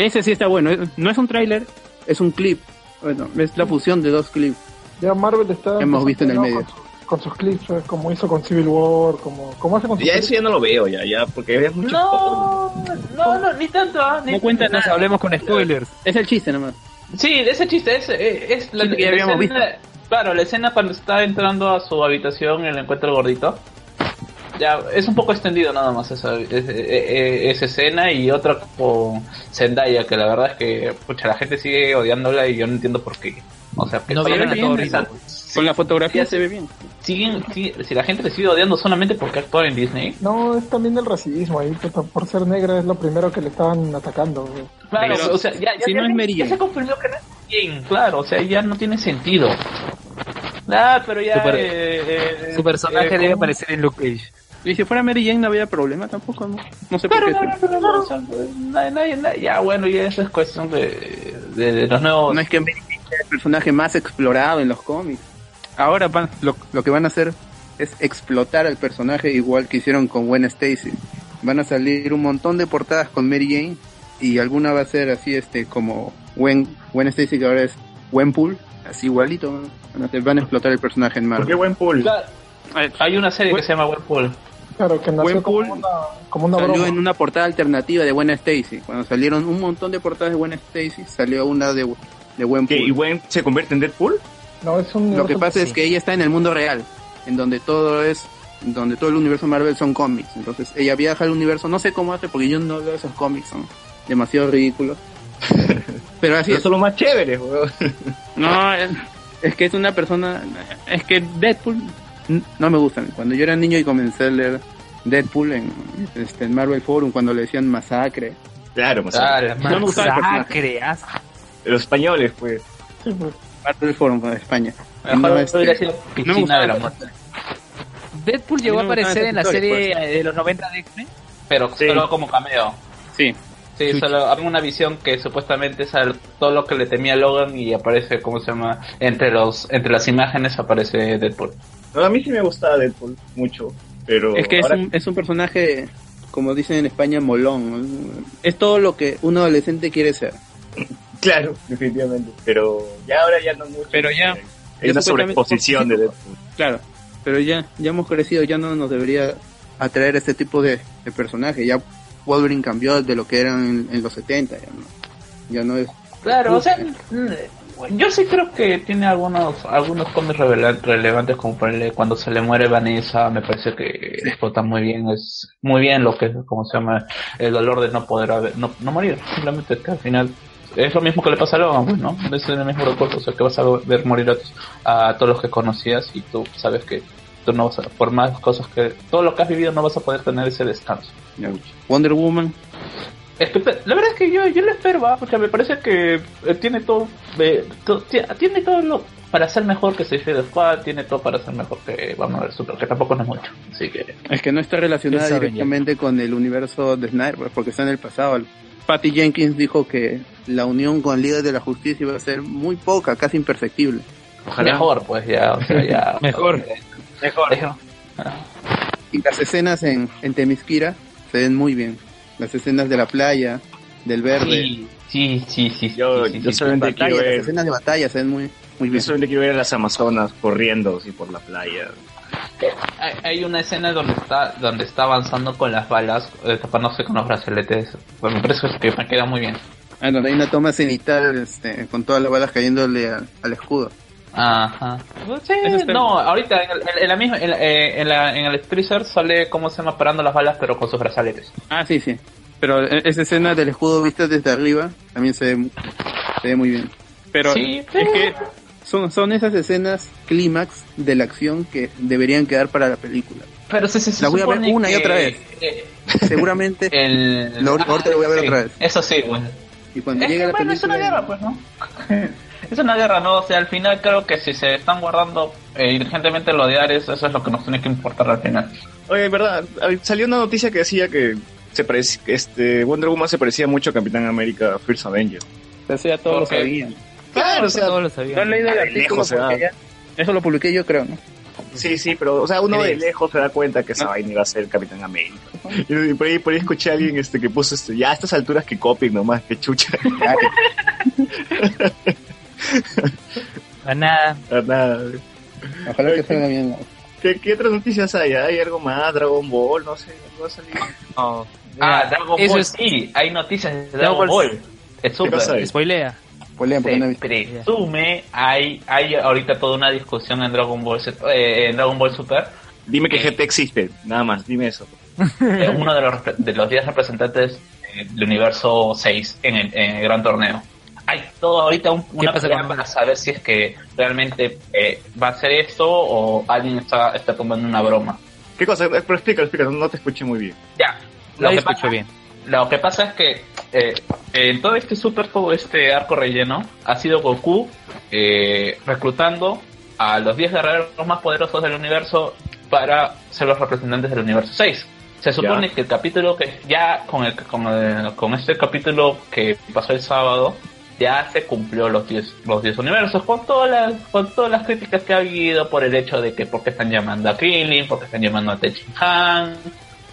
Ese sí está bueno, es- no es un tráiler, es un clip. Bueno, es la fusión de dos clips. Ya Marvel está... Hemos visto en el medio. Con, su- con sus clips, eh, como hizo con Civil War, como, como hace con sus Ya clips. eso ya no lo veo, ya, ya, porque es mucho. No, no, no, ni tanto, ah, ni No cuenta Nos nada. hablemos con spoilers. Es el chiste nomás. Sí, ese chiste es, eh, es la, Sí, que ya la habíamos escena, claro, la escena cuando está entrando a su habitación y le encuentra el gordito. Ya, es un poco extendido nada más esa, es- esa escena y otra con Zendaya, que la verdad es que, pucha, la gente sigue odiándola y yo no entiendo por qué. O sea, que No solamente vieron a todo esa- ritmo. Con la fotografía Sí, se ve bien. siguen, si, si la gente le sigue odiando solamente porque actúa en Disney, No, es también el racismo ahí, por ser negra es lo primero que le estaban atacando. güey. Claro, Pero o sea, ya, ya, si ya no es se- Mary ya Jane. se confirmó que no es bien, claro, o sea, ya no tiene sentido. Ah, pero ya... Super- eh, eh, Su personaje eh, debe aparecer en Luke Cage. Y si fuera Mary Jane no había problema tampoco, ¿no? No sé por Pero, qué. no, no, no, no, o sea, nadie- nadie- nadie- ya, bueno, ya eso es cuestión de, de, de los nuevos... No es que Mary Jane sea el personaje más explorado en los cómics. Ahora van, lo, lo que van a hacer es explotar al personaje igual que hicieron con Gwen Stacy. Van a salir un montón de portadas con Mary Jane y alguna va a ser así este como Gwen, Gwen Stacy que ahora es Gwenpool, así igualito. Van a, hacer- van a explotar el personaje en ¿Por qué Marvel. buen pool? Claro, hay una serie que se llama Webpool. Claro, que nació como una, como una Salió broma. en una portada alternativa de Gwen Stacy. Cuando salieron un montón de portadas de Gwen Stacy, salió una de, de ¿Que Gwenpool. ¿Y Gwen se convierte en Deadpool? No, es un Lo que pasa es que ella está en el mundo real, en donde todo es, donde todo el universo Marvel son cómics. Entonces ella viaja al universo, no sé cómo hace porque yo no veo esos cómics, son demasiado ridículos. [laughs] Pero así Pero es. son los más chéveres, weón. No, es, es que es una persona, es que Deadpool no me gusta. Cuando yo era niño y comencé a leer Deadpool en, este, en Marvel Forum, cuando le decían masacre, Claro, más Claro, No me gustaba. Masacre, as- Los españoles, pues. Sí, pues. Marvel Forum de España. mejor No, este, hubiera sido no me Piscina gustaba de la el Muerte. Deadpool llegó a aparecer en la serie historias, eh, de los 90 de X-Men. Pero Sí. solo como cameo. Sí, Sí, solo había una visión que supuestamente es al- todo lo que le temía Logan y aparece, ¿cómo se llama? Entre los entre las imágenes aparece Deadpool. No, a mí sí me gustaba Deadpool mucho, pero Es que es un, es un personaje, como dicen en España, molón. Es todo lo que un adolescente quiere ser. [laughs] claro, definitivamente, pero ya ahora ya no mucho. Pero ya- Hay ya una sobreexposición de Deadpool. Claro, pero ya, ya hemos crecido, ya no nos debería atraer este tipo de, de personaje. Ya Wolverine cambió de lo que eran en, en los 70, ya no, ya no es... Claro, o sea, mm, yo sí creo que tiene algunos algunos cómics relevantes como cuando se le muere Vanessa, me parece que explota muy bien, es muy bien lo que es, como se llama, el dolor de no poder haber, no, no morir, simplemente que al final es lo mismo que le pasa a Logan, pues, ¿no? Es el mismo recuerdo, o sea, que vas a ver morir a, a todos los que conocías y tú sabes que tú no vas a, por más cosas que, todo lo que has vivido no vas a poder tener ese descanso. Wonder Woman, Especta- La verdad es que yo, yo lo espero, ¿va? porque me parece que eh, tiene todo, eh, to- tiene todo lo para ser mejor que Suicide Squad, tiene todo para ser mejor que vamos a ver Super, que tampoco no es mucho, así que es que no está relacionada directamente con el universo de Snyder, pues, porque está en el pasado. Patty Jenkins dijo que la unión con Liga de la Justicia iba a ser muy poca, casi imperceptible. mejor, pues ya, o sea, ya [laughs] Mejor. Mejor. Y las escenas en, en Temisquira se ven muy bien. Las escenas de la playa, del verde, Sí, sí, sí, sí, Yo- sí, yo sí. solamente quiero batalla, las ver, escenas de batalla se ven muy, muy yo bien. solamente quiero ver a las amazonas corriendo así por la playa. Hay, hay una escena donde está donde está avanzando con las balas, eh, tapándose con los brazaletes, pues me parece que me queda muy bien. Ah, donde hay una toma cenital este, con todas las balas cayéndole al, al escudo. Ajá. Sí, no, ahorita en, el- en la misma, en, eh, en, la, en el freezer sale cómo se llama parando las balas, pero con sus brazaletes. Ah, sí, sí. Pero e- esa escena del escudo vista desde arriba también se ve, se ve muy bien. Pero Sí, es pero- que son, son esas escenas clímax de la acción que deberían quedar para la película. Pero se, se, se La voy a ver una y otra vez. eh, Seguramente, [laughs] el, Lo- ahorita lo voy a ver sí, otra vez. Eso sí, bueno. y cuando Es, llega que, la bueno, es una guerra, pues, ¿no? [laughs] es una guerra, ¿no? O sea, al final creo que si se están guardando eh, diligentemente los diarios, eso es lo que nos tiene que importar al final. Oye, verdad, a- salió una noticia que decía que se parec- este Wonder Woman se parecía mucho a Capitán América First Avenger. Eso ya todos lo sabían. Claro, o sea, todos lo ¿No sabían. han leído el de artículo? lejos se da. Porque ya- Eso lo publiqué yo, creo, ¿no? sí, sí, pero o sea, uno de lejos se da cuenta que esa vaina iba a ser Capitán América. Y, y por ahí por ahí escuché a alguien este que puso este, ya a estas alturas que copien nomás, que chucha. [laughs] [laughs] [laughs] A nada. Ah, Nada. Ojalá que salga bien. ¿Qué, ¿Qué otras noticias hay? ¿Hay algo más? Dragon Ball, no sé, algo va a salir. No. Ah, Dragon eso Ball, es- sí, hay noticias de Dragon Dragon Ball- Ball. Es ¿Qué cosa súper. hay? Spoilea. No visto. presume, hay, hay ahorita toda una discusión en Dragon Ball, eh, en Dragon Ball Super. Dime que Eh. GT existe, nada más, dime eso. eh, uno de los, de los 10 representantes del universo 6 en el, en el gran torneo. Hay todo ahorita un- una pelea con- para saber si es que realmente eh, va a ser esto o alguien está, está tomando una broma. ¿Qué cosa? Eh, Pero explícalo, explícalo, no te escuché muy bien. Ya, Lo lo que, escucho pasa, bien. lo que pasa es que eh, en todo este super este arco relleno ha sido Goku eh, reclutando a los 10 guerreros más poderosos del universo para ser los representantes del universo 6. Se supone Ya. que el capítulo que ya con el, con el- con este capítulo que pasó el sábado ya se cumplió los 10 los 10 universos con todas las con todas las críticas que ha habido por el hecho de que por qué están llamando a Krillin, por qué están llamando a Tenshin Han,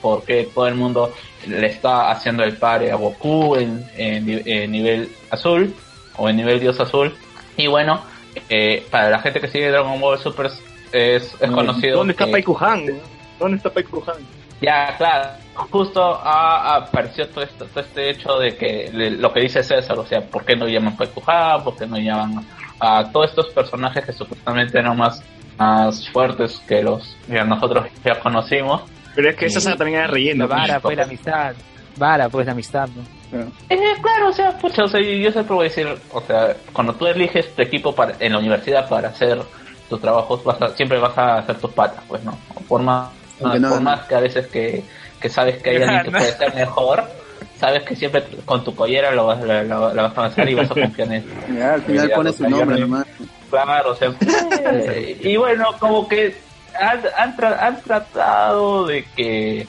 porque todo el mundo le está haciendo el pare a Goku en, en ni- en nivel azul o en nivel dios azul y bueno eh, para la gente que sigue Dragon Ball Super es, es conocido ¿Dónde está que- Pai Han? ¿Dónde está Pai Han? ya, claro. Justo ha apareció todo, esto, todo este hecho de que le- lo que dice César, o sea, ¿por qué no llaman Paikuja? ¿Por qué no llaman a todos estos personajes que supuestamente eran más, más fuertes que los que nosotros ya conocimos? Pero es que Sí. saga también era relleno. Vara, pues. la amistad. Vara, pues la amistad. ¿no? Claro. Eh, claro, o sea, pucha, o sea, yo siempre voy a decir, o sea, cuando tú eliges tu equipo para, en la universidad para hacer tus trabajos, vas a, siempre vas a hacer tus patas, pues, ¿no? Por más, no- por más que a veces que, que sabes que hay alguien que puede ser mejor, sabes que siempre con tu collera lo vas, a avanzar y vas a confiar en él. Ya, al final pone su nombre no- nomás. Claro, o sea, eh, y bueno, como que han, han, tra- han tratado de que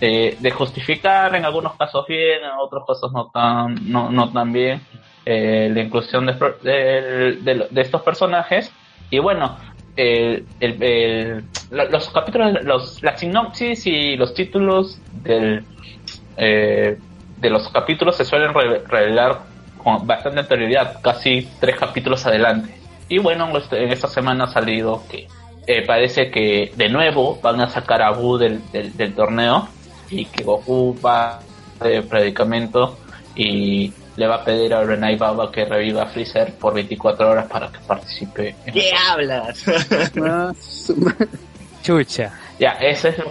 de, de justificar en algunos casos bien, en otros casos no tan no, no tan bien eh, la inclusión de, de, de- de estos personajes y bueno el, el- el- lo- los capítulos los la sinopsis y los títulos del eh, de los capítulos se suelen re- revelar con bastante anterioridad, casi tres capítulos adelante. Y bueno, este- en esta semana ha salido que eh, parece que de nuevo van a sacar a Buu del, del, del torneo y que Goku va de predicamento y le va a pedir a Renai Baba que reviva a Freezer por 24 horas para que participe. en- ¿Qué hablas? [laughs] Chucha. Ya, eso es lo,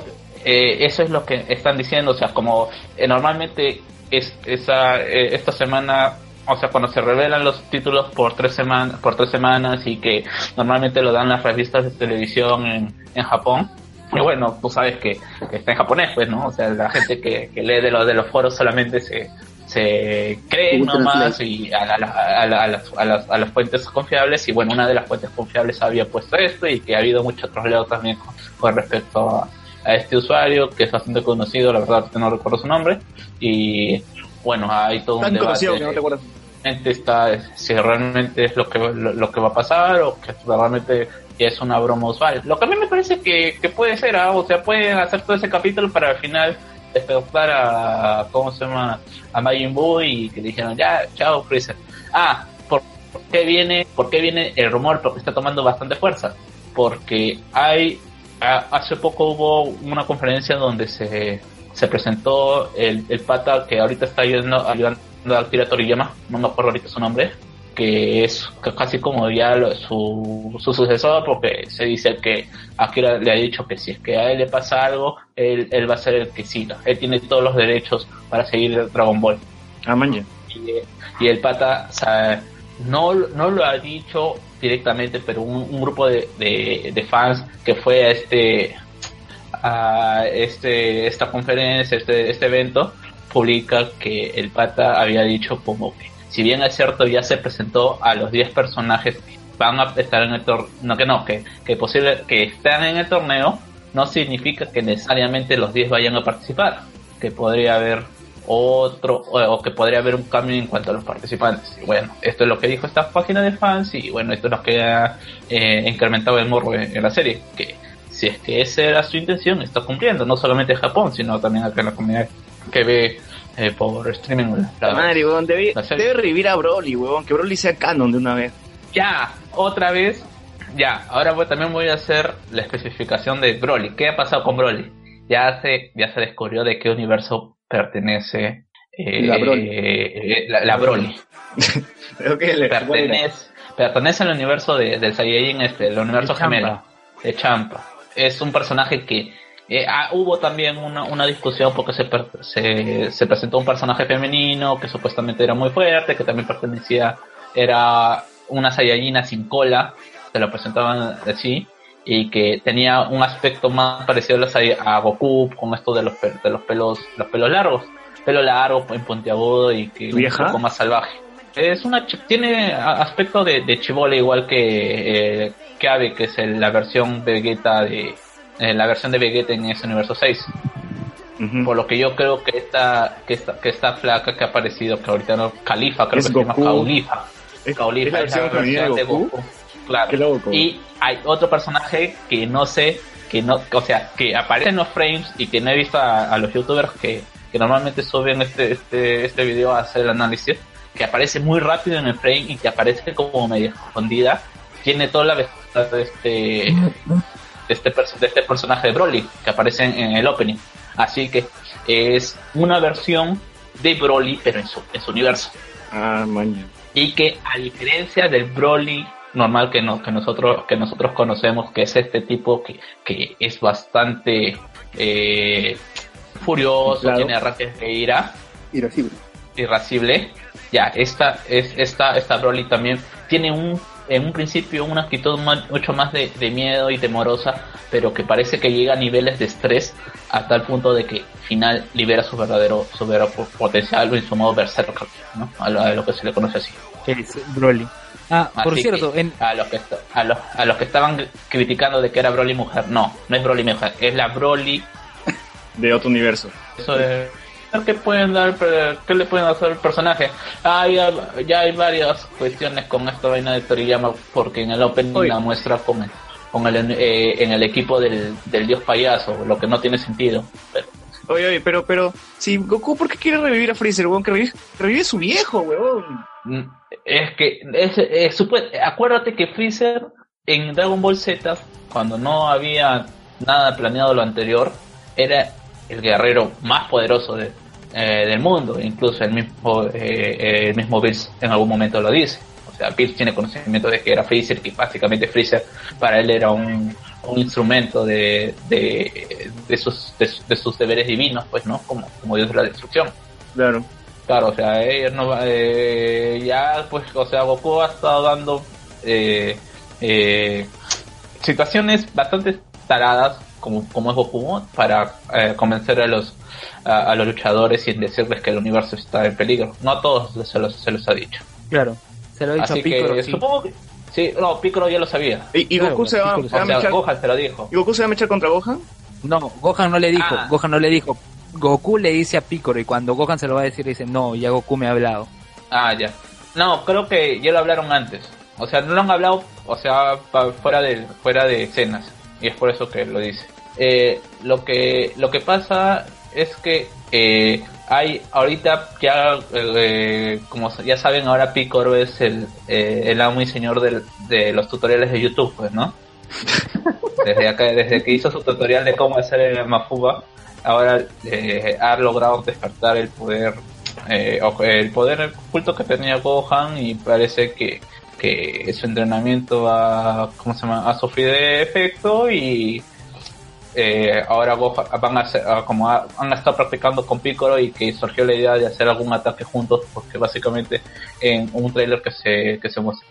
eh, eso es lo que están diciendo, o sea, como eh, normalmente es, esa, eh, esta semana, o sea, cuando se revelan los títulos por tres semanas, por tres semanas y que normalmente lo dan las revistas de televisión en, en Japón, y bueno, tú sabes que, que está en japonés, pues, ¿no? O sea, la gente que, que lee de los de los foros solamente se se cree Google nomás y a, la- a la- a las, a, las, a las fuentes confiables y bueno una de las fuentes confiables había puesto esto y que ha habido mucho troleo también con, con respecto a, este usuario que es bastante conocido la verdad no recuerdo su nombre y bueno hay todo un Tan debate conocido que no te acuerdas. realmente está si realmente es lo que lo, lo que va a pasar o que realmente es una broma usual lo que a mí me parece que, que puede ser ¿ah? o sea pueden hacer todo ese capítulo para al final despertar a cómo se llama a Majin Buu y que dijeron ya chao Freezer ah ¿por qué viene por qué viene el rumor porque está tomando bastante fuerza. Porque hay a- hace poco hubo una conferencia donde se se presentó el, el pata que ahorita está ayudando, ayudando a Akira Toriyama, no me acuerdo ahorita su nombre, que es ca- casi como ya lo- su, su sucesor porque se dice que Akira le ha dicho que si es que a él le pasa algo, él, él va a ser el que siga. Él tiene todos los derechos para seguir Dragon Ball. Ah. Y, y el pata, o sea, no, no lo ha dicho directamente, pero un, un grupo de, de, de fans que fue a este a este esta conferencia, este, este evento, publica que el pata había dicho como que si bien es cierto ya se presentó a los 10 personajes van a estar en el torneo, no que no, que, que posible que están en el torneo, no significa que necesariamente los 10 vayan a participar, que podría haber otro o, que podría haber un cambio en cuanto a los participantes. Y bueno, esto es lo que dijo esta página de fans y bueno, esto es lo que ha eh, incrementado el morbo en, en la serie, que si es que esa era su intención, está cumpliendo, no solamente en Japón, sino también acá en la comunidad que ve eh, por streaming. la- Madre, weón, debe, revivir a Broly, weón, que Broly sea canon de una vez. Ya, otra vez, ya, ahora voy, también voy a hacer la especificación de Broly. ¿Qué ha pasado con Broly? Ya se, ya se descubrió de qué universo pertenece eh, La Broly. eh, la, la Broly. [laughs] Le Pertenece, pertenece al universo de, del Saiyajin este, el universo De gemelo, de Champa. Es un personaje que eh, ah, hubo también una, una discusión porque se, per- se, se presentó un personaje femenino que supuestamente era muy fuerte, que también pertenecía, era una Saiyajina sin cola, se lo presentaban así, y que tenía un aspecto más parecido a, a Goku con esto de los, de los pelos, los pelos largos, pelo largo, en puntiagudo y que ¿Vieja? un poco más salvaje. Es una tiene aspecto de, de chibola igual que eh, Cabe, que es el- la versión Vegeta de eh, la versión de Vegeta en ese universo 6. Ujú. Por lo que yo creo que esta que esta que esta flaca que ha aparecido que ahorita no Califa creo Es que se llama Goku. Caulifa. ¿Es, Caulifa es la versión femenina de Goku? Claro. Qué loco. Y hay otro personaje que no sé, que no, o sea, que aparece en los frames y que no he visto a, a los youtubers que, que normalmente suben este, este, este video a hacer el análisis, que aparece muy rápido en el frame y que aparece como medio escondida, tiene toda la vestida de este, de este, de este personaje de Broly que aparece en, el opening. Así que es una versión de Broly, pero en su, en su universo Ah, maña. y que a diferencia del Broly normal que, no, que nosotros que nosotros conocemos que es este tipo que, que es bastante eh, furioso Claro. tiene arranques de ira Irascible. irascible ya esta es esta esta Broly también tiene un en un principio una actitud mucho más de, de miedo y temorosa pero que parece que llega a niveles de estrés a tal punto de que al final libera su verdadero su verdadero po- potencial o en su modo berserker ¿no? a, lo, a lo que se le conoce así que es Broly. Ah, por cierto, que en, a los que a los, a los que estaban criticando de que era Broly mujer, no, no es Broly mujer, es la Broly. De otro universo. Eso es ¿Qué pueden dar, qué le pueden hacer al personaje? Ya, hay varias cuestiones con esta vaina de Toriyama, porque en el opening Oye. la muestra con el, con el, eh, en el equipo del, del dios payaso, lo que no tiene sentido. Pero, Oye, oye, pero, pero, si Goku, ¿por qué quiere revivir a Freezer, weón? Que revive, revive su viejo, weón. Mm, Es que, es, es supu- acuérdate que Freezer en Dragon Ball Z, cuando no había nada planeado lo anterior, era el guerrero más poderoso de- eh, del mundo. Incluso el mismo, eh, el mismo Bills en algún momento lo dice. O sea, Bills tiene conocimiento de que era Freezer, que básicamente Freezer para él era un, un instrumento de, de, de sus, de, de sus deberes divinos, pues, ¿no? Como, como Dios de la destrucción. Claro. Claro, o sea, ellos no va- eh, ya pues, o sea, Goku ha estado dando eh, eh, situaciones bastante taradas como, como es Goku para eh, convencer a los a, a los luchadores y decirles que el universo está en peligro. No a todos se los, se los ha dicho. claro, se lo he dicho Así a Piccolo, que sí. supongo que sí, no, Piccolo ya lo sabía. ¿Y, y Claro, Goku se va, se va a mechar, Gohan se lo dijo. ¿Y Goku se va a mechar contra Gohan? No, Gohan no le dijo, Ah. Gohan no le dijo. Goku le dice a Piccolo y cuando Gohan se lo va a decir dice, no, ya Goku me ha hablado. Ah, ya. No, creo que ya lo hablaron antes. O sea, no lo han hablado, o sea, pa- fuera de fuera de escenas. Y es por eso que lo dice. Eh, lo que lo que pasa es que eh, hay ahorita ya, eh, como ya saben, ahora Piccolo es el, eh, el amo y señor del- de los tutoriales de YouTube, pues, ¿no? [laughs] Desde acá, desde que hizo su tutorial de cómo hacer el Mafuba, ahora eh, ha logrado despertar el poder eh, el poder oculto que tenía Gohan y parece que, que su entrenamiento ha, ¿cómo se llama? ha sufrido de efecto y eh, ahora van a hacer, ah, como ha- han estado practicando con Piccolo y que surgió la idea de hacer algún ataque juntos porque básicamente en un trailer que se, que se mostró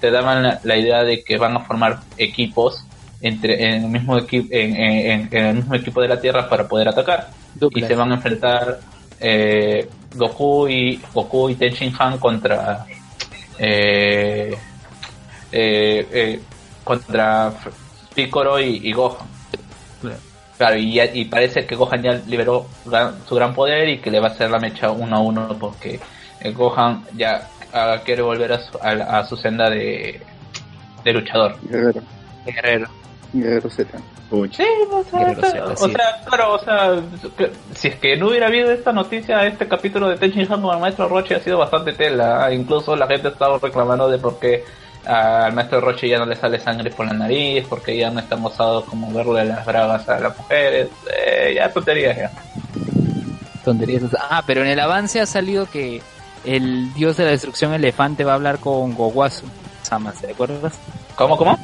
te daban la, la idea de que van a formar equipos entre en el mismo equipo en, en- en el mismo equipo de la Tierra para poder atacar y se van a enfrentar eh, Goku y Goku y Ten Han contra eh, eh, eh, contra Piccolo y, y Gohan. Claro. Claro, y, ya- y parece que Gohan ya liberó gran- su gran poder y que le va a hacer la mecha uno a uno porque eh, Gohan ya ah, quiere volver a su, a, su senda de, de luchador. Guerrero, Guerrero. Guerrero Z. Pucha. Sí, o sea, o sea, claro, o sea, que- si es que no hubiera habido esta noticia, este capítulo de Tenchin Han con el maestro Roche ha sido bastante tela. ¿ah? Incluso la gente estaba reclamando de por qué al maestro Roche ya no le sale sangre por la nariz, porque ya no está mozado como verle las bragas a las mujeres. Eh, ya tonterías ya. Tonterías. Ah, pero en el avance ha salido que el dios de la destrucción elefante va a hablar con Gowasu. Sama, ¿te acuerdas? ¿Cómo, cómo?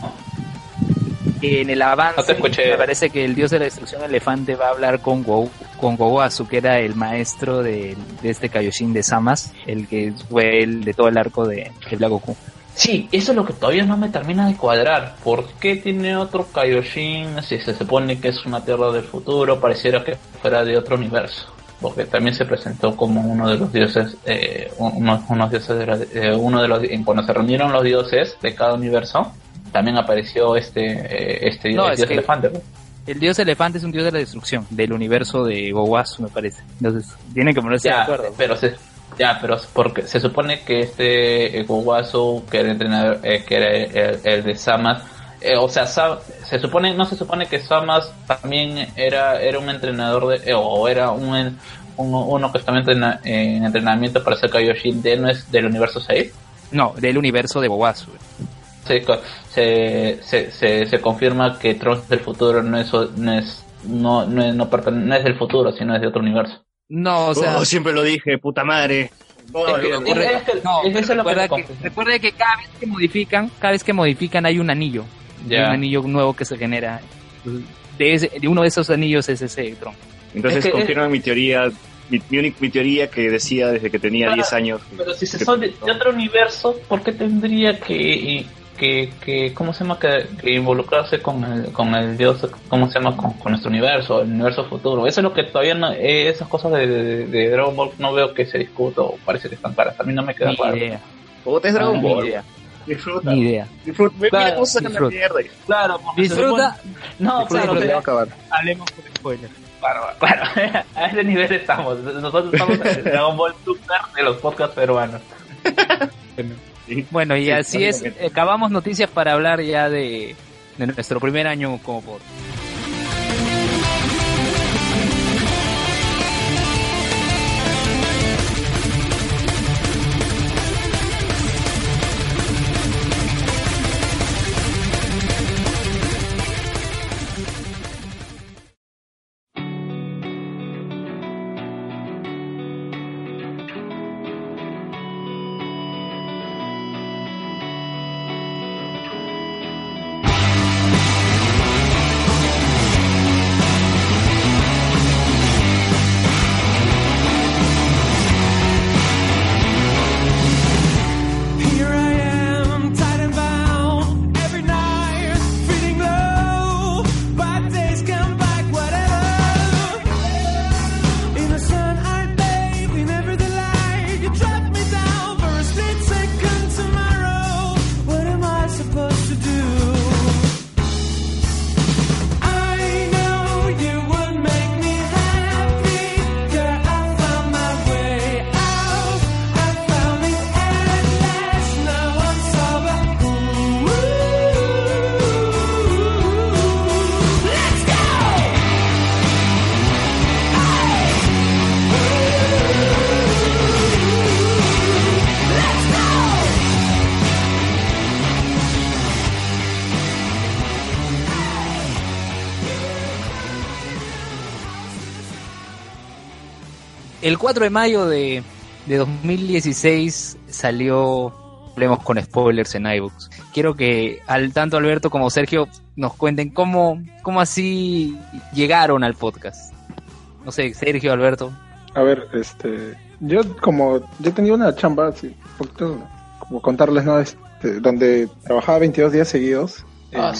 En el avance No me parece que el dios de la destrucción elefante va a hablar con Go, con Gowasu, que era el maestro de, de este Kaioshin de Samas, el que fue el de todo el arco de, de Black Goku. Sí, eso es lo que todavía no me termina de cuadrar. ¿Por qué tiene otro Kaioshin si se supone que es una tierra del futuro? Pareciera que fuera de otro universo. Porque también se presentó como uno de los dioses, eh, uno, unos dioses de la- eh, uno de los, cuando se reunieron los dioses de cada universo, también apareció este, eh, este No, el es dios elefante. ¿no? El dios elefante es un dios de la destrucción, del universo de Gowasu, me parece. Entonces, tienen que ponerse de acuerdo. pero se, ya, pero porque se supone que este eh, Gowasu, que era el entrenador, eh, que era el, el de Samas, eh, o sea, se supone, no se supone que Samas también era, era un entrenador de, eh, o era un, en- uno, que estaba entrena- en entrenamiento para ser Kaioshin de, no es del universo 6. No, del universo de Gowasu. Se, co- se, se, se, se confirma que Trunks del futuro no es, no es, no, no, es- no, pertene- no es del futuro, sino es de otro universo. No, o sea, Oh, siempre lo dije, puta madre. Recuerda, que, cada vez que modifican, cada vez que modifican hay un anillo. Hay un anillo nuevo que se genera. De, ese- de uno de esos anillos es ese tronco. Entonces Es que- confirman mi teoría, mi, mi, única- mi teoría que decía desde que tenía Claro, 10 años. Pero si se son de, de otro universo, ¿por qué tendría que, que, que ¿cómo se llama? Que, que involucrarse con el, con el dios, ¿cómo se llama? Con, con nuestro universo, el universo futuro. Eso es lo que todavía no, eh, esas cosas de, de, de Dragon Ball no veo que se discuta o parece que están claras. A mí no me queda Ni claro. idea. Puta, es Dragon Ni Ball. idea. Disfruta. Ni idea. Disfruta. Mira Claro, cómo sacan la disfruta. mierda. Claro, Disfruta. No, Disfruta claro, pero- acabar. Hablemos con spoiler. claro, [laughs] claro, a ese nivel estamos. Nosotros estamos en el Dragon Ball Super de los podcasts peruanos. [laughs] [laughs] Sí. Bueno, y Sí, así es. Acabamos noticias para hablar ya de, de nuestro primer año como por. El 4 de mayo de, de 2016 salió Hablemos con spoilers en iBooks. Quiero que al tanto Alberto como Sergio nos cuenten cómo, cómo así llegaron al podcast. No sé, Sergio, Alberto. A ver, este, yo como, yo tenía una chamba, así, un poquito, como contarles, ¿no? Este, donde trabajaba 22 días seguidos en, Ah,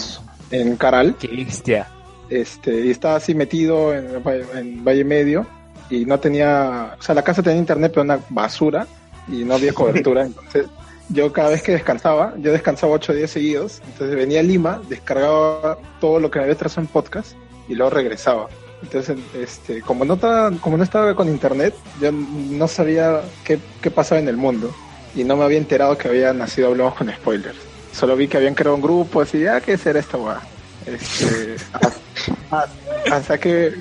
en Caral, Qué bestia. este, y estaba así metido en Valle Medio, y no tenía, o sea, la casa tenía internet, pero una basura, y no había cobertura, [laughs] entonces yo cada vez que descansaba, yo descansaba ocho días seguidos, entonces venía a Lima, descargaba todo lo que me había trazado en podcast, y luego regresaba. Entonces, este, como no estaba, como no estaba con internet, yo no sabía qué, qué pasaba en el mundo y no me había enterado que había nacido Hablamos con Spoilers. Solo vi que habían creado un grupo así, ah, ¿qué será esta weá? Este, [laughs] hasta, hasta que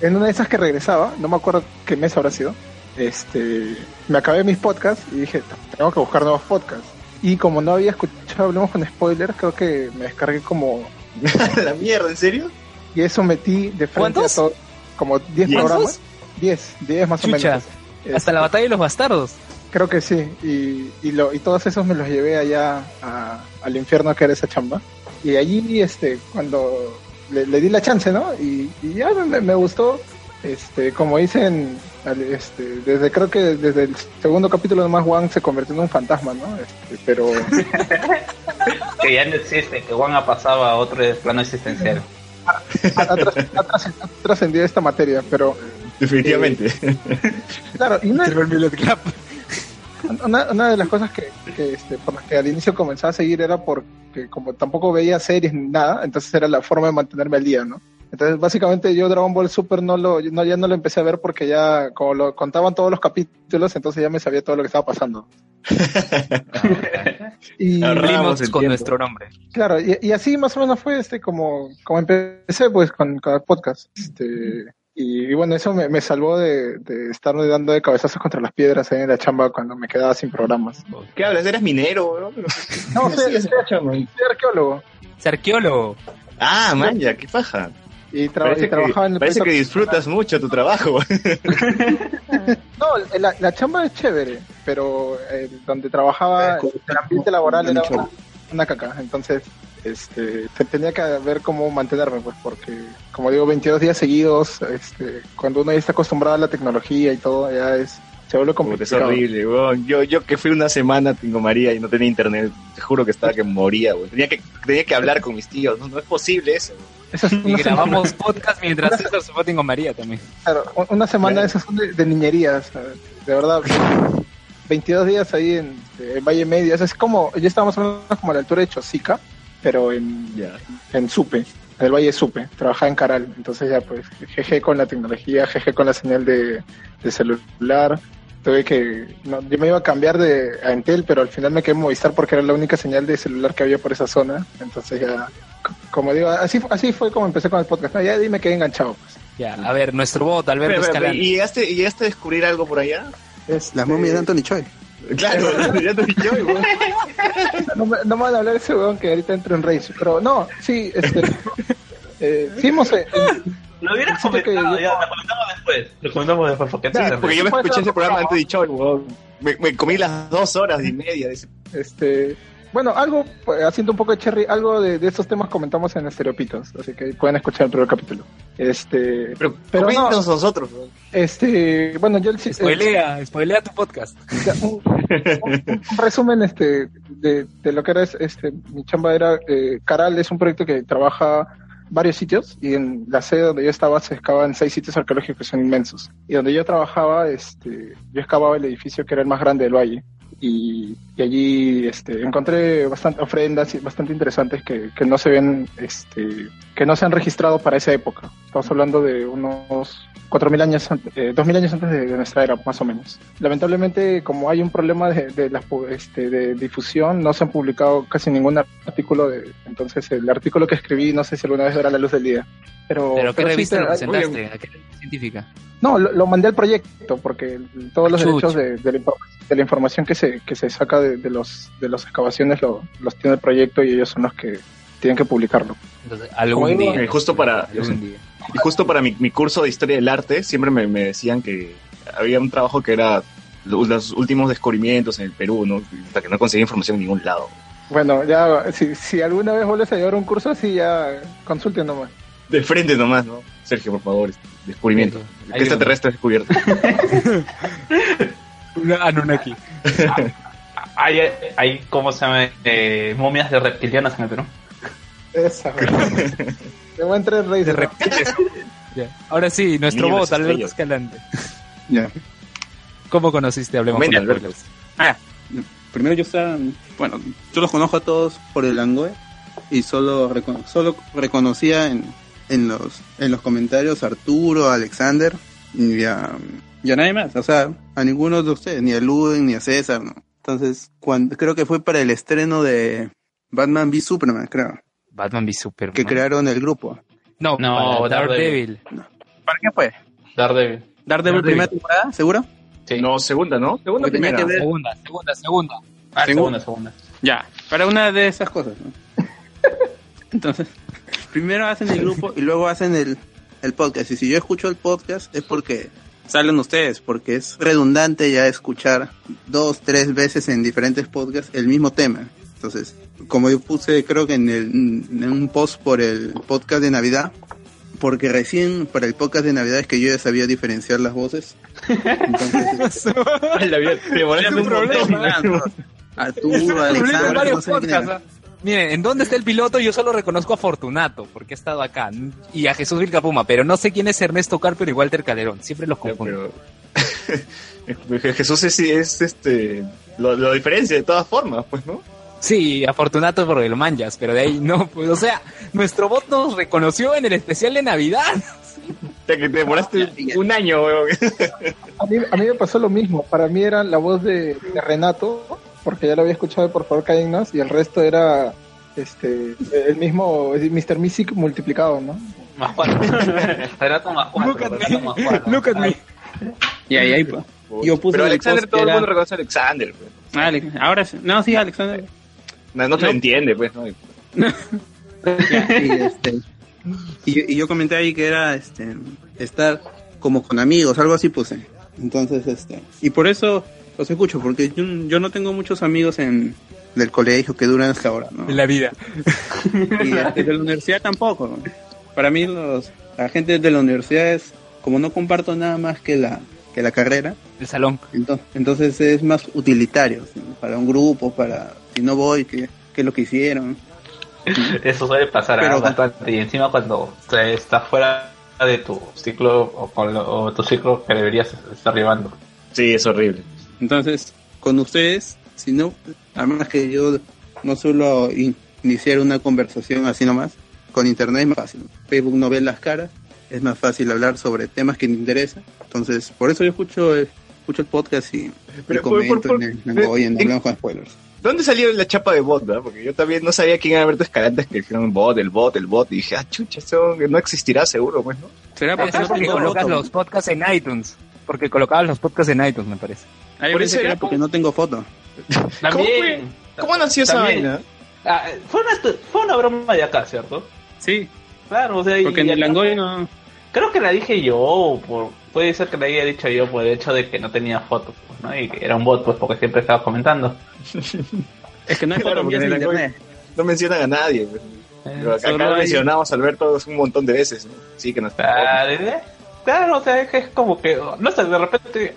en una de esas que regresaba, no me acuerdo qué mes habrá sido, este, me acabé mis podcasts y dije, tengo que buscar nuevos podcasts. Y como no había escuchado Hablemos con Spoilers, creo que me descargué como [laughs] la mierda, ¿en serio? y eso metí de frente ¿Cuántos? a todo, como 10 ¿Diez? programas. 10, 10 más Chucha. o menos. Hasta Este, la batalla de los bastardos. Creo que sí, y, y, lo, y todos esos me los llevé allá a- al infierno que era esa chamba. Y allí, este, cuando le, le di la chance, ¿no? Y, y ya me, me gustó, este, como dicen, al- este, desde creo que desde el segundo capítulo nomás Juan se convirtió en un fantasma, ¿no? Este, pero [laughs] que ya no existe, que Juan ha pasado a otro plano existencial. ha, tras- ha tras- ha trascendido esta materia, pero Definitivamente. claro, y una, Una, una de las cosas que, que, este, por las que al inicio comenzaba a seguir era porque como tampoco veía series ni nada, entonces era la forma de mantenerme al día, ¿no? Entonces básicamente yo Dragon Ball Super no lo, no, ya no lo empecé a ver porque ya como lo contaban todos los capítulos, entonces ya me sabía todo lo que estaba pasando. [laughs] y con tiempo. nuestro nombre. claro, y, y así más o menos fue este como, como empecé pues con cada podcast. Este, y, y bueno, eso me, me salvó de, de estar dando de cabezazos contra las piedras ahí en la chamba cuando me quedaba sin programas. ¿Qué hablas? ¿Eres minero? [laughs] No, Sí, soy, soy- chamba. soy arqueólogo. Es arqueólogo. Ah, man, ya, qué paja. Y, tra- Parece, y trabajaba en el parece que disfrutas mucho tu trabajo. [laughs] No, la, la chamba es chévere, pero eh, donde trabajaba, el ambiente laboral era una, una caca. Entonces, este, te- tenía que ver cómo mantenerme, pues, porque, como digo, 22 días seguidos, este, cuando uno ya está acostumbrado a la tecnología y todo, ya es, se vuelve Puta, es complicado. horrible, weón. Yo, yo que fui una semana tengo María y no tenía internet, te juro que estaba que moría, weón. Tenía que, tenía que hablar con mis tíos, no, no es posible eso. Y semana, grabamos podcast mientras César se fue con María también. claro, una semana Claro. esas son de, de niñerías, de verdad. 22 días ahí en, en Valle Medio, eso es como, ya estábamos hablando como a la altura de Chosica, pero en, en Supe, en el Valle Supe, trabajaba en Caral, entonces ya pues jeje con la tecnología, jeje con la señal de, de celular, tuve que, no, yo me iba a cambiar de a Entel, pero al final me quedé en Movistar porque era la única señal de celular que había por esa zona, entonces ya, como digo, así, así fue como empecé con el podcast, no, ya me quedé enganchado pues. Ya, a ver, nuestro bot, Alberto Escalante. ¿Y llegaste, y llegaste a descubrir algo por allá? Este, Las momias de Anthony Choi. Claro, [laughs] [laughs] ya te dije yo, weón. no, me, no me van a hablar de ese weón que ahorita entra en Rage, pero no, sí, este, [laughs] eh, sí eh, Lo hubieras que comentado, yo- ya, lo comentamos después. Lo comentamos después porque Sí, antes porque yo me escuché ese programa antes de Choi, weón. Me, me comí las dos horas y media de ese Este, bueno, algo, pues, haciendo un poco de cherry, algo de, de estos temas comentamos en Estereopitos, así que pueden escuchar el primer capítulo. Este, Pero, Pero coméntanos nosotros, este, bueno, yo el, el- Spoilea, spoilea tu podcast. un, un- un resumen este de, de lo que era es- este mi chamba era eh, Caral es un proyecto que trabaja varios sitios y en la sede donde yo estaba se excavan seis sitios arqueológicos que son inmensos y donde yo trabajaba este yo excavaba el edificio que era el más grande del valle y, allí este encontré bastante ofrendas bastante interesantes que, que no se ven este que no se han registrado para esa época. Estamos hablando de unos 4.000 años, eh, 2.000 años antes de, de nuestra era, más o menos. Lamentablemente, como hay un problema de, de, la este, de difusión, no se han publicado casi ningún artículo. De, entonces, el artículo que escribí, no sé si alguna vez verá la luz del día. Pero, ¿Pero qué sí revista te- lo hay- presentaste? ¿A qué revista científica? no, lo, lo mandé al proyecto porque todos los derechos de, la, la información que se, que se saca de, de los de las excavaciones lo- los tiene el proyecto y ellos son los que tienen que publicarlo. Entonces, algún día. eh, justo para- Algún día. Y justo para mi, mi curso de historia del arte, siempre me, me decían que, había un trabajo que era lo- los últimos descubrimientos en el Perú, ¿no? Hasta que no conseguía información en ningún lado. Bueno, ya, si, si alguna vez vuelves a llevar un curso así, ya consulten nomás. De frente nomás, ¿no? Sergio, por favor, descubrimiento. ¿Qué extraterrestre descubierto? Una Anunnaki. [laughs] Hay, hay ¿cómo se llama? Eh, momias de reptilianas en el Perú. Esa, [laughs] Te voy a entrar rey De reptiles. [laughs] Ya. Ahora sí, nuestro Niños bot, Alberto. Escalante. Ya. ¿Cómo conociste Hablemos con Alberto. Spoilers? Primero yo estaba, bueno, yo los conozco a todos por el Angoe y solo, recono- solo reconocía en, en los en los comentarios a Arturo, a Alexander y a, y a nadie más, o sea, a ninguno de ustedes, ni a Luden ni a César, ¿no? Entonces, cuando, creo que fue para el estreno de Batman v Superman, creo, Batman v Superman. que crearon el grupo. No, No, Daredevil. ¿Para qué fue? Daredevil. Daredevil, primera temporada, ¿seguro? Sí. No, segunda, ¿no? Segunda Porque primera. que ver- Segunda, segunda, segunda. Ah, Segunda. segunda, segunda. Ya, para una de esas cosas, ¿no? [laughs] Entonces, primero hacen el grupo y luego hacen el, el podcast. Y si yo escucho el podcast es porque salen ustedes, porque es redundante ya escuchar dos, tres veces en diferentes podcasts el mismo tema. Entonces, como yo puse creo que en, el, en un post por el podcast de Navidad, porque recién para el podcast de Navidad es que yo ya sabía diferenciar las voces. Entonces, [laughs] te un montón. Problema Alexander, no sé podcasts, ¿ah? Miren, ¿en dónde está el piloto? Yo solo reconozco a Fortunato, porque he estado acá, y a Jesús Vilcapuma, pero no sé quién es Ernesto Carpio y Walter Calderón. Siempre los confundo. Pero [laughs] Jesús es, es este lo, lo diferencia de todas formas, pues, ¿no? Sí, a Fortunato porque lo manjas, pero de ahí no, pues, o sea, nuestro bot nos reconoció en el especial de Navidad. O sea, que te demoraste un año, weón. A mí, a mí me pasó lo mismo. Para mí era la voz de, de Renato, porque ya lo había escuchado de Por favor Cállennos, y el resto era este el mismo Mr. Music multiplicado, ¿no? Más cuatro. [laughs] Renato más cuatro. Look at Renato me, cuatro. look at me. Y ahí, ahí, pues. Yo puse Pero el Alexander, todo el mundo reconoce a Alexander, pues. Ah, Alex- ahora sí. No, sí, Alexander. No, no te lo entiende, pues, ¿no? [laughs] Ya, y, este, y, yo- y yo comenté ahí que era este estar como con amigos, algo así puse. Entonces, este, y por eso los escucho, porque yo, yo no tengo muchos amigos en del colegio que duran hasta ahora, ¿no? En la vida. Y este, de la universidad tampoco. Para mí los la gente de la universidad es como no comparto nada más que la que la carrera, El salón. entonces, entonces es más utilitario ¿sí? para un grupo, para si no voy, que, que es lo que hicieron. Eso suele pasar ah, Pero- bastante. Y encima cuando estás fuera de tu ciclo o, con lo- o tu ciclo que deberías estar llevando. Sí, es horrible. Entonces, con ustedes, si no, a menos que yo no suelo in- iniciar una conversación así nomás, con internet es más fácil. Facebook no ve las caras, es más fácil hablar sobre temas que me interesan. Entonces, por eso yo escucho el, escucho el podcast y, y Pero, por- comento por- en el por- Langoy, en en- Hablamos con Spoilers. ¿Dónde salió la chapa de bot, verdad? Porque yo también no sabía quién era Alberto Escalante, que dijeron bot, el bot, el bot. Y dije, ah, chucha, eso no existirá seguro, pues, ¿no? ¿Será porque colocas los podcasts en iTunes. Porque colocabas los podcasts en iTunes, me parece. Ahí por eso que era porque no tengo foto. También. ¿Cómo nació esa También. vaina? Ah, fue, una, fue una broma de acá, ¿cierto? Sí, Claro, o sea, y porque en el Langoy no... Creo que la dije yo, por, puede ser que la haya dicho yo por el hecho de que no tenía fotos, pues, ¿no? Y que era un bot, pues, porque siempre estaba comentando. Es que no hay Claro, porque en internet. No mencionan a nadie. pues. Pero acá, acá mencionamos a Alberto un montón de veces. ¿no? Sí, que no está. Claro, ¿eh? claro, o sea, es que es como que, no sé, de repente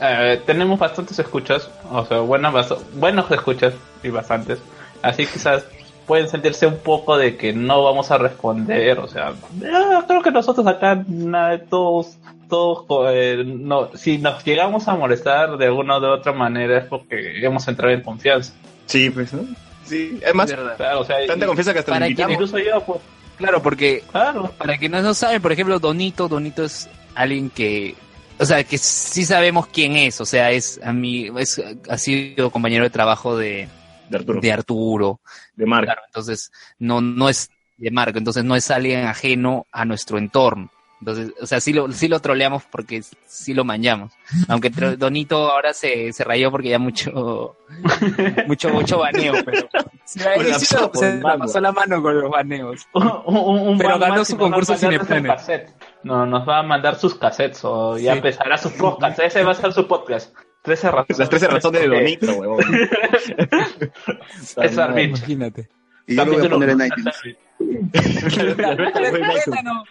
eh, tenemos bastantes escuchas, o sea, buenas, buenos escuchas y bastantes, así quizás pueden sentirse un poco de que no vamos a responder, o sea, eh, creo que nosotros acá, nada, todos, todos, eh, no, si nos llegamos a molestar de alguna o de otra manera es porque hemos entrado en confianza. Sí, pues, ¿no? Sí, además, Claro, o sea, tanta y- confianza que hasta Para invitamos. incluso yo, pues, Claro, porque claro. para quienes no saben, por ejemplo, Donito, Donito es alguien que, o sea, que sí sabemos quién es, o sea, es a mí, es, ha sido compañero de trabajo de, De Arturo. de Arturo, De Marc. claro, entonces no, no es de Marco, entonces no es alguien ajeno a nuestro entorno. Entonces, o sea, sí lo, sí lo troleamos porque sí lo manchamos. Aunque [laughs] Donito ahora se, se rayó porque ya mucho, [laughs] mucho, mucho baneo, pero sí, la sí se- la pasó la mano con los baneos. [laughs] Un- un- un Pero ganó su concurso Cineplanet. No, nos va a mandar sus cassettes o ya Sí. empezará su podcast. Ese va a ser su podcast. 13 razones. Las 13 razones de. Donito, huevón. Es Armin. Imagínate. Y yo lo voy a poner en iTunes. Cuéntanos,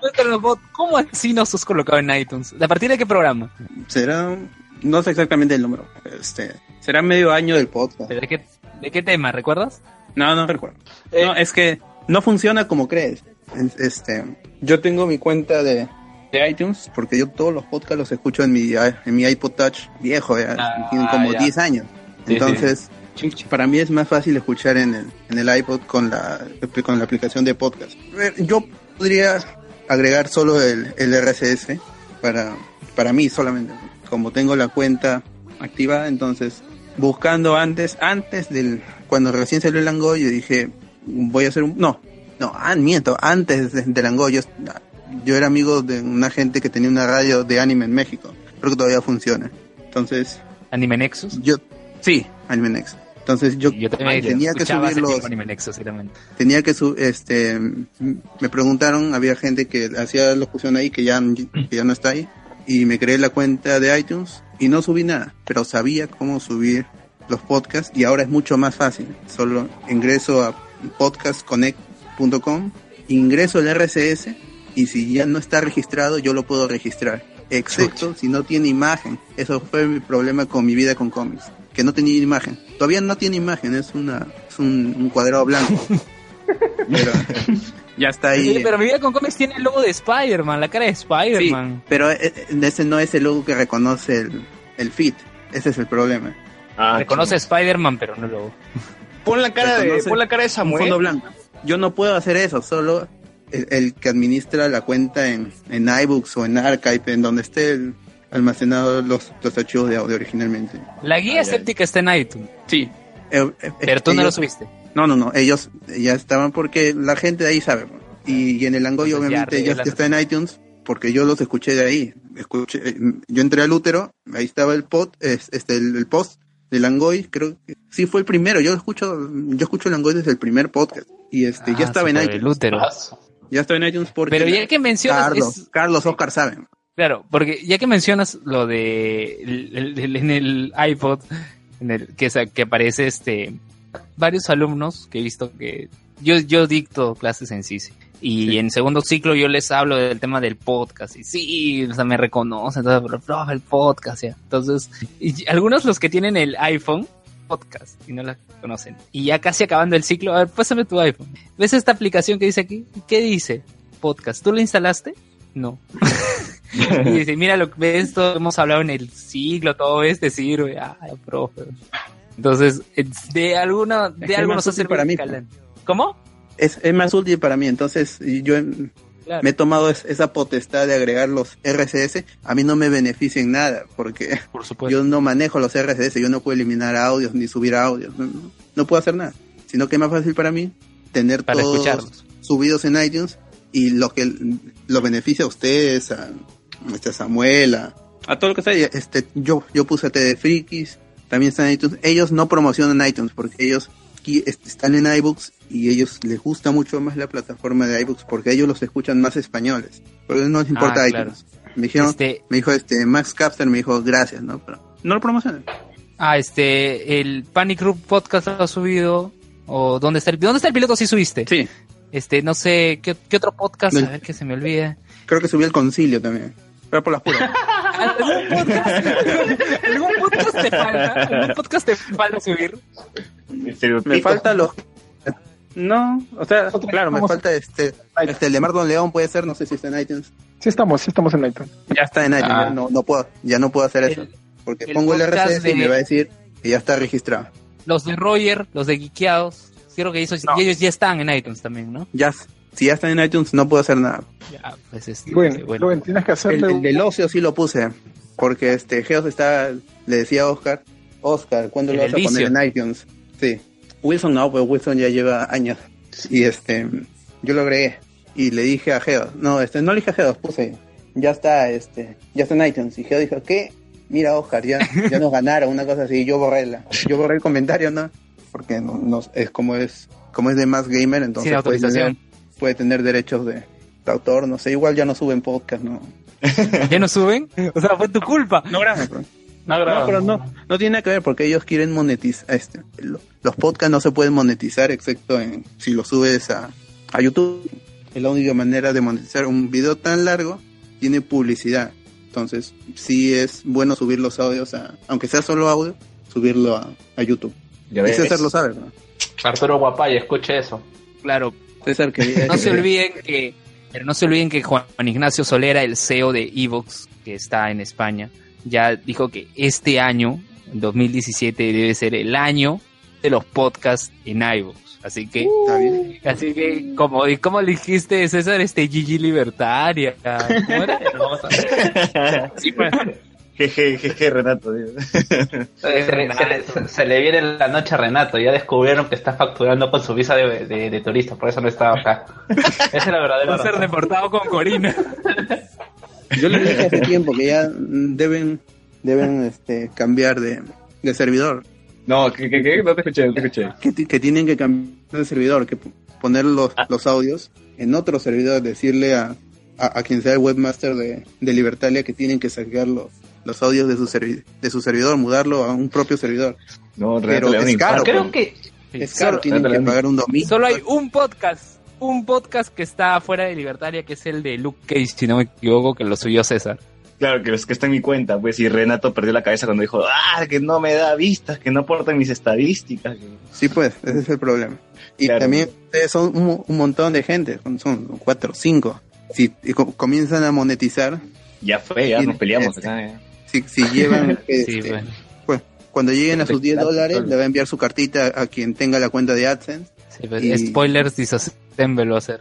cuéntanos, Bot, ¿cómo así nos has colocado en iTunes? ¿A partir de qué programa? Será, no sé exactamente el número. Este, será medio año del podcast. ¿De qué, de qué tema? ¿Recuerdas? No, no recuerdo. Eh, No, es que no funciona como crees. Es- Este, yo tengo mi cuenta de, de iTunes porque yo todos los podcasts los escucho en mi, en mi iPod Touch viejo, ya, Ah, como ya. 10 años. Sí, Entonces, para mí es más fácil escuchar en el, en el iPod con la, con la aplicación de podcast. Yo podría agregar solo el, el RSS para, para mí solamente. Como tengo la cuenta activada, entonces buscando antes, antes del, cuando recién salió el Langoy, yo dije, voy a hacer un, no, no, ah, miento, antes de, de yo, yo era amigo de una gente que tenía una radio de anime en México. Creo que todavía funciona. Entonces, Anime Nexus. yo, sí, Anime Next. Entonces yo, Yo también tenía que subir los, Anime Nexus, tenía que su, este, me preguntaron, había gente que hacía locución ahí que ya, que ya no está ahí, y me creé la cuenta de iTunes y no subí nada, pero sabía cómo subir los podcasts y ahora es mucho más fácil. Solo ingreso a podcastconnect.com, ingreso el RSS y si ya no está registrado yo lo puedo registrar, excepto si no tiene imagen. Eso fue mi problema con mi vida con cómics, que no tenía imagen. Todavía no tiene imagen, es una es un, un cuadrado blanco. [laughs] pero ya está ahí. Pero mi vida con cómics tiene el logo de Spider-Man, la cara de Sí, Spider-Man. pero eh, eh, ese no es el logo que reconoce el, el feed. Ese es el problema. Ah, Reconoce Spider-Man, pero no el logo. Pon la cara de, pon la cara de Samuel. fondo blanco. Yo no puedo hacer eso, solo el, el que administra la cuenta en, en iBooks o en Archive, en donde esté el- almacenado los, los archivos de audio originalmente. La guía Ah, escéptica está en iTunes, Sí. Eh, eh, pero tú no lo subiste. No, no, no, ellos ya estaban porque la gente de ahí sabe. Y, y en el Angoy Entonces ya obviamente ya, está en iTunes porque yo los escuché de ahí. Escuché, eh, yo entré al útero, ahí estaba el pod, es- este, el, el post del Angoy, creo que sí fue el primero. Yo escucho, yo escucho el Angoy desde el primer podcast y este Ah, ya estaba en iTunes. el útero. Ya estaba en iTunes porque Pero ya que mencionas, Carlos, es- Carlos, Oscar saben. claro, porque ya que mencionas lo de el- el- el- en el iPod, en el que, que aparece este varios alumnos que he visto que yo yo dicto clases en CICE y Sí. en segundo ciclo yo les hablo del tema del podcast y sí, o sea, me reconocen, entonces, pero, el podcast, ya. Entonces, y algunos los que tienen el iPhone podcast y no la conocen. Y ya casi acabando el ciclo, a ver, pásame tu iPhone. ¿Ves esta aplicación que dice aquí? ¿Qué dice? Podcast. ¿Tú la instalaste? No. [laughs] y dice, mira lo que ves, esto hemos hablado en el siglo, todo este sirve. Ay, profe. Entonces, de alguna, de es nos más hace útil para mí. calan. ¿Cómo? Es, es más útil para mí, entonces yo Claro. me he tomado es- esa potestad de agregar los RSS. A mí no me beneficia en nada porque Por [laughs] yo no manejo los RSS, yo no puedo eliminar audios ni subir audios, no, no puedo hacer nada. Sino que es más fácil para mí tener para todos escucharlos. subidos en iTunes y lo que lo beneficia a ustedes, a, a Samuel, a, a todo lo que está ahí. Este, yo, yo puse a TD Frikis, también están en iTunes. Ellos no promocionan iTunes porque ellos están en iBooks y ellos les gusta mucho más la plataforma de iBooks porque ellos los escuchan más españoles. Pero no les importa Ah, iTunes. Me dijeron, Este, me dijo este Max Capster, me dijo gracias, ¿no? Pero no lo promocionan. ah, este, el Panic Group Podcast lo ha subido. ¿O dónde está el, dónde está el piloto si subiste? Sí, Este, no sé, ¿qué, qué otro podcast? A ver que se me olvida. creo que subió el concilio también. Pero por las puras. [laughs] ¿Algún podcast? ¿Algún podcast te falta? ¿Algún podcast te falta subir? me falta los no o sea claro me falta este este el de Marlon León puede ser no sé si está en iTunes Sí estamos, sí estamos en iTunes. ya está en iTunes Ah. ya no no puedo ya no puedo hacer eso El- porque el pongo el RSS y de- me va a decir que ya está registrado Los de Roger, los de Geekeados. Creo que esos, No. y ellos ya están en iTunes también, ¿no? ya si ya está en iTunes no puedo hacer nada Ya, pues este, Bueno, bueno. Luen, tienes que el, hacerle el del ocio sí lo puse porque este Geos está le decía a Oscar Oscar ¿cuándo lo vas a poner en iTunes? sí Wilson no pues Wilson ya lleva años y este yo lo agregué y le dije a Geos no este no le dije a Geos puse ya está este ya está en iTunes y Geos dijo ¿qué? mira Oscar ya ya nos ganaron una cosa así yo borré la yo borré el comentario no porque no, no- es como es como es de más gamer entonces puede tener, puede tener derechos de de autor, no sé, igual ya no suben podcast, ¿no? [laughs] ¿Ya no suben? O sea, fue tu culpa. No graba. No No, graba. pero no, no tiene nada que ver porque ellos quieren monetizar, este, lo- los podcasts no se pueden monetizar excepto en, si lo subes a, a YouTube. Es la única manera de monetizar un video tan largo, tiene publicidad. Entonces, sí es bueno subir los audios a, aunque sea solo audio, subirlo a, a YouTube. Ya Y ves. César lo sabe, ¿no? Arturo Guapay, escuche eso. Claro, César quería no se olviden que, pero no se olviden que Juan Ignacio Solera, el CEO de Evox, que está en España, ya dijo que este año, 2017, debe ser el año de los podcasts en iVoox. Así que, así que, como, y como le dijiste, César, este Gigi Libertaria. [laughs] ¿Cómo era? Sí, pues. Jeje, jeje, Renato. tío. Se, se le- le- le viene la noche a Renato. Ya descubrieron que está facturando con su visa de, de, de turista, por eso no estaba acá. Esa es la verdadera Va a ser deportado con Corina. Yo les dije hace tiempo que ya deben, deben este, cambiar de, de servidor. No, ¿qué, qué, qué? No te escuché, no te escuché. que, que tienen que cambiar de servidor, que poner los, Ah. los audios en otro servidor, decirle a, a, a quien sea el webmaster de, de Libertalia que tienen que sacar los, los audios de su, servi- de su servidor, mudarlo a un propio servidor. No, Renato Pero es caro. Creo que Es caro, Solo- tienen que pagar un dominio. Solo hay un podcast, un podcast que está fuera de Libertaria, que es el de Luke Cage, si no me equivoco, que lo subió César. Claro, que es que está en mi cuenta, pues, y Renato perdió la cabeza cuando dijo, ah, que no me da vistas, que no aporta mis estadísticas. Sí, pues, ese es el problema. Y Claro. también ustedes son un, mo- un montón de gente, son, son cuatro cinco. Si y co- comienzan a monetizar, Ya fue, ya nos peleamos este. acá. eh. Si, si llevan... [laughs] Sí, este, bueno. pues, cuando lleguen a sus 10 Claro, dólares, le va a enviar su cartita a quien tenga la cuenta de AdSense. Sí, pues, Y- Spoilers, disassemble va a ser.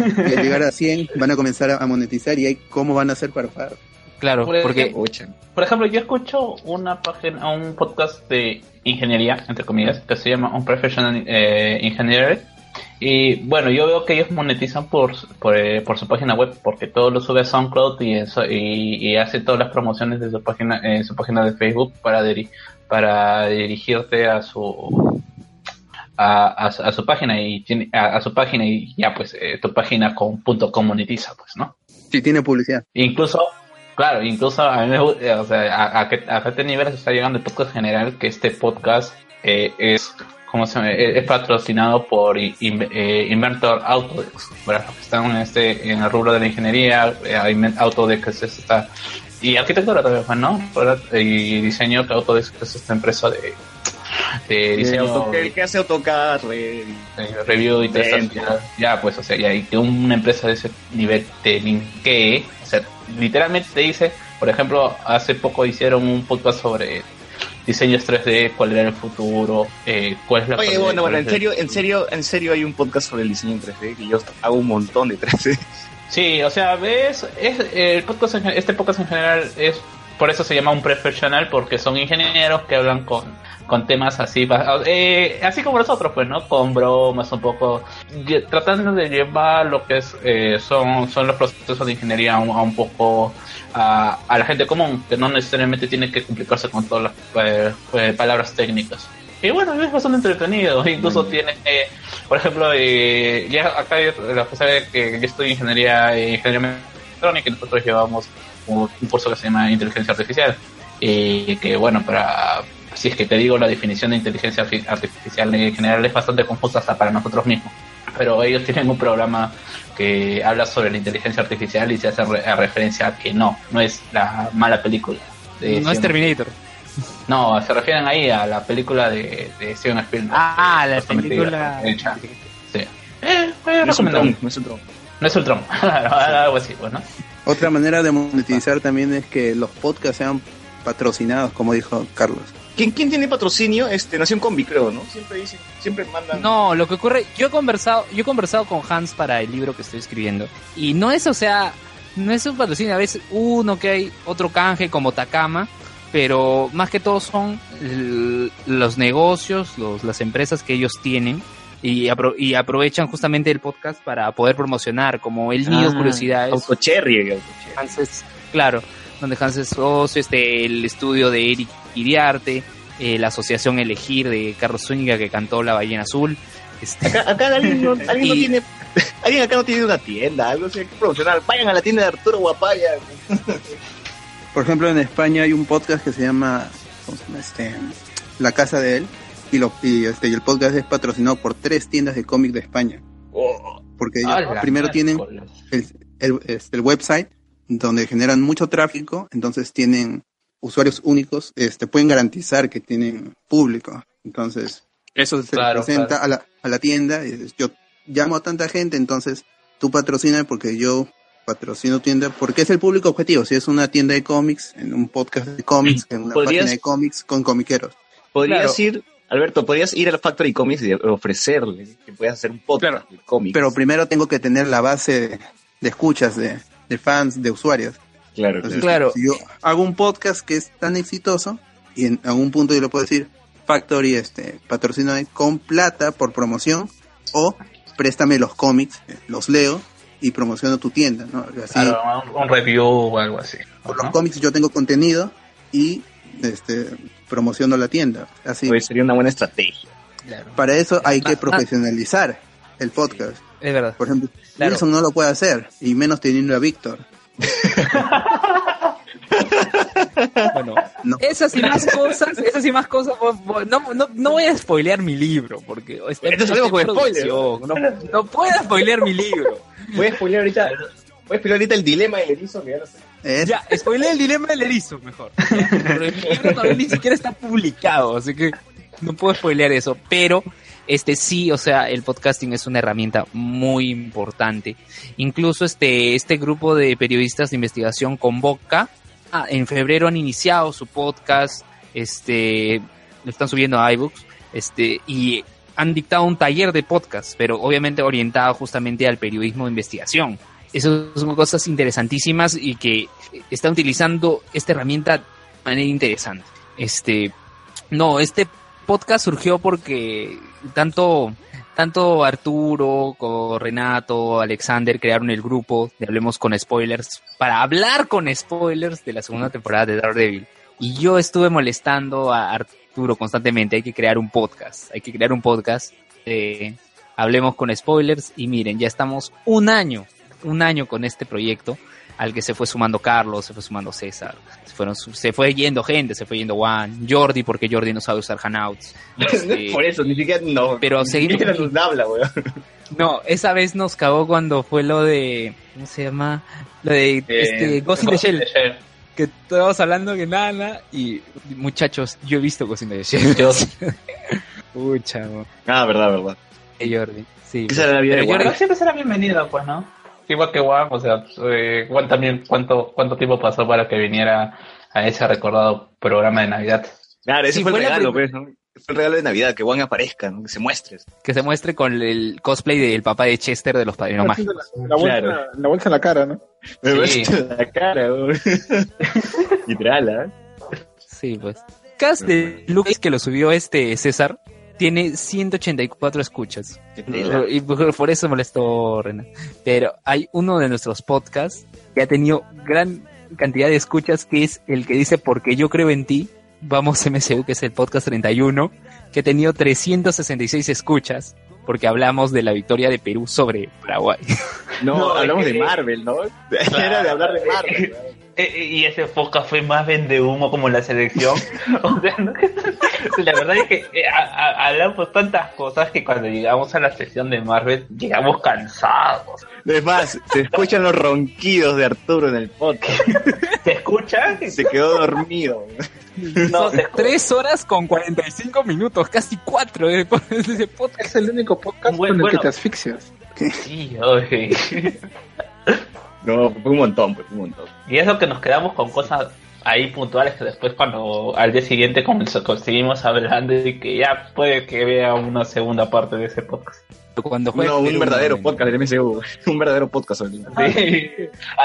Y al llegar a 100 [laughs] van a comenzar a, monetizar y ahí cómo van a hacer para pagar. Claro, Por porque Pucha. Por ejemplo, yo escucho una página, un podcast de ingeniería, entre comillas, que se llama Un Professional eh, Engineer. Y bueno, yo veo que ellos monetizan por, por, eh, por su página web, porque todo lo sube a SoundCloud y, eso, y, y hace todas las promociones de su página, en su página de Facebook para, diri- para dirigirte a su a, a, su- a su página y tiene a, a su página y ya pues eh, tu página con punto com monetiza pues no Si tiene publicidad. Incluso, claro, incluso a mí me gu- eh, o sea, a, a, qué, a qué nivel se está llegando el podcast general, que este podcast eh, es, ¿cómo se llama? Es, es patrocinado por In- eh, Inventor Autodesk, los que están en, este, en el rubro de la ingeniería, eh, Autodesk es esta, y arquitectura también, pues, ¿no? ¿Verdad? Y diseño, que Autodesk es esta empresa de, de diseño El que hace AutoCAD, re- eh, review y todo eso, ya, pues, o sea, ya, y que una empresa de ese nivel te linkee, o sea, literalmente te dice, por ejemplo, hace poco hicieron un podcast sobre diseños 3D, cuál era el futuro, eh, cuál es la Oye, bueno, bueno, en serio, en serio, en serio hay un podcast sobre el diseño en 3D que yo hago un montón de 3D. Sí, o sea, ves, es, el podcast en este podcast en general es, por eso se llama un profesional, porque son ingenieros que hablan con, con temas así, eh, así como nosotros, pues, ¿no? Con bromas un poco, tratando de llevar lo que es, eh, son, son los procesos de ingeniería a un, a un poco a, a la gente común, que no necesariamente tiene que complicarse con todas las eh, eh, palabras técnicas. Y bueno, es bastante entretenido, [laughs] incluso tiene... eh, por ejemplo, eh, ya acá la que sabe que yo estudio ingeniería, eh, ingeniería mecatrónica y nosotros llevamos un, un curso que se llama inteligencia artificial. Y que bueno, para si es que te digo la definición de inteligencia arti- artificial en general es bastante confusa hasta para nosotros mismos. Pero ellos tienen un programa que habla sobre la inteligencia artificial y se hace re- a referencia a que no, no es la mala película. de no es Terminator. No, se refieren ahí a la película de, de Steven Spielberg. Ah, la película. hecha. Sí. Eh, eh, No es un recomendable. tron, no es un tron. No es Ultron, [laughs] algo así, bueno. Otra manera de monetizar también es que los podcasts sean patrocinados, como dijo Carlos. ¿Quién, ¿Quién tiene patrocinio? Este, Nación Combi, creo, ¿no? Siempre dicen, siempre mandan. No, lo que ocurre, yo he conversado, yo he conversado con Hans para el libro que estoy escribiendo y no es, o sea, no es un patrocinio, a veces uno que hay otro canje como Takama, pero más que todo son los negocios, los, las empresas que ellos tienen y, apro- y aprovechan justamente el podcast para poder promocionar, como el Nido Ah, Curiosidades. Autocherry, Autocherry. Hans es, claro, donde Hans es socio, este, el estudio de Eric Iriarte, eh, la asociación Elegir de Carlos Zúñiga que cantó La Ballena Azul. Este, Acá, acá alguien, no, [laughs] alguien no Y- tiene Alguien acá no tiene una tienda, algo así, hay que promocionar. Vayan a la tienda de Arturo Guapaya. [laughs] Por ejemplo, en España hay un podcast que se llama, ¿cómo se llama? Este, La Casa de Él. Y, lo, y, este, y el podcast es patrocinado por tres tiendas de cómics de España. Oh, Porque ellos ¡Hala, primero tienen el, el, este, el website donde generan mucho tráfico, entonces tienen usuarios únicos, este, pueden garantizar que tienen público. Entonces, eso se Claro, presenta claro. a, la, a la tienda. y dices, yo llamo a tanta gente, entonces tú patrocina porque yo patrocino tienda, porque es el público objetivo. Si es una tienda de cómics, en un podcast de cómics, en una ¿Podrías- página de cómics con comiqueros. Podrías Claro. ir, Alberto, podrías ir a la Factory Comics y ofrecerle que puedas hacer un podcast de cómics. Pero primero tengo que tener la base de, de escuchas, de, de fans, de usuarios. claro, Entonces, Claro. si yo hago un podcast que es tan exitoso y en algún punto yo le puedo decir, Factory, este, patrocina con plata por promoción o préstame los cómics, eh, los leo y promociono tu tienda, ¿no? Así, Claro, un, un review o algo así. por los cómics yo tengo contenido y este, promociono la tienda. Así, Pues sería una buena estrategia. para eso hay que Ah, ah. profesionalizar el podcast. Es verdad. Por ejemplo, Claro. Wilson no lo puede hacer y menos teniendo a Víctor. [laughs] Bueno, No. esas y más [laughs] cosas, esas y más cosas, no, no, no voy a spoilear mi libro, porque está, Entonces hablemos con producción, no, no puedo spoilear mi libro. Voy a spoilear ahorita, voy a spoilear ahorita el dilema del erizo que ya lo sé. Es- Ya, el dilema del erizo, mejor. Pero mi libro todavía ni siquiera está publicado, así que no puedo spoilear eso, pero este sí, o sea, el podcasting es una herramienta muy importante. Incluso este, este grupo de periodistas de investigación convoca, ah, en febrero han iniciado su podcast, este, lo están subiendo a iBooks, este, y han dictado un taller de podcast, pero obviamente orientado justamente al periodismo de investigación. Esas son cosas interesantísimas y que están utilizando esta herramienta de manera interesante. Este, no, este podcast surgió porque tanto, tanto Arturo, como Renato, Alexander crearon el grupo de Hablemos con Spoilers para hablar con spoilers de la segunda temporada de Daredevil. Y yo estuve molestando a Arturo constantemente, hay que crear un podcast, hay que crear un podcast. hablemos con spoilers y miren, ya estamos un año, un año con este proyecto al que se fue sumando Carlos, se fue sumando César, se, fueron, se fue yendo gente, se fue yendo Juan, Jordi, porque Jordi no sabe usar Hangouts. [laughs] Este, Por eso, ni siquiera no. Pero seguimos weón. no, esa vez nos cagó cuando fue lo de, ¿cómo se llama? Lo de este, Ghost in the Shell, que estábamos hablando que nada, nada, y muchachos, yo he visto Ghost in the Shell. Yo- Pucha, [laughs] mo- Ah, verdad, verdad. eh, Jordi. Sí, de Pero. Pero siempre será bienvenido, pues, ¿no? Igual que Juan, o sea, eh, Juan también, ¿cuánto, ¿cuánto tiempo pasó para que viniera a ese recordado programa de Navidad? Claro, ese Sí, fue el fue la regalo, pues, ¿no? Fue el regalo de Navidad, que Juan aparezca, ¿no? Que se muestre. que se muestre con el cosplay del papá de Chester de los Padrinos La, Mágicos. la bolsa, Claro. la bolsa en la cara, ¿no? Me Sí. muestra la cara. [laughs] Literal, ¿ah? Sí, pues. Cast de Lucas que lo subió este César tiene 184 escuchas. Y por por eso molestó Renan. Pero hay uno de nuestros podcasts que ha tenido gran cantidad de escuchas, que es el que dice Porque yo creo en ti. Vamos MCU, que es el podcast 31, que ha tenido 366 escuchas, porque hablamos de la victoria de Perú sobre Paraguay. No, No, hablamos de Marvel, ¿no? [laughs] Era de hablar de Marvel. [laughs] Eh, eh, y ese podcast fue más vende humo como la selección. [laughs] o sea, no- [laughs] la verdad es que eh, a- a- hablamos tantas cosas que cuando llegamos a la sesión de Marvel llegamos cansados. Es más, se escuchan los ronquidos de Arturo en el podcast. [laughs] ¿Se escucha? Se quedó dormido. No, se. Tres horas con 45 minutos, casi cuatro ese podcast. Es el único podcast Bueno, con el bueno. que te asfixias. Sí, oye. No, fue un montón, pues, un montón. Y eso que nos quedamos con cosas ahí puntuales que después cuando al día siguiente comenzó- conseguimos hablando y que ya puede que vea una segunda parte de ese podcast. Cuando fue No, un verdadero no, podcast del MCU. [laughs] Un verdadero podcast. Sí.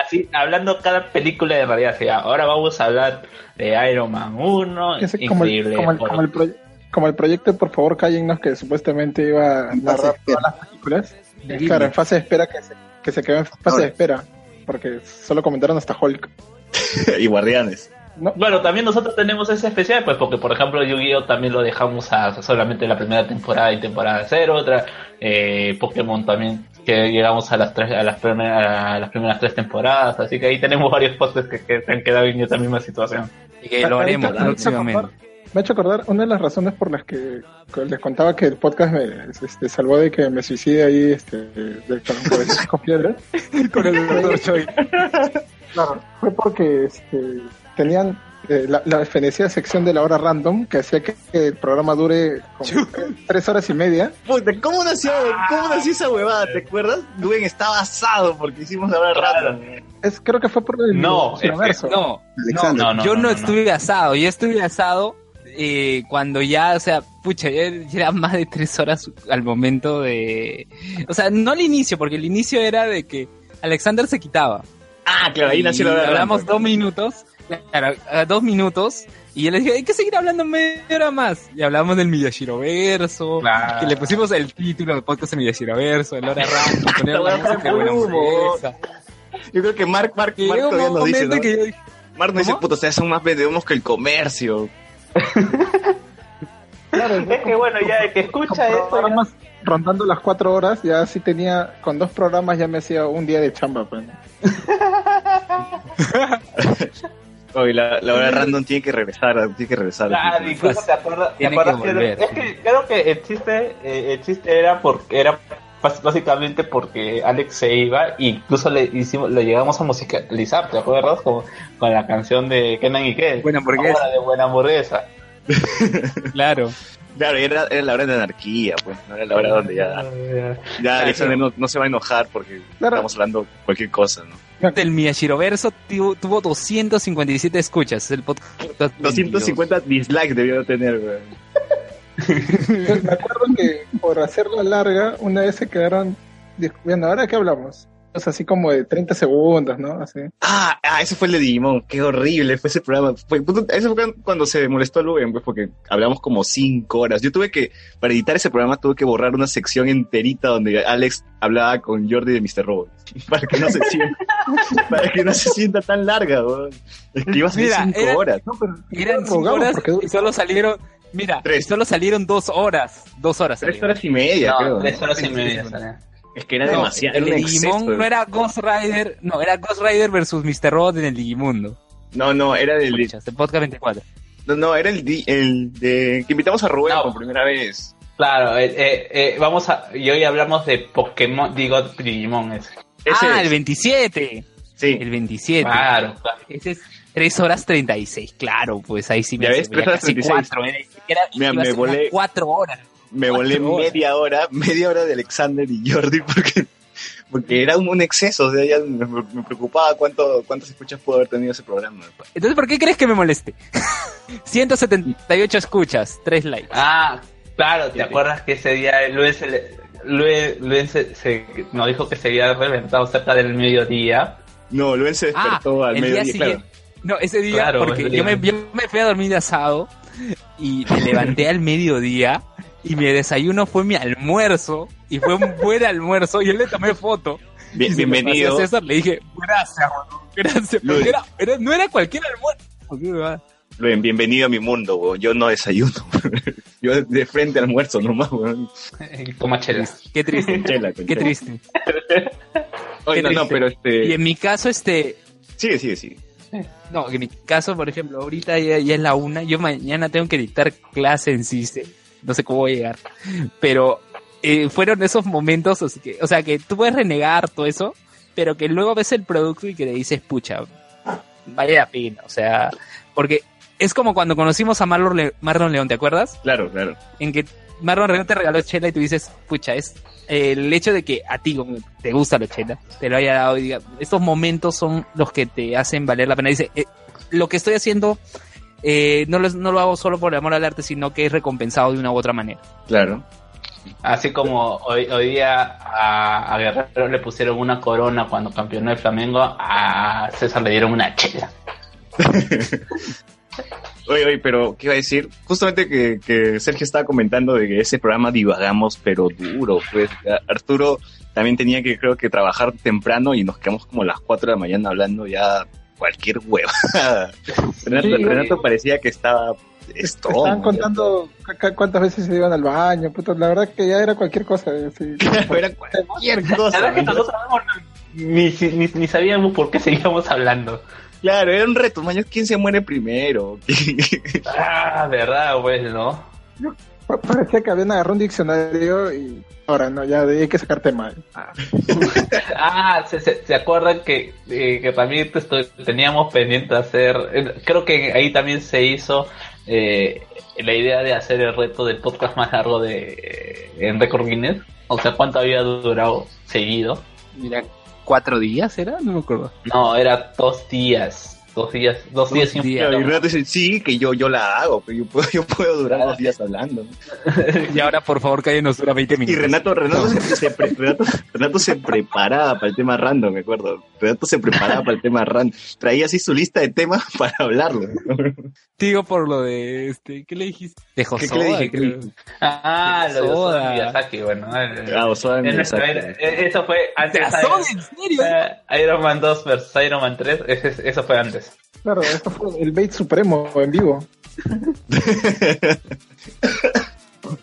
Así, hablando cada película de realidad. sí, ahora vamos a hablar de Iron Man 1, Es como, el, increíble. como, el, como, el proye- como el proyecto Por favor cállennos que supuestamente iba a narrar todas las películas. Claro, en fase de espera que se, que se quedó en fase Ahora. de espera. Porque solo comentaron hasta Hulk. [laughs] y Guardianes. No, Bueno, también nosotros tenemos ese especial, pues porque por ejemplo Yu-Gi-Oh también lo dejamos a solamente la primera temporada y temporada cero, otra eh, Pokémon también que llegamos a las tres, a las primeras, a las primeras tres temporadas, así que ahí tenemos [laughs] varios podcasts que, que se han quedado en esa misma situación. Y que lo haremos próximamente. Me ha hecho acordar una de las razones por las que que les contaba que el podcast me este, salvó de que me suicide ahí este, de, con, con- [laughs] con piedras. Con el doctor Choi. Claro, fue porque este, tenían eh, la, la fenecida sección de la hora random que hacía que el programa dure como eh, tres horas y media. Puta, ¿cómo nació, cómo nació esa huevada? ¿Te acuerdas? Duen estaba asado porque hicimos la hora rara. Es, creo que fue por el No, es- universo. No. No, no, yo no, no, no. estuve asado, yo estuve asado eh, cuando ya, o sea, pucha, ya era más de tres horas al momento de... O sea, no al inicio, porque el inicio era de que Alexander se quitaba. Ah, claro, ahí nació la Hablamos dos minutos, claro, a dos minutos, y yo le dije, hay que seguir hablando media hora más. Y hablamos del Miyashiro Verso, Claro. que le pusimos el título del podcast de Miyashiro Verso, el hora [laughs] random. Yo creo que Mark, Mark, Y Mark todavía nos dice, ¿no? que yo dije, Mark nos dice, ¿Cómo? puta, ustedes son más vendedores que el comercio. Claro, Es que bueno, ya el que escucha con esto. ya- programas rondando las cuatro horas, ya sí tenía, con dos programas ya me hacía un día de chamba. Pues. [laughs] la, la hora random tiene que regresar, tiene que regresar. Claro, incluso te acuerdas, te Tiene acuerdas que volver. es que creo que el chiste, eh, el chiste era porque era básicamente porque Alex se iba e incluso le hicimos, le llegamos a musicalizar, ¿te acuerdas? Con, con la canción de Kenan y Kel. Buena hamburguesa. De buena hamburguesa. [laughs] claro. Claro, era, era la hora de anarquía, pues, no era la hora donde ya, ya Alexander no, no se va a enojar porque Claro. estamos hablando cualquier cosa, ¿no? El Miyashiro Verso tuvo, tuvo 257 escuchas. El podcast 250 dislikes debió de tener, güey. [laughs] Me acuerdo que por hacerla larga, una vez se quedaron discutiendo. ¿Ahora qué hablamos? O sea, así como de 30 segundos, ¿no? Así. Ah, ah, ese fue el de Digimon. Qué horrible fue ese programa. Fue, puta, ese fue cuando se molestó Luven, pues, porque hablamos como cinco horas. Yo tuve que, para editar ese programa, tuve que borrar una sección enterita donde Alex hablaba con Jordi de Mr. Robot. [laughs] Para que no se sienta, [laughs] para que no se sienta tan larga, weón. Es que iba a ser Mira, cinco era- horas. No, pero Eran cinco rogamos horas porque y solo salieron. Mira, Tres. y solo salieron dos horas. Dos horas. Tres salieron. horas y media, No, creo. tres horas y Sí, sí, media. Es que era No, demasiado. el un Digimon exceso. no era Ghost Rider, no, era Ghost Rider versus Mr. Robot en el Digimundo. No, no, era el, de- Escuchas, el podcast 24. no, no, era el, di- el de que invitamos a Rubén No. por primera vez. Claro, eh, eh, eh, vamos a, y hoy hablamos de Pokémon, digo Digimon ese. Ese ah, es. el 27. Sí. El 27. Claro, claro. Ese es 3 horas 36, claro, pues ahí sí me Ya ves, hace 3 horas casi 36. 4, eh, era, me unas volé. cuatro horas. Me volé horas. media hora, [laughs] media hora de Alexander y Jordi porque, porque era un, un exceso, o sea, ya me, me preocupaba cuánto, cuántas escuchas pudo haber tenido ese programa. Entonces, ¿por qué crees que me moleste? [laughs] 178 escuchas, 3 likes. Ah, claro, ¿te acuerdas que ese día Luis, se le- Luis, Luis se, se- nos dijo que se había reventado cerca del mediodía? No, Luen se Ah, despertó al el día mediodía, claro. siguiente. No, ese día, Claro, porque ese yo día. me, yo me fui a dormir de asado y me levanté al mediodía y mi desayuno fue mi almuerzo y fue un buen almuerzo y yo le tomé foto. Bien- Y se lo pasé bienvenido. a César le dije, gracias, weón, gracias, porque era, era- no era cualquier almuerzo. Luen, bienvenido a mi mundo, weón. Yo no desayuno. Yo de frente almuerzo nomás, weón. Toma chelas. Qué triste, chela, qué chela. triste. Oye, qué no, no, pero este... Y en mi caso, este, Sigue, sigue, sigue. No, en mi caso, por ejemplo, ahorita ya, ya es la una, yo mañana tengo que dictar clase en CICE, no sé cómo voy a llegar, pero eh, fueron esos momentos, o sea, que, o sea, que tú puedes renegar todo eso, pero que luego ves el producto y que le dices, pucha, vale la pena, o sea, porque es como cuando conocimos a Marlon, Le- Marlon León, ¿te acuerdas? Claro, claro. En que Marlon León te regaló chela y tú dices, pucha, es el hecho de que a ti te gusta la chela, te lo haya dado y diga, estos momentos son los que te hacen valer la pena. Dice, eh, lo que estoy haciendo eh, no, lo, no lo hago solo por amor al arte, sino que es recompensado de una u otra manera. Claro. Así como hoy, hoy día a, a Guerrero le pusieron una corona cuando campeonó el Flamengo, a César le dieron una chela. [laughs] Oye, oye, pero ¿qué iba a decir? Justamente que, que Sergio estaba comentando de que ese programa divagamos, pero duro, pues. Arturo también tenía que, creo que, trabajar temprano y nos quedamos como a las 4 de la mañana hablando ya cualquier hueva. [laughs] Renato, Sí, Renato parecía que estaba esto. Estaban contando cu- cu- cuántas veces se iban al baño, puta, la verdad que ya era cualquier cosa. así. [laughs] Era cualquier [laughs] La cosa. verdad que ¿no? nosotros no- ni, ni, ni sabíamos por qué seguíamos hablando. Claro, era un reto, maño, ¿quién se muere primero? Ah, verdad, pues, ¿no? Parecía que habían agarrado un diccionario y ahora no, ya hay que sacar tema. [laughs] Ah, se, se, se acuerdan que, eh, que también te estoy- teníamos pendiente hacer, eh, creo que ahí también se hizo eh, la idea de hacer el reto del podcast más largo de eh, en Record Guinness. O sea, cuánto había durado seguido. Mira, ¿cuatro días era? No me acuerdo. No, era dos días. Dos días, dos, Dos días y un días. Y Renato dice, sí, que yo, yo la hago, pero yo puedo, [laughs] yo puedo durar dos días hablando. Y ahora, por favor, que nos dura 20 Y minutos. Renato, Renato, se, se pre- Renato, Renato se preparaba para el tema random, me acuerdo. Renato se preparaba para el tema random. Traía así su lista de temas [laughs] para hablarlo. Digo por lo de, este, ¿qué le dijiste? De ¿Qué- Josoda, qué le dije? creo. Ah, lo de Miyazaki, bueno. el- Ah, Osoda Miyazaki. eh, eso fue antes ¿De de Josoda? ¿En serio? Eh, Iron Man 2 versus Iron Man 3, ese- eso fue antes. Claro, esto fue el bait supremo en vivo. [laughs]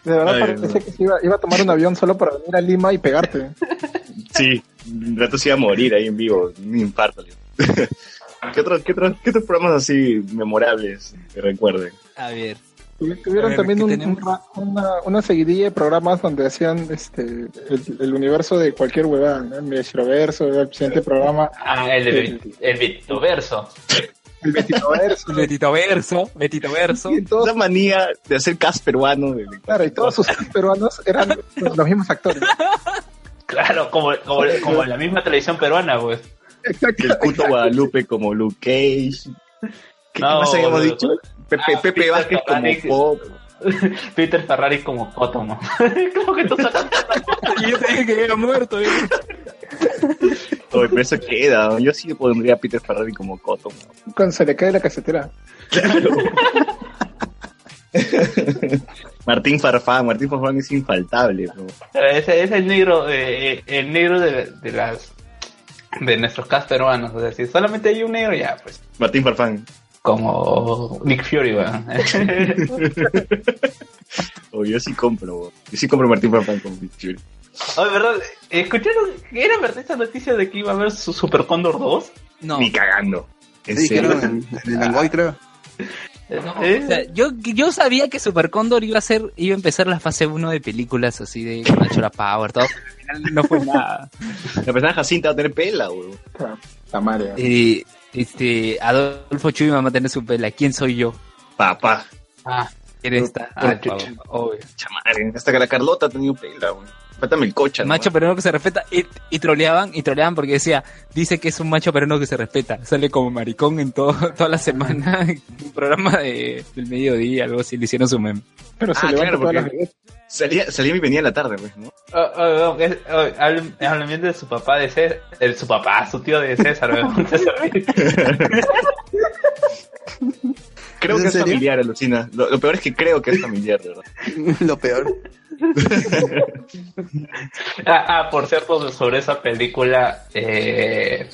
De verdad Ay, parecía no. que se iba, iba a tomar un avión solo para venir a Lima y pegarte. Sí, Renato se iba a morir ahí en vivo, un infarto. [laughs] ¿Qué otros, qué, otros, ¿Qué otros programas así memorables que recuerden? A ver. Tuvi- Tuvieron ver, también ¿qué un- una, una seguidilla de programas donde hacían este el, el universo de cualquier huevada, ¿no? el Metroverso, el siguiente programa, Ah, el, el, el Vitoverso. el Betitoverso. Betito Verso, Betito Verso. y todos, Esa manía de hacer cast peruano. De, claro, y todos sus peruanos eran los mismos actores. Claro, como, como, como la misma televisión peruana, pues. Exacto. El culto Guadalupe como Luke Cage. ¿Qué, No, más habíamos dicho? Pepe, Ah, Pepe Peter Vázquez como Ferrari. Pop. [laughs] Peter Ferrari como Cotomo. [laughs] Creo que tú Y [laughs] yo te dije que había muerto. ¿eh? Oye, pero eso queda. Yo sí pondría a Peter Ferrari como Coto. Cuando se le cae la casetera. Martín Farfán. Martín Farfán es infaltable. bro. Ese es el negro, eh, el negro de, de las de nuestros cast peruanos. Es decir, solamente hay un negro ya, pues. Martín Farfán. Como Nick Fury, weón. [laughs] O yo sí compro. bro. Yo sí compro Martín Farfán como Big Fury. Oye, ¿verdad? ¿Escucharon? ¿Era verdad esa noticia de que iba a haber su Super Condor 2? No. Ni cagando. ¿En Sí, serio? dijeron en, en Langoy, creo. No, ¿Eh? o sea, yo, yo sabía que Super Cóndor iba a ser, iba a empezar la fase 1 de películas así de Nacho La Power, todo. [laughs] Al final no fue nada. La persona Jacinta va a tener pela, weón. La madre. Eh, este, Adolfo Chuy va a tener su pela. ¿Quién soy yo? Papá. Ah, ¿quién está? Ah, chucha. obvio. Chamadre. Hasta que la Carlota ha tenido pela, weón. Faltame el coche, Macho peruano que se respeta y, y troleaban y troleaban porque decía, dice que es un macho peruano que se respeta. Sale como maricón en todo, [laughs] toda la semana, un programa de, del mediodía, algo así, le hicieron su meme. Pero se Ah, levanta claro, todas las. Salía, salía y venía en la tarde, pues, ¿no? Oh, oh, oh, es- oh, hablen, hablen de su papá de César, el, su papá, su tío de César. [laughs] Creo ¿Es que es serio? familiar, alucina. Lo, lo peor es que creo que es familiar, verdad. [laughs] Lo peor. [laughs] Ah, ah, por cierto, sobre esa película eh,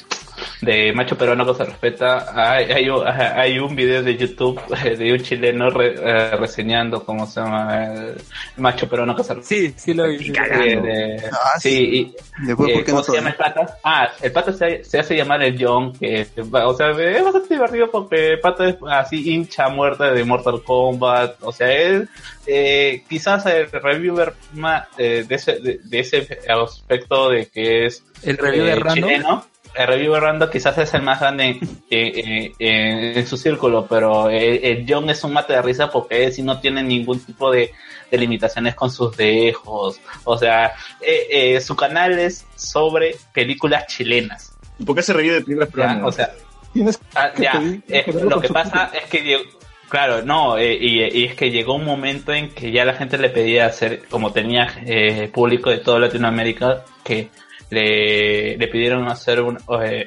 de Macho Peruano que se respeta, hay, hay, un- hay un video de YouTube eh, [laughs] de un chileno re- eh, reseñando cómo se llama el Macho Peruano que se respeta. Sí, sí lo vi. Eh, de- Ah, sí, y, Después, eh, ¿por qué ¿Cómo no se llama el pata? Ah, el pata se, se hace llamar el John, que o sea, es bastante divertido porque el pata es así hincha muerta de Mortal Kombat, o sea, es eh, quizás el reviewer más eh, de, ese, de, de ese aspecto de que es El review de eh, Random. chileno, el reviewer random quizás es el más grande en, en- en- en su círculo, pero el, el John es un mate de risa porque él sí no tiene ningún tipo de, de limitaciones con sus dejos. O sea, eh, eh, su canal es sobre películas chilenas. ¿Y por qué se review de películas ¿ya? peruanas? O sea, Tienes Ah, que ya, pedir- eh, lo que pasa es que claro, no, eh, y, y es que llegó un momento en que ya la gente le pedía hacer, como tenía eh, público de toda Latinoamérica, que le, le pidieron hacer un eh,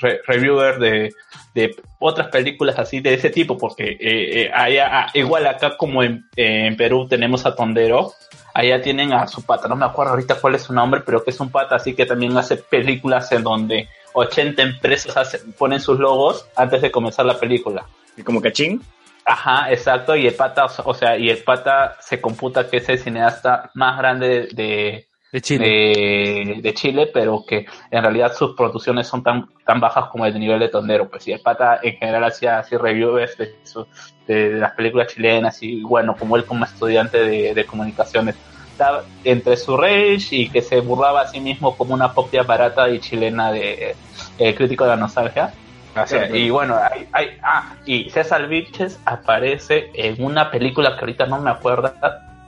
re- reviewer de, de otras películas así de ese tipo, porque eh, eh, allá, ah, igual acá como en, en Perú tenemos a Tondero, allá tienen a su pata, no me acuerdo ahorita cuál es su nombre, pero que es un pata así que también hace películas en donde 80 empresas hacen- ponen sus logos antes de comenzar la película. ¿Y como cachín? Ajá, exacto, y el pata, o sea, y el pata se computa que es el cineasta más grande de, De Chile. de, de Chile, pero que en realidad sus producciones son tan, tan bajas como el nivel de Tondero. Pues y el pata en general hacía así reviews de, su- de, de las películas chilenas y bueno, como él como estudiante de, de comunicaciones. Estaba entre su rage y que se burlaba a sí mismo como una copia barata y chilena de eh, crítico de la nostalgia. Claro. y bueno, hay, hay- ah, y César Vilches aparece en una película que ahorita no me acuerdo,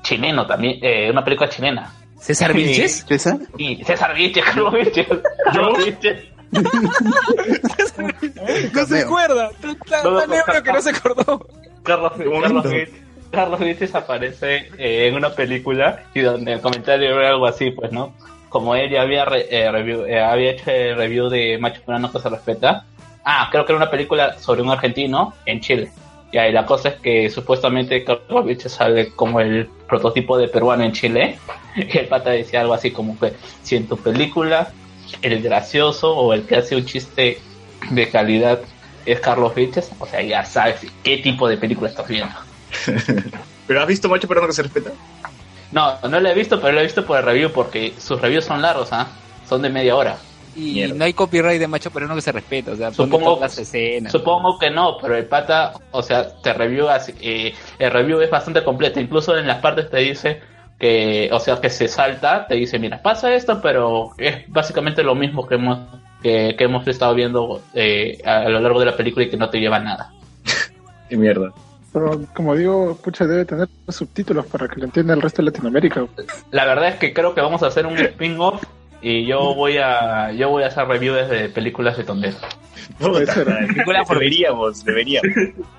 chileno también, eh, una película chilena. ¿César Vilches? ¿César? Y César Vilches, Carlos Vilches. Carlos Vilches. [laughs] No se acuerda. Tan, tan- No, no, tan no, ebrio que no se acordó. Carlos. Carlos, Vilches, Carlos Vilches aparece eh, en una película y donde el comentario era algo así, pues, ¿no? Como él ya había, re- eh, review- eh, había hecho el review de Macho Purano que se respeta. Ah, creo que era una película sobre un argentino en Chile. Ya, y la cosa es que supuestamente Carlos Vilches sale como el prototipo de peruano en Chile. Y [laughs] el pata decía algo así como que si en tu película el gracioso o el que hace un chiste de calidad es Carlos Vilches, o sea, ya sabes qué tipo de película estás viendo. [laughs] ¿Pero has visto Macho Peruano que se respeta? No, no lo he visto, pero lo he visto por el review porque sus reviews son largos, ¿ah? Son de media hora. Y Mierda. no hay copyright de macho pero no que se respeta. O sea, Supongo- las escenas. Supongo que no, pero el pata, o sea, te review así, eh, el review es bastante completo, incluso en las partes te dice que, o sea, que se salta, te dice, mira, pasa esto, pero es básicamente lo mismo que hemos que, que hemos estado viendo eh, a, a lo largo de la película y que no te lleva a nada. [laughs] Qué mierda. Pero como digo, pucha, debe tener subtítulos para que lo entienda el resto de Latinoamérica. La verdad es que creo que vamos a hacer un spin-off y yo voy a yo voy a hacer reviews de películas de Tondero. Puede Puta ser. madre. Película [laughs] por- deberíamos, deberíamos.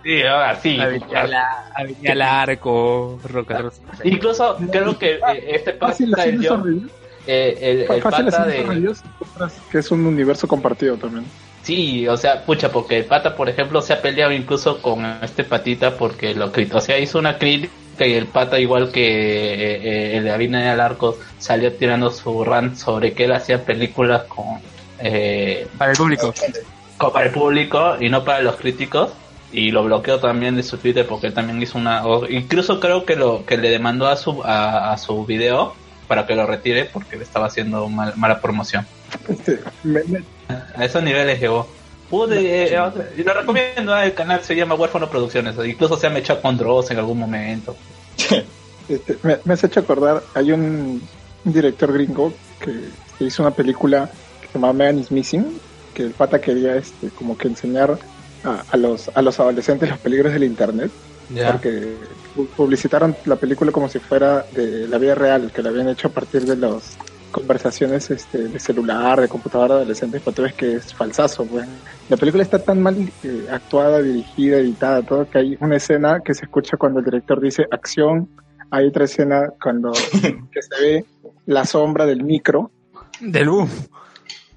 Sí, ahora sí. Avenida, la, Avenida al Arco, Roca Rosa. Incluso creo que eh, este pata yo- esos reviews. eh, el, el pata de que es un universo compartido también. sí, o sea, pucha, porque el pata, por ejemplo, se ha peleado incluso con este patita porque lo o sea, hizo una crítica y el pata igual que eh, eh, el de Avenida del Arco salió tirando su rant sobre que él hacía películas con eh, Para el público. co- para el público y no para los críticos y lo bloqueó también de su Twitter porque él también hizo una incluso creo que lo que le demandó a su a, a su video para que lo retire porque le estaba haciendo mal- mala promoción [laughs] me- me- a esos niveles llegó Pude, eh, eh, y lo recomiendo eh, el canal se llama Huérfano Producciones incluso se ha echado con Dross en algún momento. [laughs] Este, me, me has hecho acordar, hay un, director gringo que, que hizo una película que se llama Man is Missing, que el pata quería este, como que enseñar a, a los, a los adolescentes los peligros del internet, porque pu- publicitaron la película como si fuera de la vida real, que la habían hecho a partir de las conversaciones este, de celular, de computadora adolescentes, tú ves que es falsazo, pues. La película está tan mal eh, actuada, dirigida, editada, todo, que hay una escena que se escucha cuando el director dice acción, hay otra escena cuando [laughs] que se ve la sombra del micro, Del boom.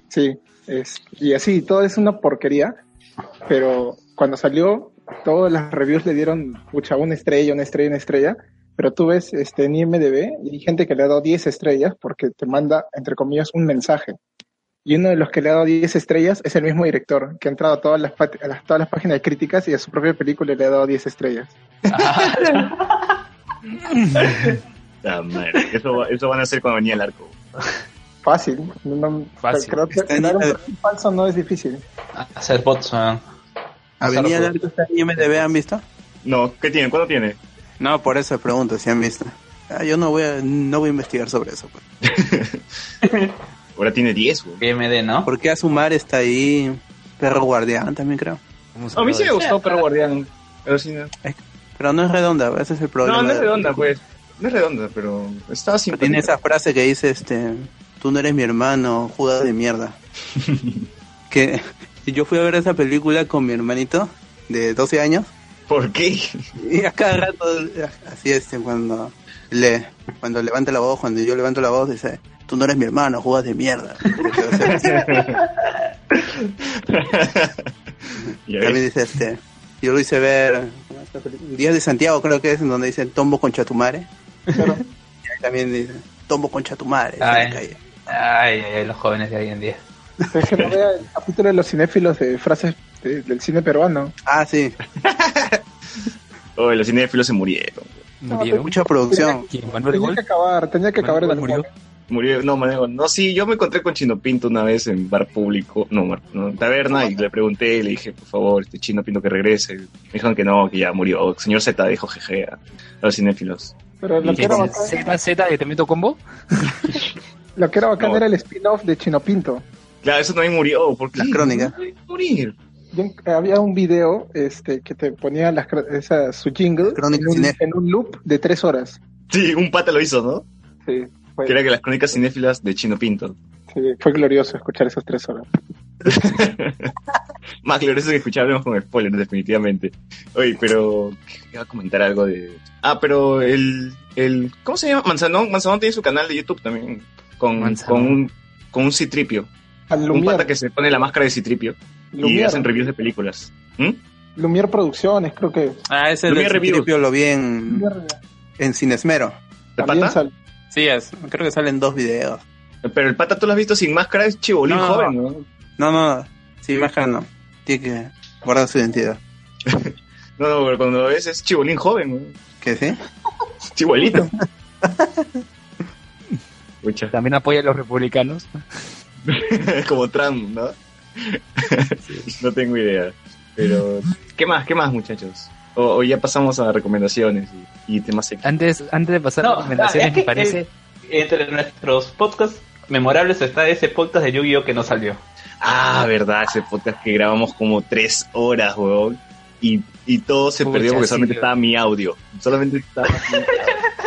sí, es, y así, todo es una porquería, pero cuando salió, todas las reviews le dieron, pucha, una estrella, una estrella, una estrella, pero tú ves este, en IMDB y hay gente que le ha dado 10 estrellas porque te manda, entre comillas, un mensaje. Y uno de los que le ha dado 10 estrellas es el mismo director, que ha entrado a todas las, pat- a las- todas las páginas de críticas y a su propia película le ha dado 10 estrellas. [laughs] Ah, madre. Eso, eso van a hacer cuando venía el arco. Fácil. No, Fácil. Creo que en un perfil falso no es difícil. hacer bots. Avenida Largo está en IMDB, ¿han visto? No, ¿qué tiene? ¿Cuándo tiene? No, por eso pregunto si han visto. Ah, yo no voy a, no voy a investigar sobre eso. pues. [laughs] Ahora tiene 10, güey. BMD no Porque Azumar está ahí, Perro Guardián también creo. A mí sí me gustó Perro Guardián. Pero sí, no. Pero no es redonda, ese es el problema. No, no es redonda, pues. No es redonda, pero está simpática. Tiene esa frase que dice, este, tú no eres mi hermano, judas de mierda. [laughs] que [laughs] yo fui a ver esa película con mi hermanito de 12 años ¿Por qué? y a cada rato, así este, cuando le, cuando levanta la voz, cuando yo levanto la voz, dice, tú no eres mi hermano, jugas de mierda. [laughs] También dice este, yo lo hice ver, Días de Santiago creo que es, en donde dice Tombo con Chatumare. Claro. Y ahí también dice, Tombo con Chatumare. En la calle. ay, ay, ay, los jóvenes de hoy en día Es que no vea el capítulo de los cinéfilos de frases de- del cine peruano. Ah, sí. [laughs] Oh, los cinéfilos se murieron. Murieron. Mucha producción. ¿Manuel Tenía Gol? que acabar, tenía que acabar el Manuel murió. Murió, no, manejo. No, sí, yo me encontré con Chino Pinto una vez en bar público, no, bar- no, taberna, y le pregunté, le dije, por favor, este Chino Pinto que regrese. Me dijeron que no, que ya murió. Señor Z dijo jeje a, los cinéfilos. Pero lo que era bacán, Z, Z de Te Meto Combo. lo que era, bacán No. era el spin-off de Chino Pinto. Claro, eso también murió. ¿Por qué? La crónica. No morir. Yo- había un video este, que te ponía las, esa, su jingle en un, cinéfila. en un loop de tres horas. Sí, un pata lo hizo, ¿no? Sí, fue, Que era que las crónicas cinéfilas de Chino Pinto. sí, fue glorioso escuchar esas tres horas. [laughs] Más glorioso que escucharemos con spoilers, definitivamente. Oye, pero. Iba a comentar algo de. Ah, pero el. el ¿Cómo se llama? Manzanón. Manzanón tiene su canal de YouTube también. Con, Manzanón. con un. Con un citripio. Al Un Lumière, pata que se pone la máscara de citripio. Y Lumière, hacen reviews de películas. ¿Mm? Lumière Producciones, creo que. Ah, ese Lumière Reviews. Principio lo vi en, Lumière en Cinesmero. ¿El pata? sal- Sí, es. Creo que salen dos videos. Pero el pata, tú lo has visto sin máscara, es chibolín No. joven, ¿no? No, no, sí, máscara no. Tiene que guardar su identidad. No, [laughs] no, pero cuando lo ves es chibolín joven, ¿no? ¿Qué sí? Chibolito. [laughs] También apoya a los republicanos. [laughs] como Trump, ¿no? no tengo idea. Pero, ¿qué más? ¿Qué más, muchachos? O, o ya pasamos a recomendaciones y, y temas. Antes, antes de pasar a No, recomendaciones, es que me parece. el- entre nuestros podcasts memorables está ese podcast de Yu-Gi-Oh que no salió. Ah, verdad, ese podcast que grabamos como tres horas, weón. Y, y todo se Pucha, perdió porque sí, solamente estaba mi audio. Solamente estaba mi audio.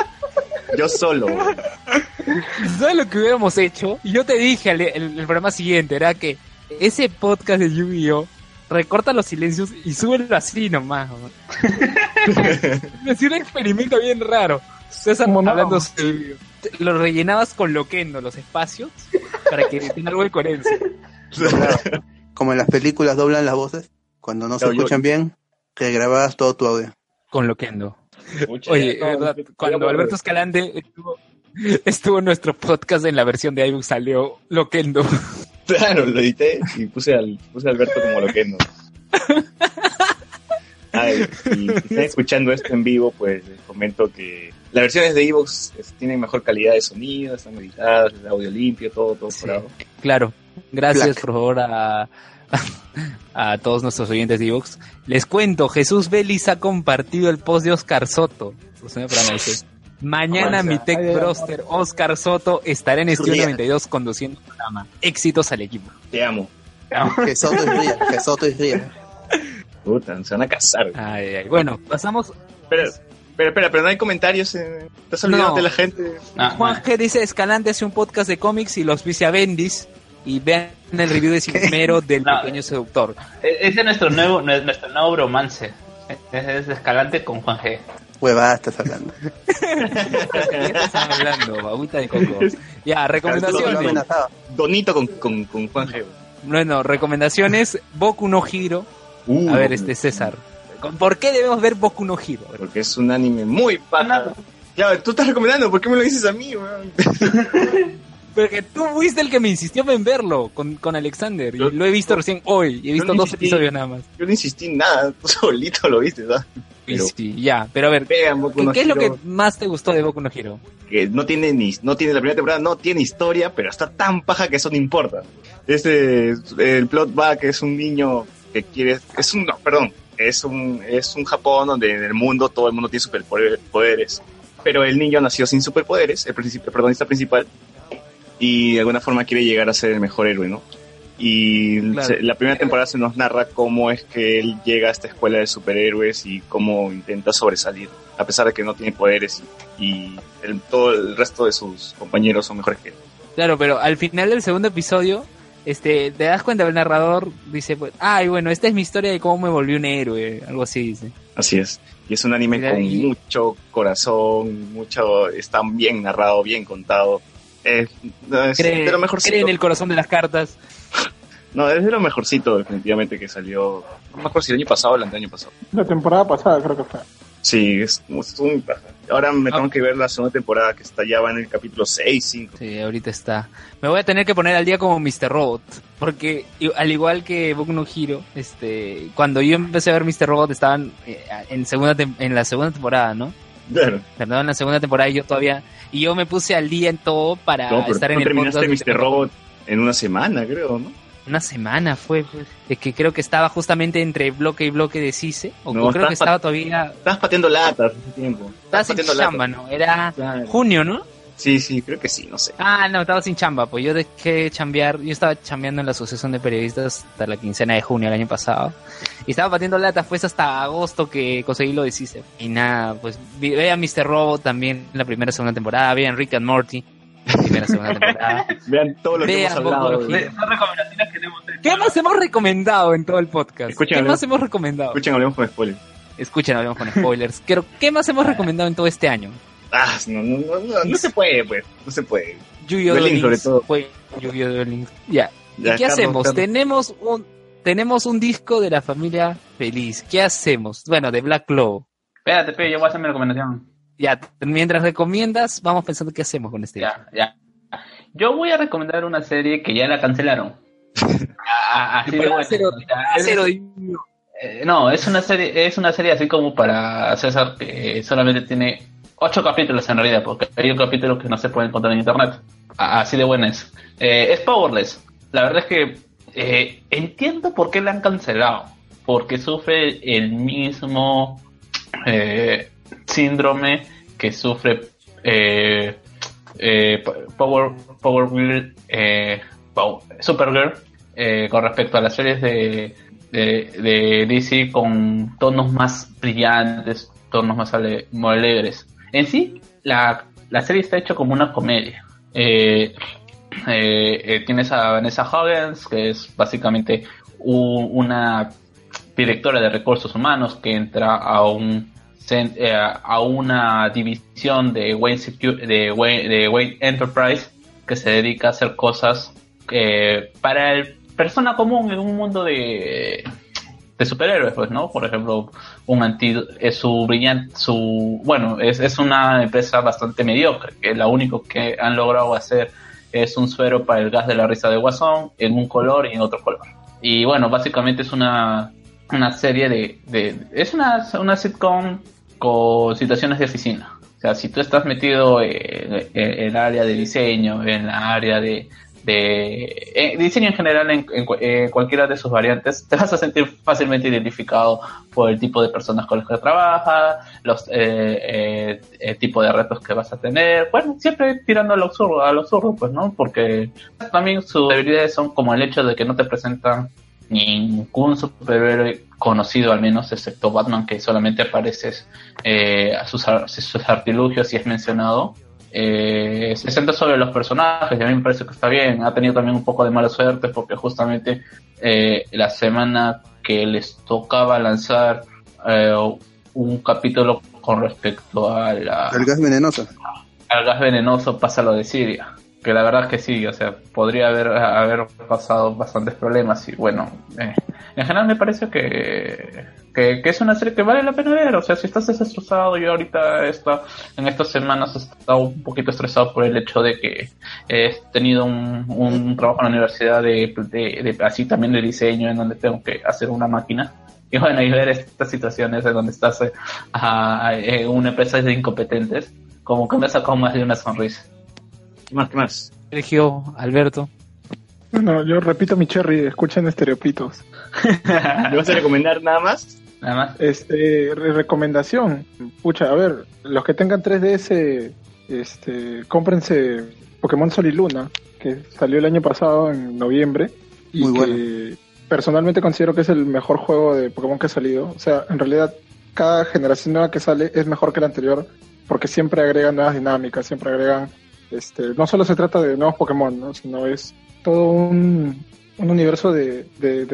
[laughs] Yo solo, weón. [laughs] ¿Sabes lo que hubiéramos hecho? Y Yo te dije al- el, el programa siguiente, era que ese podcast de Yu-Gi-Oh! recorta los silencios y súbelo así nomás. Me [laughs] hacía un experimento bien raro. César ¿Cómo no? hablando sobre Yu-Gi-Oh! Te- Lo rellenabas con loquendo los espacios para que tenga algo de coherencia. [laughs] Como en las películas doblan las voces, cuando no se yo- escuchan bien, regrabas todo tu audio. Con loquendo. Oye, no, ¿verdad? cuando Alberto Escalante estuvo, estuvo en nuestro podcast en la versión de iBook salió loquendo. [laughs] Claro, lo edité y puse al puse a Alberto como loquendo. Ay, si están escuchando esto en vivo, pues les comento que las versiones de Evox tienen mejor calidad de sonido, están editadas, el audio limpio, todo, todo Sí. Claro, gracias Black. por favor a, a todos nuestros oyentes de Evox. Les cuento, Jesús Vélez ha compartido el post de Oscar Soto. Mañana Avanza. mi tech Ay, Oscar Soto estará en Estudio Ría. 92 conduciendo el programa. Éxitos al equipo. Te amo. Que Soto es real, que Soto es real. Puta, se van a casar. Ay, ay. Bueno, pasamos. Espera, espera, espera, pero no hay comentarios. eh. Estás olvidando No. de la gente. Ah, Juan G dice, Escalante hace un podcast de cómics y los vicia Bendis. Y vean el review de Cinemero [laughs] del No. pequeño seductor. E- Ese es nuestro nuevo, nue- nuestro nuevo bromance. Ese es Escalante con Juan G. Huevada estás hablando. ¿Qué están hablando? Agüita de coco. Ya, recomendaciones. Donito con, con, con Juan G. Bueno, recomendaciones. Boku no Hiro. Uh, A ver, este César. ¿Por qué debemos ver Boku no Hiro? Porque es un anime muy paja. Ya, tú estás recomendando, ¿por qué me lo dices a mí, weón? [laughs] Porque tú fuiste el que me insistió en verlo con, con Alexander. Y Yo- lo he visto recién hoy. Y he visto no dos insistí. episodios nada más. Yo no insistí en nada, [laughs] tú solito lo viste, ¿sabes? Pero- sí, ya. Pero a ver, ¿qué, no qué es lo que Hero, más te gustó de Boku no Hiro? que no tiene ni no tiene la primera temporada no tiene historia pero está tan paja que eso no importa este el plot va que es un niño que quiere es un no perdón es un es un Japón donde en el mundo todo el mundo tiene superpoderes pero el niño nació sin superpoderes el, el protagonista principal y de alguna forma quiere llegar a ser el mejor héroe no y Claro. se- la primera temporada se nos narra cómo es que él llega a esta escuela de superhéroes y cómo intenta sobresalir, a pesar de que no tiene poderes y, y el- todo el resto de sus compañeros son mejores que él. Claro, pero al final del segundo episodio, este, te das cuenta, el narrador dice, pues, ay, bueno, esta es mi historia de cómo me volví un héroe, algo así dice. Así es. Y es un anime Mira, con y- mucho corazón, mucho, está bien narrado, bien contado. Es, no, es Cree, de lo mejorcito. cree en el corazón de las cartas. No, es de lo mejorcito definitivamente que salió. No me acuerdo si el año pasado o el año pasado. La temporada pasada creo que fue. Sí, es muy paja. Ahora me Ah. tengo que ver la segunda temporada que está ya va en el capítulo 6, 5. Sí, ahorita está. Me voy a tener que poner al día como Mr. Robot. Porque al igual que Boku no Hero, este, cuando yo empecé a ver Mr. Robot estaban eh, en segunda tem- en la segunda temporada, ¿no? Claro. Perdón, en la segunda temporada y yo todavía y yo me puse al día en todo para No, pero estar en el terminaste podcast. Mr. Robot en una semana, creo, ¿no? Una semana fue, pues. Es que creo que estaba justamente entre bloque y bloque de Cise. O No, creo que estaba- todavía. Estabas pateando latas ese tiempo. Estaba sin pateando chamba. ¿no? Era Claro. junio, ¿no? Sí, sí, creo que sí, no sé. Ah, no, estaba sin chamba, pues yo dejé de chambear, yo estaba chambeando en la Asociación de Periodistas hasta la quincena de junio del año pasado. Y estaba batiendo latas, pues hasta agosto que conseguí lo de CISE. Y nada, pues vi- vean Mr. Robot también la primera segunda temporada, vean Rick and Morty, primera segunda temporada. [laughs] Vean todo lo que hemos hablado. Son recomendaciones que tenemos. ¿Qué más hemos recomendado en todo el podcast? Escuchen, ¿Qué hablemos- más hemos recomendado? Escuchen, hablemos con spoilers. Escuchen, hablemos con spoilers. [laughs] Pero, ¿qué más hemos recomendado en todo este año? Ah, no, no, no, no, no se puede, pues. No se puede. Yu-Gi-Oh! Sobre todo. fue Yu-Gi-Oh! Duel Links. Ya. ¿Y Ya, qué Carlos, hacemos? Carlos. Tenemos un tenemos un disco de la familia feliz. ¿Qué hacemos? Bueno, de Black Claw. Espérate, pe, yo voy a hacer mi recomendación. Ya, mientras recomiendas, vamos pensando qué hacemos con este. Ya, ya. Yo voy a recomendar una serie que ya la cancelaron. [laughs] Ah, así de buena. Cero- eh, no, es una serie, es una serie así como para César que solamente tiene ocho capítulos en realidad, porque hay un capítulo que no se puede encontrar en internet. Ah, Así de buena es. Eh, es Powerless. La verdad es que eh, entiendo por qué la han cancelado. Porque sufre el mismo eh, síndrome que sufre eh, eh, Power, Power Girl, eh, Supergirl eh, con respecto a las series de, de, DC con tonos más brillantes, tonos más ale- más alegres. En sí, la, la serie está hecha como una comedia. Eh, eh, tienes a Vanessa Huggins, que es básicamente una directora de recursos humanos que entra a un eh, a una división de Wayne, de Wayne, de Wayne Enterprise que se dedica a hacer cosas eh, para el persona común en un mundo de de superhéroes, pues, ¿no? Por ejemplo, un antídoto, es su brillante, su, bueno, es, es una empresa bastante mediocre, que lo único que han logrado hacer es un suero para el gas de la risa de Guasón en un color y en otro color. Y bueno, básicamente es una, una serie de, de es una, una sitcom con situaciones de oficina. O sea, si tú estás metido en, en el área de diseño, en la área de, de eh, diseño en general en, en eh, cualquiera de sus variantes, [laughs] te vas a sentir fácilmente identificado por el tipo de personas con las que trabajas, los eh, eh, el tipo de retos que vas a tener, bueno, siempre tirando al absurdo, al absurdo, pues, ¿no? Porque también sus debilidades son como el hecho de que no te presentan ningún superhéroe conocido al menos, excepto Batman, que solamente apareces eh, a sus, ar- sus artilugios y es mencionado. Eh, se centra sobre los personajes y a mí me parece que está bien. Ha tenido también un poco de mala suerte porque justamente eh, la semana que les tocaba lanzar eh, un capítulo con respecto a la, El gas venenoso. al gas venenoso pasa lo de Siria. Que la verdad es que sí, o sea, podría haber, haber pasado bastantes problemas y bueno, eh, en general me parece que, que, es una serie que vale la pena ver, o sea, si estás destrozado, yo ahorita está, en estas semanas he estado un poquito estresado por el hecho de que he tenido un, un trabajo en la universidad de, de, así también de diseño en donde tengo que hacer una máquina. Y bueno, y ver estas situaciones en donde estás eh, en una empresa de incompetentes, como que me sacó más de una sonrisa. ¿Qué más? ¿Qué más? Sergio, Alberto. Bueno, yo repito mi cherry, escuchen estereopitos. ¿Me vas a recomendar nada más? Nada más. Este, re- recomendación. Pucha, a ver, los que tengan 3DS, este, cómprense Pokémon Sol y Luna, que salió el año pasado en noviembre. Y Muy que personalmente considero que es el mejor juego de Pokémon que ha salido. O sea, en realidad, cada generación nueva que sale es mejor que la anterior, porque siempre agregan nuevas dinámicas, siempre agregan, este, no solo se trata de nuevos Pokémon, ¿no? sino es todo un, un universo de,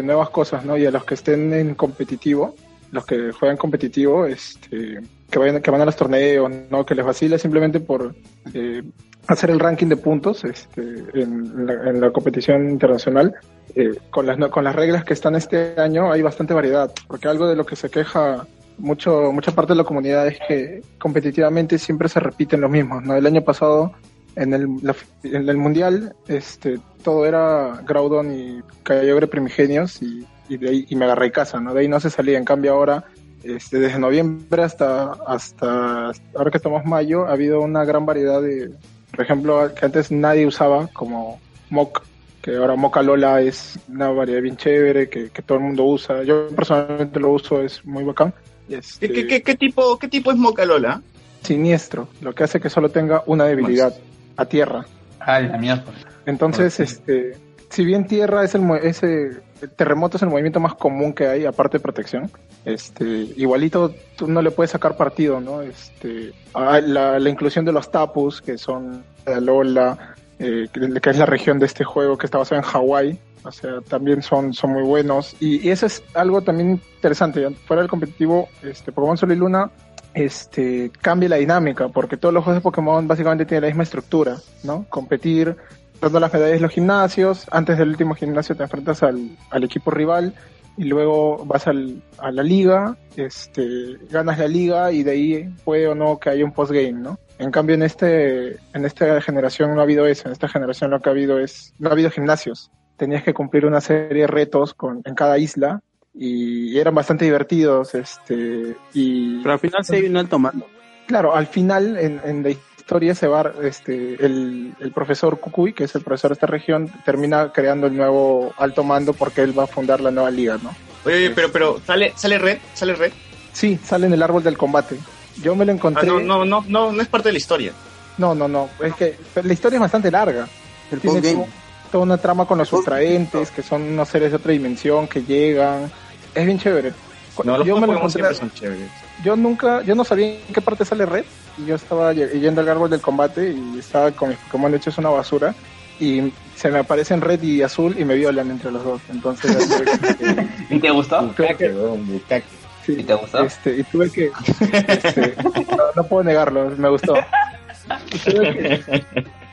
nuevas cosas, ¿no? Y a los que estén en competitivo, los que juegan competitivo, este, que vayan, que van a los torneos, ¿no? Que les vacila simplemente por eh, hacer el ranking de puntos, este, en, la, en la competición internacional. Eh, con las con las reglas que están este año hay bastante variedad, porque algo de lo que se queja mucho, mucha parte de la comunidad es que competitivamente siempre se repiten los mismos, ¿no? El año pasado, en el, la- en el Mundial, este, todo era Groudon y Kyogre primigenios y, y de ahí, y me agarré casa, ¿no? De ahí no se salía. En cambio ahora, este, desde noviembre hasta, hasta ahora que estamos mayo, ha habido una gran variedad de, por ejemplo, que antes nadie usaba, como Mock, que ahora Mocha Lola es una variedad bien chévere, que, que todo el mundo usa. Yo personalmente lo uso, es muy bacán. Este, ¿Qué, qué, qué, qué tipo, ¿Qué tipo es Mocalola? Siniestro, lo que hace que solo tenga una debilidad, a tierra. Ah, la mierda. Entonces, este, si bien tierra es el, el terremoto es el movimiento más común que hay, aparte de protección, este, igualito tú no le puedes sacar partido, ¿no? Este, ah, la, la inclusión de los tapus, que son la Lola, eh, que, que es la región de este juego que está basado en Hawái, o sea, también son, son muy buenos. Y, y eso es algo también interesante, fuera del competitivo, este, Pokémon Sol y Luna, este, cambia la dinámica, porque todos los juegos de Pokémon básicamente tienen la misma estructura, ¿no? Competir, dando las medallas en los gimnasios, antes del último gimnasio te enfrentas al, al equipo rival y luego vas al, a la liga, este, ganas la liga y de ahí puede o no que haya un postgame, ¿no? En cambio en este, en esta generación no ha habido eso, en esta generación lo que ha habido es, no ha habido gimnasios. Tenías que cumplir una serie de retos con, en cada isla y eran bastante divertidos, este, y Pero al final sí hay un alto mando. Claro, al final en, en la historia se va, este, el, el profesor Kukui, que es el profesor de esta región, termina creando el nuevo alto mando porque él va a fundar la nueva liga, ¿no? Oye, oye, pero, pero, ¿sale, sale red? ¿Sale red? Sí, sale en el árbol del combate. Yo me lo Ah, encontré. no, no, no, no, no es parte de la historia. no, no, no, Es que la historia es bastante larga. El Tiene toda una trama con los ultraentes, que son unos seres de otra dimensión que llegan. Es bien chévere. No, los yo me lo encontré. siempre son chéveres. Yo nunca, yo no sabía en qué parte sale Red. Y yo estaba yendo al árbol del combate y estaba con mis Pokémon hechos una basura. Y se me aparecen Red y Azul y me violan entre los dos. Entonces, que- [laughs] ¿Y te gustó? Bucaque. sí, ¿Y te gustó? Este, y tuve que, este, no, no puedo negarlo, me gustó. Y tuve que,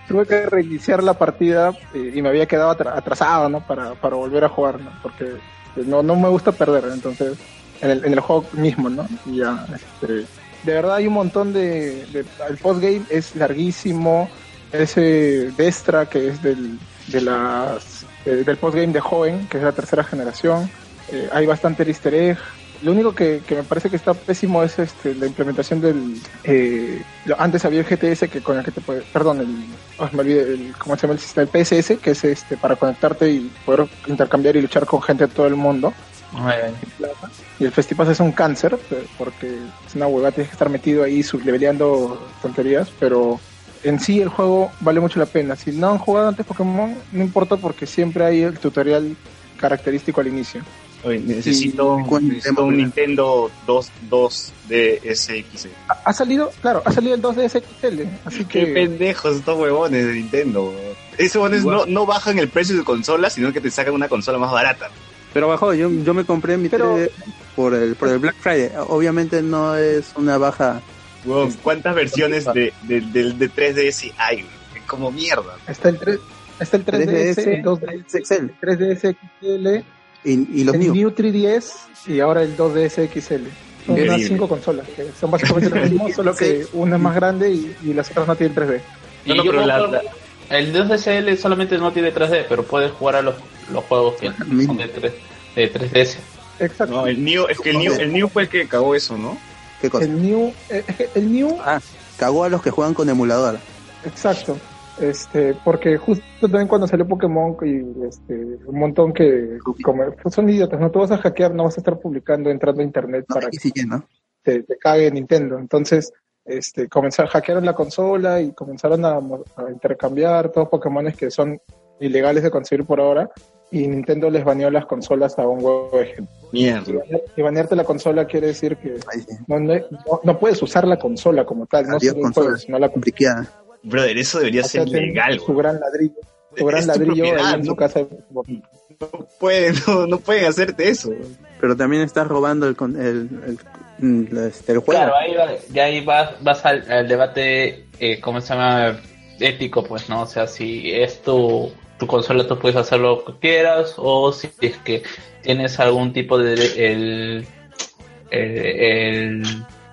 tuve que reiniciar la partida eh, y me había quedado atra- atrasado, ¿no? Para, para volver a jugar, ¿no? Porque pues, no, no me gusta perder, entonces, en el, en el juego mismo, ¿no? Y ya, este, de verdad hay un montón de, de el postgame es larguísimo, ese Destra que es del, de las, eh, del postgame de joven, que es la tercera generación, eh, hay bastante easter egg, lo único que, que me parece que está pésimo es este, la implementación del... eh, antes había el GTS que con el que te puede... Perdón, el, oh, me olvidé, el, ¿cómo se llama el sistema? El PSS, que es este para conectarte y poder intercambiar y luchar con gente de todo el mundo. Y el Festipass es un cáncer, porque es una huevada, tienes que estar metido ahí subleveleando tonterías, pero en sí el juego vale mucho la pena. Si no han jugado antes Pokémon, no importa porque siempre hay el tutorial característico al inicio. Oye, necesito, Sí, ¿cuál necesito un? Nintendo 2, 2 DSX. Ha, ha salido, claro, ha salido el 2DS XL, así Qué que... pendejos estos huevones de Nintendo. Esos huevones no, no bajan el precio de su consola, sino que te sacan una consola más barata. Pero bajó, yo, yo me compré mi Pero- 3D por el, por el Black Friday. Obviamente no es una baja. Weón, ¿Cuántas versiones de, de, del- de 3DS hay? Como mierda. Está el 3, está el 3DS, 3DS, el 2DS, XL. 3DS XL, Y, y los el New. New 3DS y ahora el 2DS XL. Son Increíble. unas cinco consolas, que son básicamente lo mismo, [laughs] solo que una es más grande y, y las otras no tienen 3D. No, no, pero la- que El 2DSL solamente no tiene 3D, pero puedes jugar a los, los juegos que son de, 3, de 3DS. Exacto. No, el New, es que el New, el New fue el que cagó eso, ¿no? ¿Qué cosa? El New, eh, es que el New, Ah, cagó a los que juegan con emulador. exacto. Este, porque justo también cuando salió Pokémon y este, un montón que como, pues son idiotas, no te vas a hackear, no vas a estar publicando entrando a internet No, para que no. te, te cague Nintendo. Entonces, este, comenzaron, hackearon la consola y comenzaron a, intercambiar todos Pokémones que son ilegales de conseguir por ahora. Y Nintendo les baneó las consolas a un huevo de gente. Mierda. Y banear- Y banearte la consola quiere decir que no, no, puedes usar la consola como tal, no solo el consola. juego, sino la Complicada. Brother, eso debería o sea, ser legal, Su gran ladrillo, su gran ladrillo ahí en su ¿no? casa. No pueden, [laughs] no, no pueden hacerte eso. Pero también estás robando el, con- el, el, este, el juego. Claro, ahí, va- ya ahí vas, vas al, al debate, eh, ¿cómo se llama? Ético, pues, ¿no? O sea, si es tu, tu consola, tú puedes hacer lo que quieras, o si es que tienes algún tipo de. el eh, el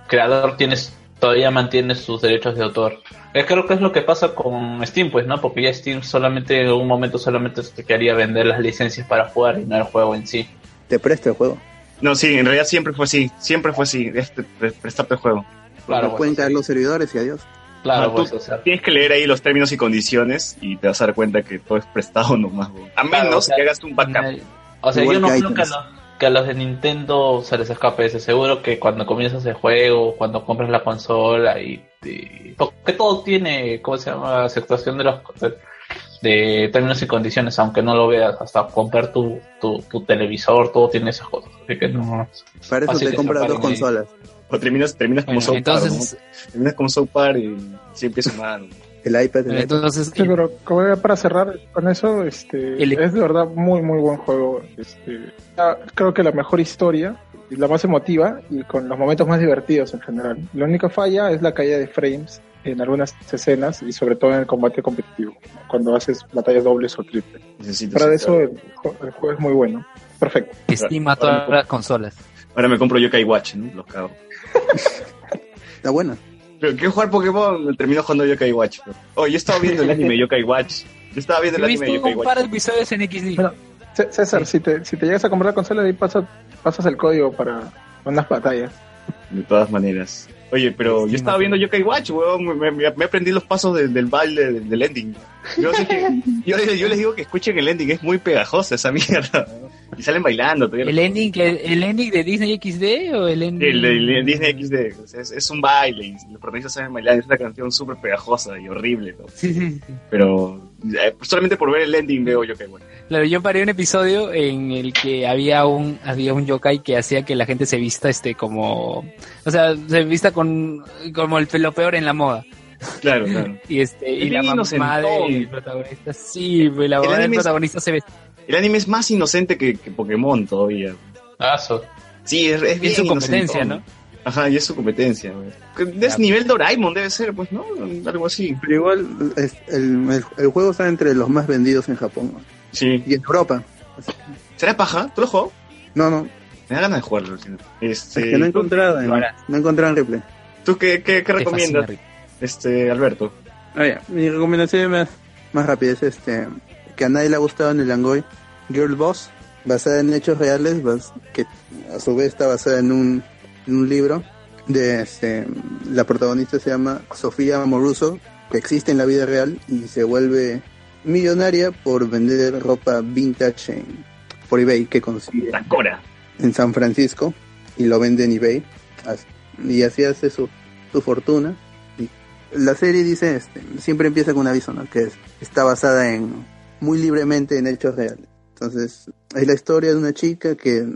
creador tiene todavía mantiene sus derechos de autor. Eh, creo que es lo que pasa con Steam, pues, ¿no? Porque ya Steam solamente en un momento solamente se quería vender las licencias para jugar y no el juego en sí. Te presto el juego. No, sí, en realidad siempre fue así, siempre fue así, este, pre- prestarte el juego. Claro, no pueden caer los servidores y adiós. Claro, No, pues, tú o sea, tienes que leer ahí los términos y condiciones y te vas a dar cuenta que todo es prestado [laughs] nomás. weón. A Claro, menos o sea, que hagas un backup. O sea, yo no creo que los, que a los de Nintendo se les escape ese. Seguro que cuando comienzas el juego, cuando compras la consola y, y- porque todo tiene, ¿cómo se llama? Aceptación de los de términos y condiciones, aunque no lo veas, hasta comprar tu, tu, tu televisor, todo tiene esas cosas. Así que no. Para eso te compras dos ahí. consolas. O terminas, terminas como Bueno, South Park, entonces, ¿no? Terminas como South Park y sí empieza mal. El iPad, el iPad. entonces Sí, pero como ya para cerrar con eso, este, El- es de verdad muy, muy buen juego. Este, creo que la mejor historia, y la más emotiva y con los momentos más divertidos en general. La única falla es la caída de frames en algunas escenas y sobre todo en el combate competitivo, cuando haces batallas dobles o triples. Estar- eso, el, el juego es muy bueno. Perfecto. estima todas las consolas. Ahora me compro Yokai Watch, ¿no? Los cago. [laughs] Está buena. Pero quiero jugar Pokémon, termino jugando Yokai Watch. Oh, yo estaba viendo el anime Yokai Watch. Yo estaba viendo He el anime visto Yokai un par de Watch. episodios en XD. Bueno, César, si, te, si te llegas a comprar la consola, ahí pasas, pasas el código para unas batallas. De todas maneras. Oye, pero Sí, yo estaba viendo Yokai Watch, weón. Me, me- me aprendí los pasos de- del baile, del, del ending. Yo, sé que- yo, yo les digo que escuchen el ending, es muy pegajosa esa mierda. Y salen bailando. todavía. ¿El ending, que- el ending de Disney XD o el ending? El, el- el Disney XD. o sea, es, es un baile y los protagonistas saben bailar. Es una canción súper pegajosa y horrible. ¿no? Sí, sí, sí. Pero eh, solamente por ver el ending veo Yokai Watch. Claro, yo paré un episodio en el que había un había un yokai que hacía que la gente se vista este como o sea, se vista con como el lo peor en la moda. Claro, claro. [laughs] Y este y la mamá del protagonista, sí, pues, la mamá del protagonista se ve El anime es más inocente que, que Pokémon todavía. Ah, so- Sí, es, es bien es su competencia, inocentón. ¿no? Ajá, y es su competencia. güey. Es nivel Doraemon, debe ser, pues, ¿no? Algo así. Pero igual es- el, el- el juego está entre los más vendidos en Japón ¿no? Sí. y en Europa. ¿Será paja? ¿Tú lo jugó? No, no, Me da ganas de jugarlo. tío. es Este, que no he encontrado, harás. no he encontrado en replay. ¿Tú qué, qué, qué Te recomiendas, fascina, este, Alberto? Ah, ya. Mi recomendación más, más rápida es este que a nadie le ha gustado en el Angoy Girl Boss, basada en hechos reales, que a su vez está basada en un, en un libro de este, la protagonista se llama Sofía Moruso, que existe en la vida real y se vuelve millonaria por vender ropa vintage en, por eBay que consigue Cora. en San Francisco y lo vende en eBay y así hace su, su fortuna y la serie dice este siempre empieza con un aviso ¿no? que es- está basada en muy libremente en hechos reales entonces es la historia de una chica que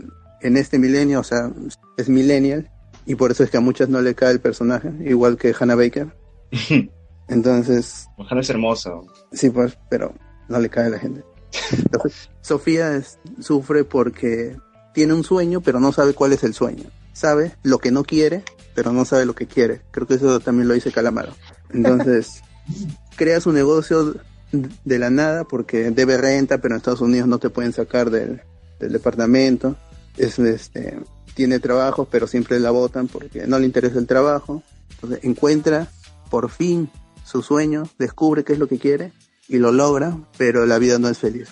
en este milenio o sea es millennial y por eso es que a muchas no le cae el personaje igual que Hannah Baker [laughs] entonces Ojalá es hermosa. Sí, pues, pero no le cae a la gente. Entonces, [laughs] Sofía es- sufre porque tiene un sueño, pero no sabe cuál es el sueño. Sabe lo que no quiere, pero no sabe lo que quiere. Creo que eso también lo dice Calamaro. Entonces, [laughs] crea su negocio de la nada porque debe renta, pero en Estados Unidos no te pueden sacar del, departamento. Es, este, tiene trabajo, pero siempre la votan porque no le interesa el trabajo. Entonces, encuentra por fin su sueño, descubre qué es lo que quiere y lo logra, pero la vida no es feliz.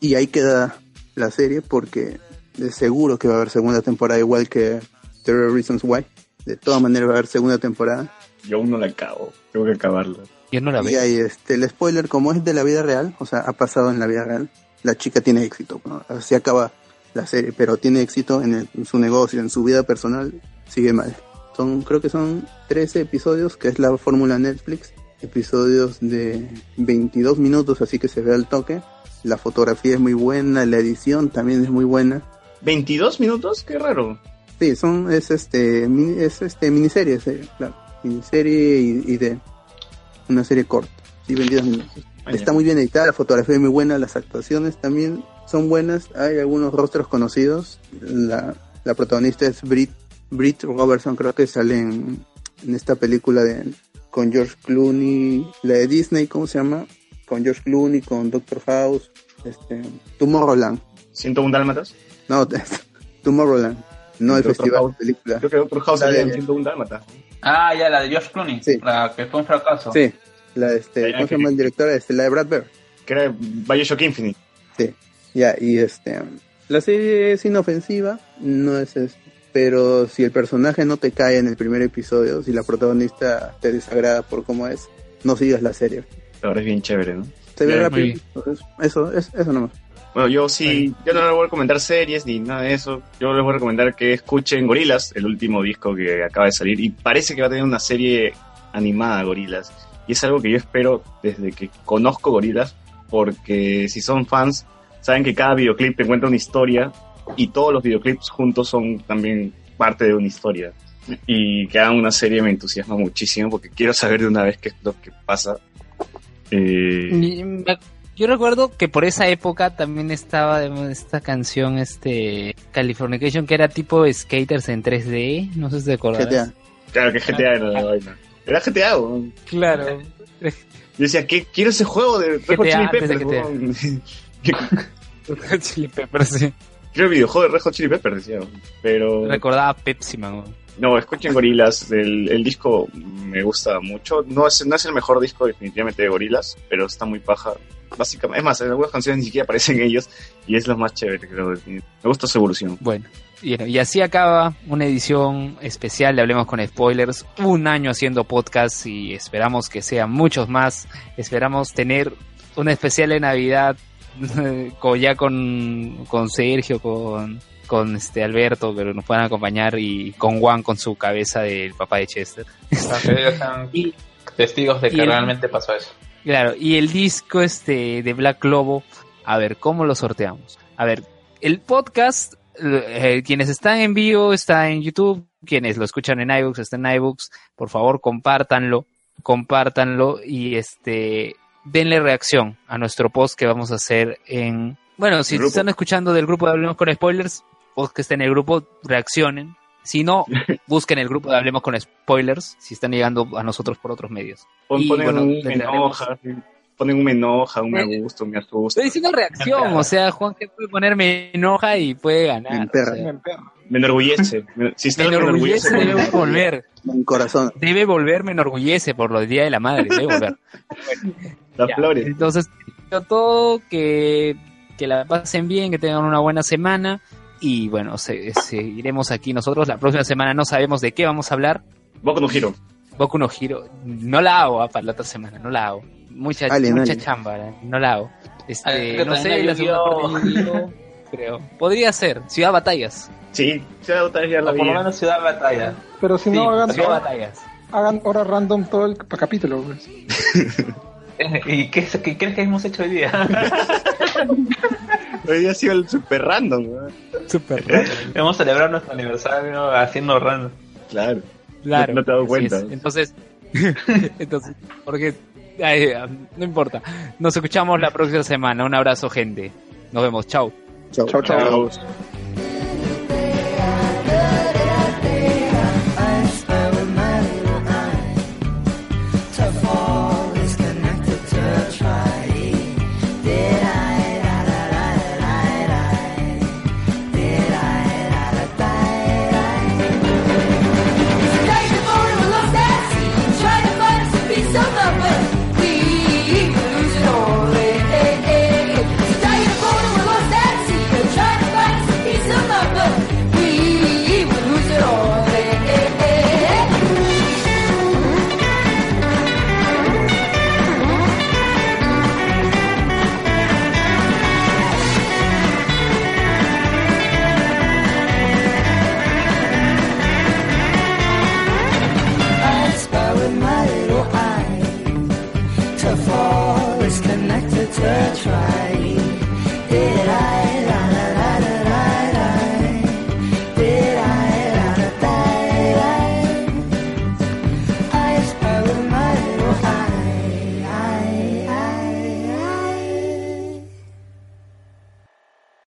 Y ahí queda la serie porque de seguro que va a haber segunda temporada igual que Terror Reasons Why. De todas maneras va a haber segunda temporada. Yo aún no la acabo. Tengo que acabarla. Yo no la Y veo. ahí este, el spoiler, como es de la vida real, o sea, ha pasado en la vida real, la chica tiene éxito. ¿no? Así acaba la serie, pero tiene éxito en, el- en su negocio, en su vida personal, sigue mal. Son, creo que son 13 episodios, que es la fórmula Netflix. Episodios de 22 minutos, así que se ve al toque. La fotografía es muy buena, la edición también es muy buena. ¿22 minutos? Qué raro. Sí, son, es este, es este, miniserie, serie, claro. Miniserie y, y de una serie corta, sí, 22 minutos. Ah, ya. Está muy bien editada, la fotografía es muy buena, las actuaciones también son buenas. Hay algunos rostros conocidos. La, la protagonista es Brit, Brit Robertson, creo que sale en, en esta película de con George Clooney, la de Disney, ¿cómo se llama? Con George Clooney, con Doctor House, este, Tomorrowland. ¿101 dálmatas? No, [laughs] Tomorrowland. No el festival House. de películas. Creo que Doctor House La de- 101 Dálmata. Ah, ya, la de George Clooney. Sí. La que fue un fracaso. Sí, la de este, ¿cómo se llama el director? Este, la de Brad Bird. Que era Bioshock Infinite. Sí, ya, y este, la serie es inofensiva, no es es- pero si el personaje no te cae en el primer episodio, si la protagonista te desagrada por cómo es, no sigas la serie. Ahora es bien chévere, ¿no? Se ve rápido, entonces, eso, es, eso nomás. Bueno, yo sí, yo no les voy a recomendar series ni nada de eso. Yo les voy a recomendar que escuchen Gorilas, el último disco que acaba de salir. Y parece que va a tener una serie animada, Gorilas. Y es algo que yo espero desde que conozco Gorilas, porque si son fans, saben que cada videoclip te cuenta una historia y todos los videoclips juntos son también parte de una historia. Y que hagan una serie me entusiasma muchísimo porque quiero saber de una vez qué es lo que pasa. Eh, me- Yo recuerdo que por esa época también estaba esta canción, este Californication, que era tipo skaters en 3D, no sé si te acuerdas. GTA. claro que GTA era la vaina. Era GTA. Claro. Yo decía, ¿qué? quiero ese juego de Red Hot Chili Peppers. [laughs] Chili Peppers, sí. quiero el videojuego de Red Hot Chili Peppers, decía. Pero Recordaba a Pepsi Man. No, escuchen Gorilas. El, disco me gusta mucho. No es, no es el mejor disco definitivamente de Gorilas, pero está muy paja. Básicamente, es más, en algunas canciones ni siquiera aparecen ellos y es lo más chévere, creo. Me gusta su evolución. Bueno, y, así acaba una edición especial de Hablemos con Spoilers. Un año haciendo podcast y esperamos que sean muchos más. Esperamos tener un especial de Navidad [laughs] ya con, con Sergio, con, con este Alberto, que nos puedan acompañar y con Juan con su cabeza del papá de Chester. Sean [laughs] Y, testigos de que el- realmente pasó eso. Claro, y el disco este de Black Lobo, a ver, ¿cómo lo sorteamos? A ver, el podcast, eh, quienes están en vivo está en YouTube, quienes lo escuchan en iBooks está en iBooks, por favor compártanlo, compártanlo y este denle reacción a nuestro post que vamos a hacer en bueno, si están escuchando del grupo de Hablemos con Spoilers, post que esté en el grupo, reaccionen. Si no, [laughs] busquen el grupo de Hablemos con Spoilers, si están llegando a nosotros por otros medios. Pon- Y, ponen bueno, un me enoja, ponen un me enoja, un me gusta, un me asusta. Estoy diciendo reacción, o sea, Juan que puede ponerme enoja y puede ganar. Me emperra. o sea, Me. Me enorgullece. Me- Si está me me enorgullece, debe volver. Un corazón. Debe volver, me enorgullece por los días de la madre, debe volver. [laughs] Las Ya, flores. Entonces, todo, que, que la pasen bien, que tengan una buena semana. Y bueno, se- seguiremos aquí nosotros. La próxima semana no sabemos de qué vamos a hablar. Boku no Hiro. Boku no giro. No la hago ah, para la otra semana, no la hago. Mucha, mucha chamba, eh, no la hago. Ah, Este, que no sé, la hay segunda parte de creo. Podría ser, Ciudad Batallas. Sí, botar ya la O por lo menos Ciudad Batalla. Pero si Sí, no, hagan, Ciudad Batallas. hagan hora random todo el pa- capítulo. pues. [laughs] ¿Y qué, qué crees que hemos hecho hoy día? [laughs] Hoy día ha sido el super random, weón. Súper [laughs] hemos celebrado nuestro aniversario haciendo random. Claro. Claro. No te has dado cuenta. es. Entonces, [laughs] entonces, porque ay, no importa. Nos escuchamos la próxima semana. Un abrazo, gente. Nos vemos. Chao. Chao. Chao, chao. Chao.